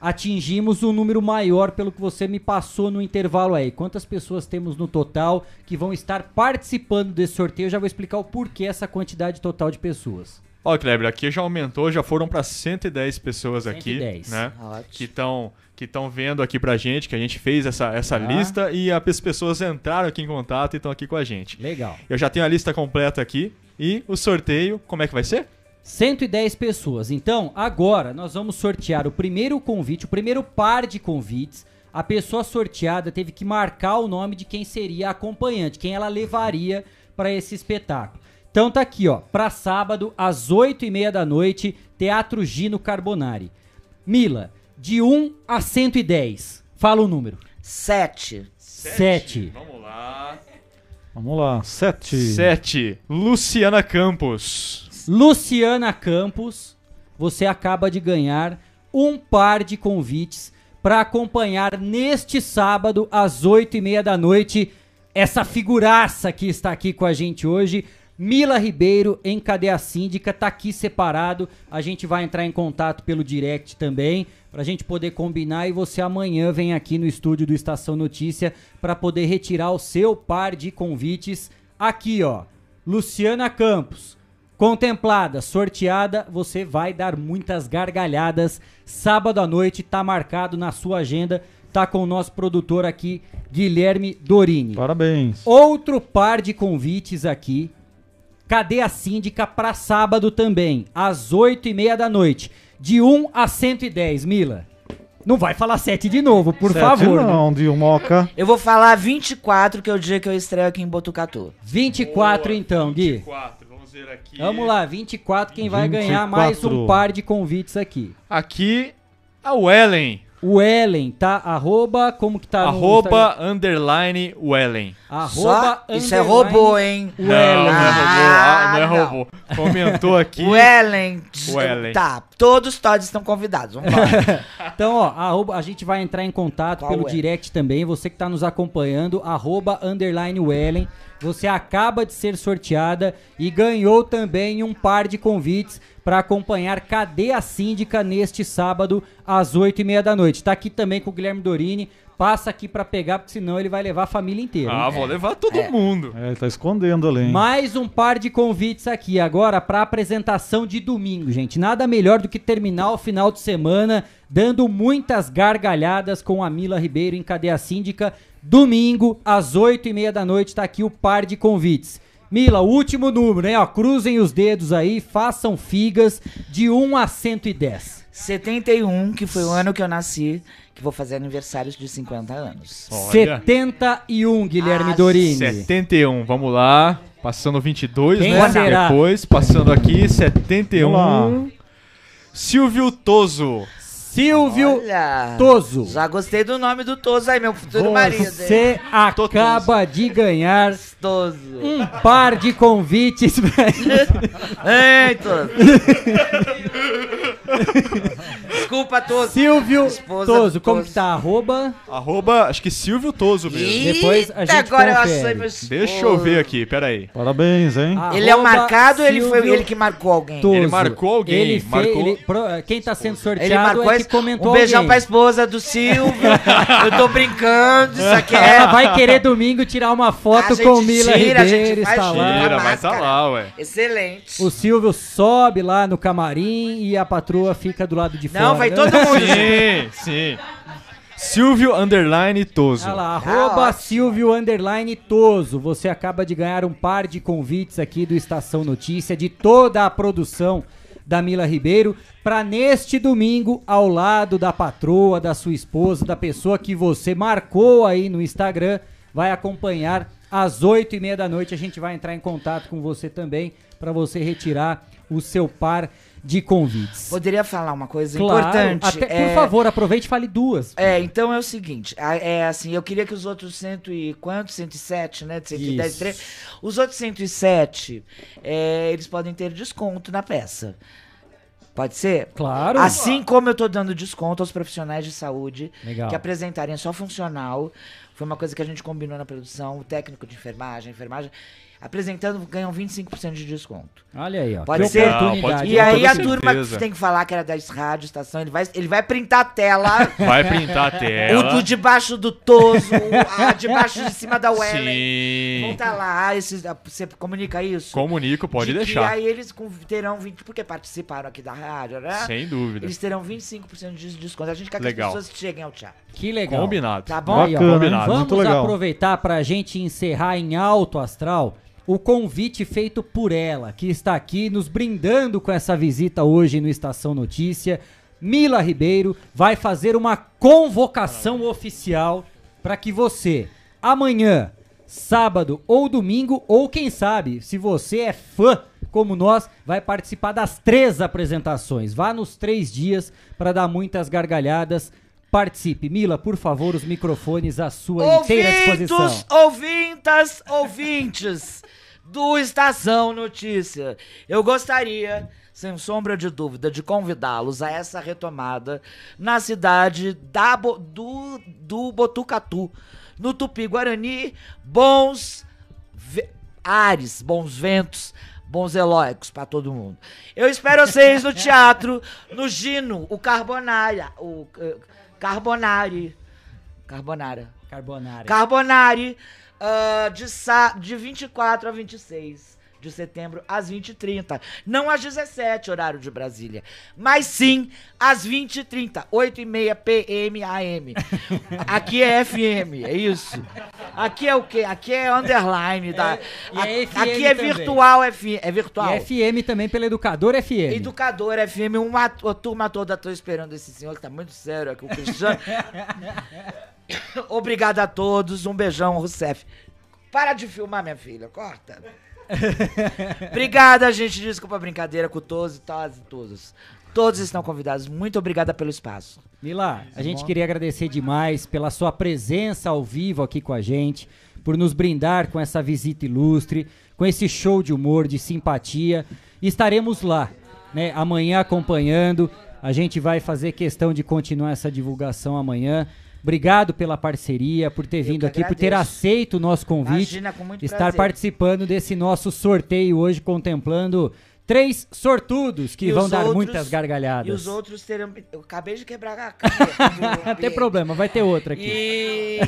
Atingimos um número maior pelo que você me passou no intervalo aí. Quantas pessoas temos no total que vão estar participando desse sorteio? Eu já vou explicar o porquê essa quantidade total de pessoas. Ó, Kleber, aqui já aumentou, já foram para 110 pessoas aqui, 110. né? Ótimo. Que estão que estão vendo aqui pra gente, que a gente fez essa, essa Tá. lista e as pessoas entraram aqui em contato e estão aqui com a gente. Legal. Eu já tenho a lista completa aqui e o sorteio, como é que vai ser? 110 pessoas. Então, agora nós vamos sortear o primeiro convite, o primeiro par de convites. A pessoa sorteada teve que marcar o nome de quem seria a acompanhante, quem ela levaria para esse espetáculo. Então tá aqui, ó, para sábado às 8 e meia da noite, Teatro Gino Carbonari. Mila, de 1 a 110. Fala o número. Sete. 7. Vamos lá. Vamos lá. Sete. 7. Luciana Campos. Luciana Campos, você acaba de ganhar um par de convites para acompanhar neste sábado às oito e meia da noite essa figuraça que está aqui com a gente hoje. Mila Ribeiro em cadeia síndica, tá aqui separado. A gente vai entrar em contato pelo direct também, pra gente poder combinar e você amanhã vem aqui no estúdio do Estação Notícia para poder retirar o seu par de convites. Aqui, ó. Luciana Campos, contemplada, sorteada, você vai dar muitas gargalhadas. Sábado à noite tá marcado na sua agenda. Tá com o nosso produtor aqui, Guilherme Dorini. Parabéns. Outro par de convites aqui. Cadê a síndica para sábado também, às 8 e meia da noite, de 1 a 110, Mila? Não vai falar 7 de novo, por Sete favor. né? Não, de Moca. Eu vou falar 24, que é o dia que eu estreio aqui em Botucatu. 24 então, Gui. 4. Vamos ver aqui. Vamos lá, 24, quem vai ganhar 24. mais um par de convites aqui? Aqui, a Wellen. O Ellen, tá? Arroba, como que tá no arroba underline Wellen. Arroba, Só? Isso é robô, hein? Não, não é robô. Ah, não é Ah, não. robô. Comentou aqui. O Ellen. O Ellen. Tá, todos todos estão convidados. Vamos lá. Então, ó, arroba, a gente vai entrar em contato Qual pelo é? direct também. Você que tá nos acompanhando, arroba underline Wellen. Você acaba de ser sorteada e ganhou também um par de convites para acompanhar Cadê a Síndica neste sábado às 8 e meia da noite. Tá aqui também com o Guilherme Dorini. Passa aqui para pegar, porque senão ele vai levar a família inteira. hein? Ah, vou levar todo mundo. É, ele tá escondendo ali, hein? Mais um par de convites aqui agora para apresentação de domingo, gente. Nada melhor do que terminar o final de semana dando muitas gargalhadas com a Mila Ribeiro em cadeia síndica. Domingo, às oito e meia da noite, tá aqui o par de convites. Mila, o último número, hein? Ó, cruzem os dedos aí, façam figas de 1 a 110. 71, que foi o ano que eu nasci, que vou fazer aniversários de 50 anos. Olha. 71, Guilherme Ah, Dorini. 71, vamos lá. Passando 22, Quem né? será? Depois, passando aqui, 71. Vamos Silvio Toso. Silvio Olha, Toso. Já gostei do nome do Toso aí, meu futuro marido. hein? Você acaba de ganhar Toso. um par de convites Ei, Toso. Desculpa, Toso. Silvio Esposa Toso. Como que tá? Arroba. Arroba, acho que Silvio Toso mesmo. Ih, Depois a gente agora eu confere. achei meu esposo. Deixa eu ver aqui, peraí. Parabéns, hein? Ele é o Arroba marcado ou ele foi Silvio ele que marcou alguém? Toso. Ele marcou alguém, Ele marcou- ele- pro- quem tá sendo Ele sorteado marcou é que esse- comentou Um beijão alguém. pra esposa do Silvio. eu tô brincando, isso aqui é. Ela vai querer domingo tirar uma foto gente com Mila tira, a gente Ribeiro, faz está lá. Tira, mas tá máscara. lá, ué. Excelente. O Silvio sobe lá no camarim e a patroa fica do lado de fora. Não, vai né? todo mundo. Sim, sim. Silvio Underline Toso. Olha lá, arroba ótimo. Silvio Underline Toso. Você acaba de ganhar um par de convites aqui do Estação Notícia, de toda a produção da Mila Ribeiro, para neste domingo, ao lado da patroa, da sua esposa, da pessoa que você marcou aí no Instagram, vai acompanhar às oito e meia da noite. A gente vai entrar em contato com você também, para você retirar o seu par de convites. Poderia falar uma coisa Claro, importante. até- por é- favor, aproveite e fale duas. É, então é o seguinte, é assim, eu queria que os outros cento e quantos? 107, né? De 110, Isso. três- os outros 107, é, eles podem ter desconto na peça. Pode ser? Claro. Assim como eu tô dando desconto aos profissionais de saúde Legal. que apresentarem sua funcional. Foi uma coisa que a gente combinou na produção, o técnico de enfermagem, enfermagem. Apresentando, ganham 25% de desconto. Olha aí, ó. Pode que ser? oportunidade. E aí a turma que tem que falar que era da rádio, estação, ele vai, ele vai printar a tela. Vai printar a O tela. do debaixo do Toso, o- a debaixo de cima da Wellen. Vão Sim. estar lá, esses, você comunica isso? Comunico, pode De deixar. aí eles terão 20, porque participaram aqui da rádio, né? Sem dúvida. Eles terão 25% de desconto. A gente quer que Legal. as pessoas cheguem ao teatro. Que legal. Combinado. Tá bom? Aí, ó, Bacana, combinado. Vamos Muito legal. aproveitar pra gente encerrar em alto astral o convite feito por ela, que está aqui nos brindando com essa visita hoje no Estação Notícia. Mila Ribeiro vai fazer uma convocação oficial para que você, amanhã, sábado ou domingo, ou quem sabe, se você é fã como nós, vai participar das três apresentações. Vá nos três dias para dar muitas gargalhadas. Participe. Mila, por favor, os microfones à sua inteira disposição. Ouvintos, ouvintas, ouvintes do Estação Notícia. Eu gostaria, sem sombra de dúvida, de convidá-los a essa retomada na cidade da do, do Botucatu, no Tupi-Guarani. Bons ve- ares, bons ventos, bons eloicos pra todo mundo. Eu espero vocês no teatro, no Gino, o Carbonara, o eh, Carbonari, Carbonara. Carbonara. Carbonari, ah, de, sa de 24 a 26 de setembro, às 20h30. Não às 17 horário de Brasília, mas sim às 20h30, 8h30 PM AM. Aqui é FM, é isso. Aqui é o quê? Aqui é underline. E é FM aqui é também. virtual, F, é virtual. E FM também pela Educador FM. Educador FM, uma, a turma toda tô esperando esse senhor que tá muito sério aqui, o Cristiano. Obrigado a todos, um beijão, Rousseff. Para de filmar, minha filha, corta. obrigada, gente, desculpa a brincadeira com todos e todas e todos. Todos estão convidados, muito obrigada pelo espaço. Mila, a gente queria agradecer demais pela sua presença ao vivo aqui com a gente, por nos brindar com essa visita ilustre, com esse show de humor, de simpatia. Estaremos lá, né, amanhã acompanhando. A gente vai fazer questão de continuar essa divulgação amanhã. Obrigado pela parceria, por ter vindo aqui, por ter agradeço. aceito o nosso convite. Imagina, estar prazer. participando desse nosso sorteio hoje, contemplando três sortudos que E vão dar outros- muitas gargalhadas. E os outros terão. Eu acabei de quebrar a caneta. Não tem problema, vai ter outra aqui. E,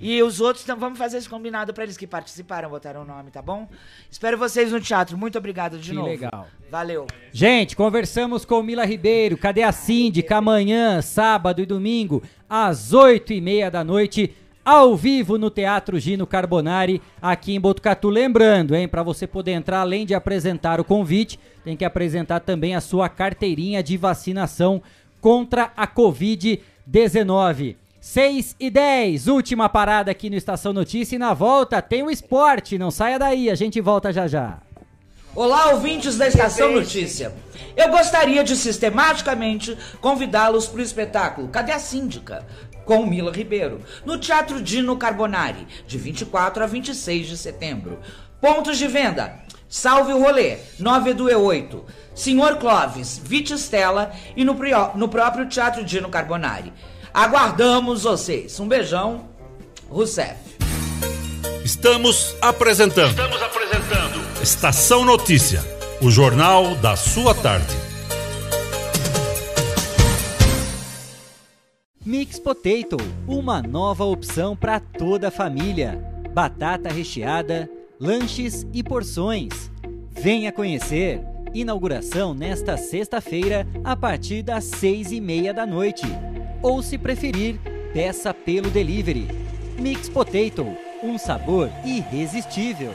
e, e os outros, então vamos fazer esse combinado pra eles que participaram, botaram o nome, tá bom? Espero vocês no teatro. Muito obrigado de Que novo. legal. Valeu. Gente, conversamos com Mila Ribeiro. Cadê a síndica? Amanhã, sábado e domingo, às oito e meia da noite, ao vivo no Teatro Gino Carbonari, aqui em Botucatu. Lembrando, hein, para você poder entrar, além de apresentar o convite, tem que apresentar também a sua carteirinha de vacinação contra a Covid-19. 6 e 10, última parada aqui no Estação Notícia e na volta tem o esporte. Não saia daí, a gente volta já já. Olá, ouvintes da Estação Notícia. Eu gostaria de sistematicamente convidá-los para o espetáculo Cadê a Síndica? Com Mila Ribeiro, no Teatro Dino Carbonari, de 24 a 26 de setembro. Pontos de venda: Salve o Rolê, 9 do E8, Senhor Clóvis, Vite Stella e no, no próprio Teatro Dino Carbonari. Aguardamos vocês. Um beijão, Rousseff. Estamos apresentando. Estamos apresentando. Estação Notícia, o jornal da sua tarde. Mix Potato, uma nova opção para toda a família. Batata recheada, lanches e porções. Venha conhecer. Inauguração nesta sexta-feira a partir das seis e meia da noite. Ou se preferir, peça pelo delivery. Mix Potato, um sabor irresistível.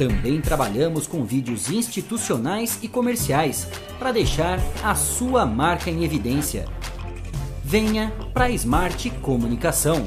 Também trabalhamos com vídeos institucionais e comerciais para deixar a sua marca em evidência. Venha para Smart Comunicação.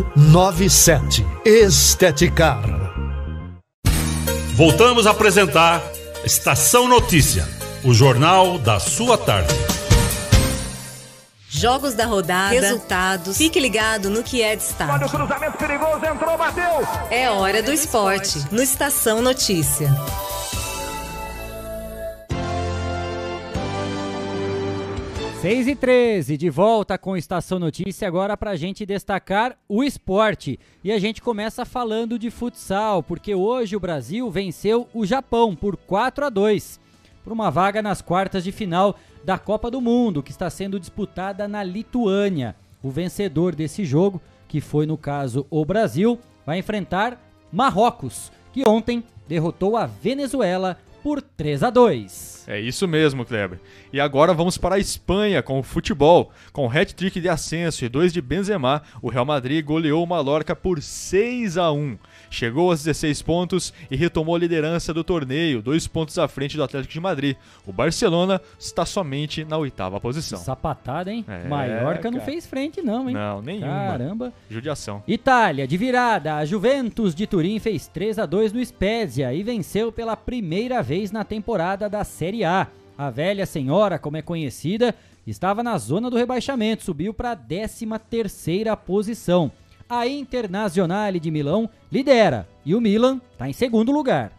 3497. Esteticar. Voltamos a apresentar Estação Notícia, o jornal da sua tarde. Jogos da rodada, resultados. Fique ligado no que é destaque. Olha o cruzamento perigoso, entrou, bateu. É hora do esporte, no Estação Notícia. Seis e 13, de volta com Estação Notícia, agora para a gente destacar o esporte. E a gente começa falando de futsal, porque hoje o Brasil venceu o Japão por 4 a 2 por uma vaga nas quartas de final da Copa do Mundo, que está sendo disputada na Lituânia. O vencedor desse jogo, que foi no caso o Brasil, vai enfrentar Marrocos, que ontem derrotou a Venezuela por 3 a 2. É isso mesmo, Kleber. E agora vamos para a Espanha com o futebol. Com hat-trick de Ascenso e dois de Benzema, o Real Madrid goleou o Mallorca por 6 a 1 chegou aos 16 pontos e retomou a liderança do torneio, dois pontos à frente do Atlético de Madrid. O Barcelona está somente na oitava posição. Sapatada, hein? É, Mallorca cara. não fez frente, não, hein? Não, nenhuma. Caramba. Judiação. Itália, de virada, a Juventus de Turim fez 3 a 2 no Spezia e venceu pela primeira vez na temporada da Série A. A velha senhora, como é conhecida, estava na zona do rebaixamento, subiu para a 13 terceira posição. A Internazionale de Milão lidera e o Milan está em segundo lugar.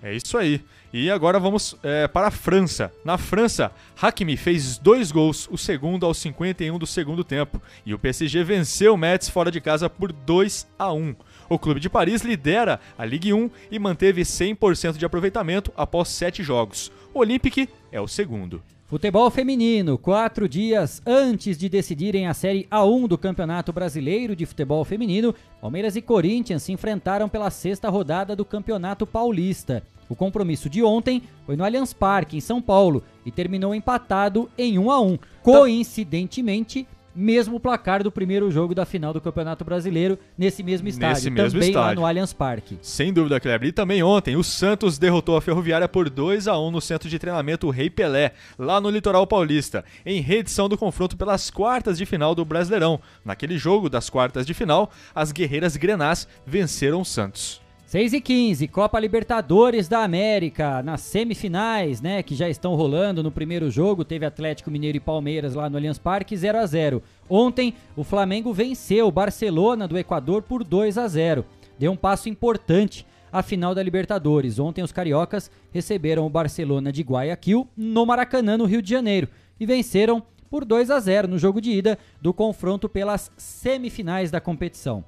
É isso aí. E agora vamos é, para a França. Na França, Hakimi fez dois gols, o segundo aos 51 do segundo tempo. E o PSG venceu o Metz fora de casa por 2 a 1. O Clube de Paris lidera a Ligue 1 e manteve 100% de aproveitamento após sete jogos. O Olympique é o segundo. Futebol feminino, quatro dias antes de decidirem a Série A1 do Campeonato Brasileiro de Futebol Feminino, Palmeiras e Corinthians se enfrentaram pela sexta rodada do Campeonato Paulista. O compromisso de ontem foi no Allianz Parque, em São Paulo, e terminou empatado em 1 a 1. Coincidentemente, mesmo placar do primeiro jogo da final do Campeonato Brasileiro nesse mesmo estádio, Nesse mesmo também lá estádio. no Allianz Parque. Sem dúvida, Kleber. E também ontem, o Santos derrotou a Ferroviária por 2 a 1 no centro de treinamento Rei Pelé, lá no litoral paulista, em reedição do confronto pelas quartas de final do Brasileirão. Naquele jogo das quartas de final, as guerreiras grenás venceram o Santos. 6 e 15, Copa Libertadores da América, nas semifinais, né, que já estão rolando. No primeiro jogo teve Atlético Mineiro e Palmeiras lá no Allianz Parque, 0 a 0. Ontem, o Flamengo venceu o Barcelona do Equador por 2 a 0. Deu um passo importante à final da Libertadores. Ontem os cariocas receberam o Barcelona de Guayaquil no Maracanã, no Rio de Janeiro, e venceram por 2 a 0 no jogo de ida do confronto pelas semifinais da competição.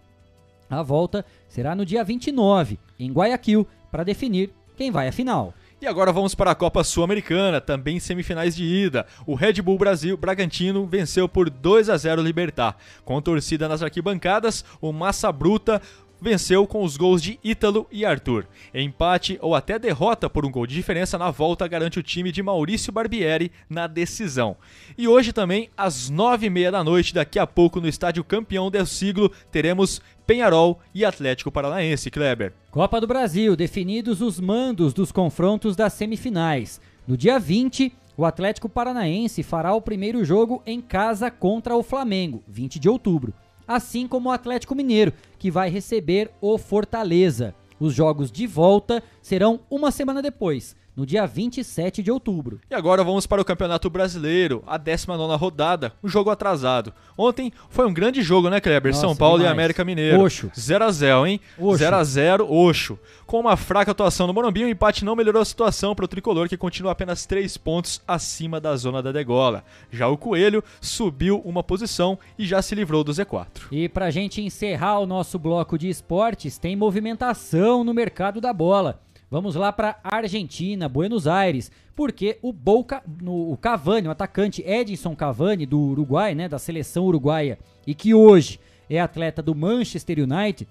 A volta será no dia 29, em Guayaquil, para definir quem vai à final. E agora vamos para a Copa Sul-Americana, também semifinais de ida. O Red Bull Brasil Bragantino venceu por 2 a 0 o Libertar. Com torcida nas arquibancadas, o Massa Bruta venceu com os gols de Ítalo e Arthur. Empate ou até derrota por um gol de diferença na volta garante o time de Maurício Barbieri na decisão. E hoje também, às nove e meia da noite, daqui a pouco no estádio campeão do siglo, teremos Penharol e Atlético Paranaense, Kleber. Copa do Brasil, definidos os mandos dos confrontos das semifinais. No dia 20, o Atlético Paranaense fará o primeiro jogo em casa contra o Flamengo, 20 de outubro. Assim como o Atlético Mineiro, que vai receber o Fortaleza. Os jogos de volta serão uma semana depois, no dia 27 de outubro. E agora vamos para o Campeonato Brasileiro, a 19 rodada, um jogo atrasado. Ontem foi um grande jogo, né, Kleber? Nossa, São Paulo demais. e América Mineiro. Oxo. 0 a 0 hein? Oxo. 0 a 0 Oxo. Com uma fraca atuação no Morumbi, o empate não melhorou a situação para o tricolor, que continua apenas 3 pontos acima da zona da degola. Já o Coelho subiu uma posição e já se livrou do Z4. E pra gente encerrar o nosso bloco de esportes, tem movimentação no mercado da bola. Vamos lá para Argentina, Buenos Aires, porque o Boca, no, o Cavani, o atacante Edinson Cavani do Uruguai, né, da seleção uruguaia, e que hoje é atleta do Manchester United,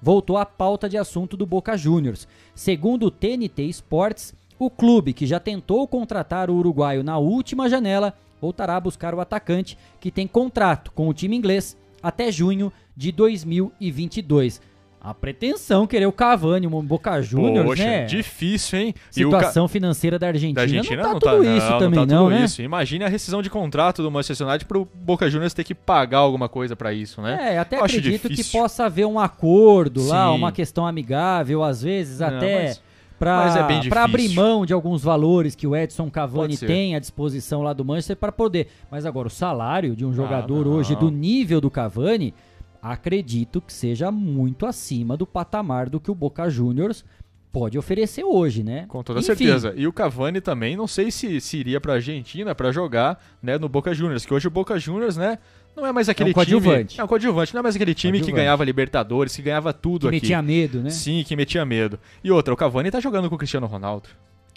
voltou à pauta de assunto do Boca Juniors. Segundo o TNT Sports, o clube que já tentou contratar o uruguaio na última janela voltará a buscar o atacante que tem contrato com o time inglês até junho de 2022. A pretensão querer o Cavani, um Boca Juniors, Poxa, né? difícil, hein? O ca- Situação financeira da Argentina, da Argentina não tá tudo isso também tá não, né? isso. Imagine a rescisão de contrato do Manchester United pro Boca Juniors ter que pagar alguma coisa pra isso, né? É, até Eu acredito que possa haver um acordo lá, Sim. uma questão amigável, às vezes Não, até mas- mas é pra, abrir mão de alguns valores que o Edson Cavani tem à disposição lá do Manchester para poder. Mas agora o salário de um jogador Ah, não. hoje do nível do Cavani, acredito que seja muito acima do patamar do que o Boca Juniors pode oferecer hoje, né? Com toda Enfim, certeza. E o Cavani também, não sei se, se iria pra Argentina pra jogar, né, no Boca Juniors, que hoje o Boca Juniors, né, não é mais aquele time... coadjuvante. É um coadjuvante, não é mais aquele time que ganhava Libertadores, que ganhava tudo Que aqui. metia medo, né? Sim, que metia medo. E outra, o Cavani tá jogando com o Cristiano Ronaldo.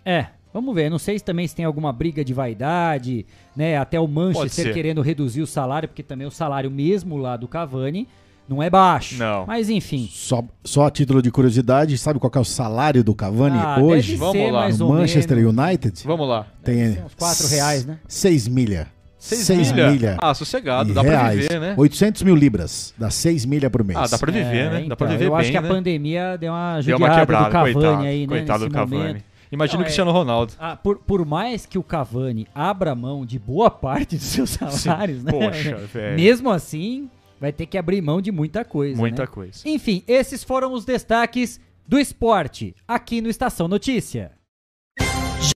É, vamos ver. Não sei se também se tem alguma briga de vaidade, né? Até o Manchester querendo reduzir o salário, porque também o salário mesmo lá do Cavani não é baixo. Não. Mas enfim. Só, só a título de curiosidade, sabe qual é o salário do Cavani Ah, hoje? deve Vamos ser lá. mais no ou Manchester menos. United? Vamos lá. Tem Uns 4 reais, né? 6 milha. Seis 6 milha? milha. Ah, sossegado, dá pra reais. viver, né? 800 mil libras. Dá 6 milha por mês. Ah, dá pra viver, né? Dá pra então, viver eu bem, acho que a né? pandemia deu uma Deu judiada uma quebrada, do Cavani coitado. aí, né? coitado nesse do Cavani. momento. Imagina o Cristiano Ronaldo. Ah, por, por mais que o Cavani abra mão de boa parte dos seus salários, né? Poxa, velho. Mesmo assim, vai ter que abrir mão de muita coisa. Muita né? coisa. Enfim, esses foram os destaques do esporte aqui no Estação Notícia.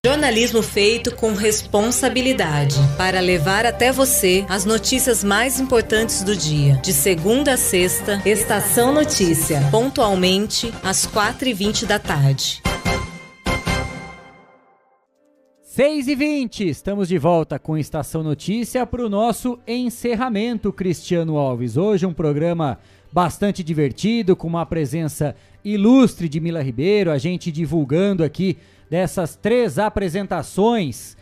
Jornalismo feito com responsabilidade para levar até você as notícias mais importantes do dia. De segunda a sexta, Estação Notícia, pontualmente às 4h20 da tarde. 6 e 20 estamos de volta com Estação Notícia para o nosso encerramento, Cristiano Alves. Hoje um programa bastante divertido, com uma presença ilustre de Mila Ribeiro, a gente divulgando aqui dessas três apresentações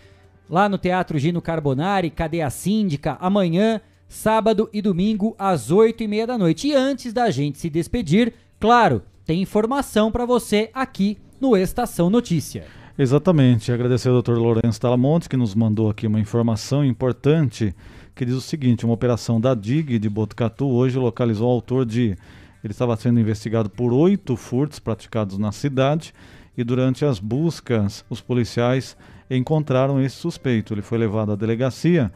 lá no Teatro Gino Carbonari, Cadeia Síndica, amanhã, sábado e domingo, às oito e meia da noite. E antes da gente se despedir, claro, tem informação para você aqui no Estação Notícia. Exatamente. Agradecer ao Dr. Lourenço Talamontes, que nos mandou aqui uma informação importante, que diz o seguinte, uma operação da DIG de Botucatu hoje localizou o autor de... Ele estava sendo investigado por oito furtos praticados na cidade e durante as buscas os policiais encontraram esse suspeito. Ele foi levado à delegacia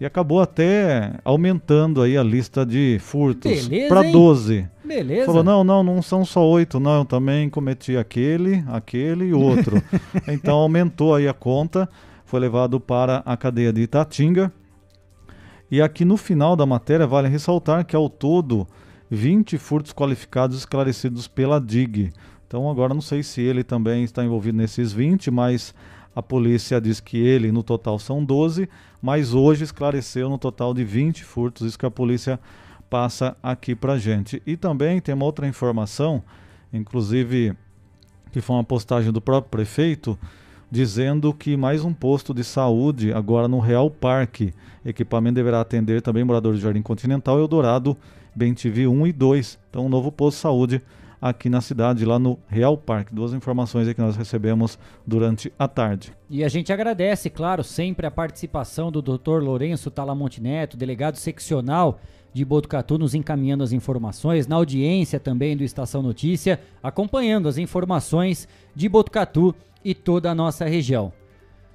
e acabou até aumentando aí a lista de furtos para 12. Beleza. Falou, não, não, não são só oito, não, eu também cometi aquele, aquele e outro. então aumentou aí a conta, foi levado para a cadeia de Itatinga. E aqui no final da matéria vale ressaltar que ao todo 20 furtos qualificados esclarecidos pela DIG. Então agora não sei se ele também está envolvido nesses 20, mas a polícia diz que ele no total são 12, mas hoje esclareceu no total de 20 furtos, isso que a polícia passa aqui pra gente. E também tem uma outra informação, inclusive que foi uma postagem do próprio prefeito, dizendo que mais um posto de saúde agora no Real Parque. Equipamento deverá atender também moradores de Jardim Continental, Eldorado, Bem TV 1 e 2. Então um novo posto de saúde aqui na cidade, lá no Real Parque. Duas informações que nós recebemos durante a tarde. E a gente agradece, claro, sempre a participação do Dr. Lourenço Talamonte Neto, delegado seccional de Botucatu, nos encaminhando as informações, na audiência também do Estação Notícia, acompanhando as informações de Botucatu e toda a nossa região.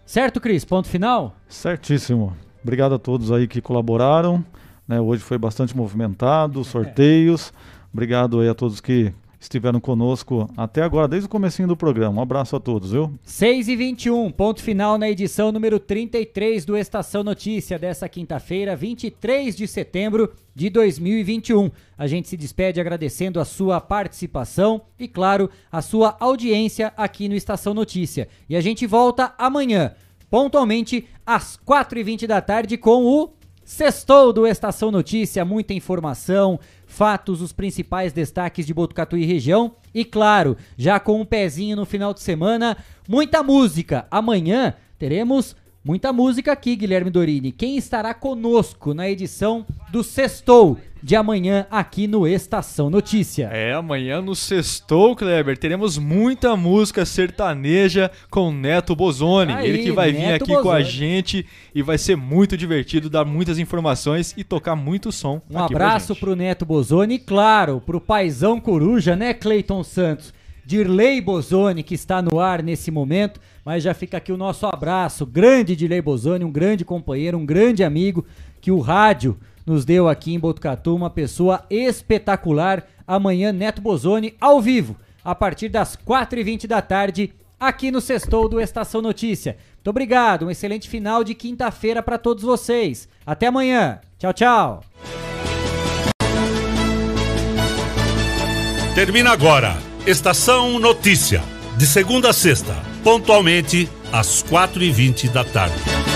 Certo, Cris? Ponto final? Certíssimo. Obrigado a todos aí que colaboraram. Né? Hoje foi bastante movimentado, sorteios. Obrigado aí a todos que estiveram conosco até agora, desde o comecinho do programa. Um abraço a todos, viu? 6 e 21 ponto final na edição número 33 do Estação Notícia dessa quinta-feira, 23 de setembro de 2021. A gente se despede agradecendo a sua participação e, claro, a sua audiência aqui no Estação Notícia. E a gente volta amanhã, pontualmente às 4h20 da tarde, com o Sextou do Estação Notícia, muita informação, fatos, os principais destaques de Botucatu e região. E claro, já com um pezinho no final de semana, muita música. Amanhã teremos muita música aqui, Guilherme Dorini. Quem estará conosco na edição do Sextou de amanhã aqui no Estação Notícia. É, amanhã no Sextou, Kleber, teremos muita música sertaneja com Neto Bozoni. Aí, Ele que vai vir Neto aqui com a Bozoni. gente e vai ser muito divertido, dar muitas informações e tocar muito som. Um abraço pro Neto Bozoni e, claro, pro paizão coruja, né, Cleiton Santos? Dirley Bozoni, que está no ar nesse momento, mas já fica aqui o nosso abraço. Grande Dirley Bozoni, um grande companheiro, um grande amigo que o rádio nos deu aqui em Botucatu, uma pessoa espetacular. Amanhã, Neto Bozoni, ao vivo, a partir das 4h20 da tarde, aqui no Sextou do Estação Notícia. Muito obrigado, um excelente final de quinta-feira para todos vocês. Até amanhã. Tchau, tchau. Termina agora. Estação Notícia. De segunda a sexta, pontualmente às 4h20 da tarde.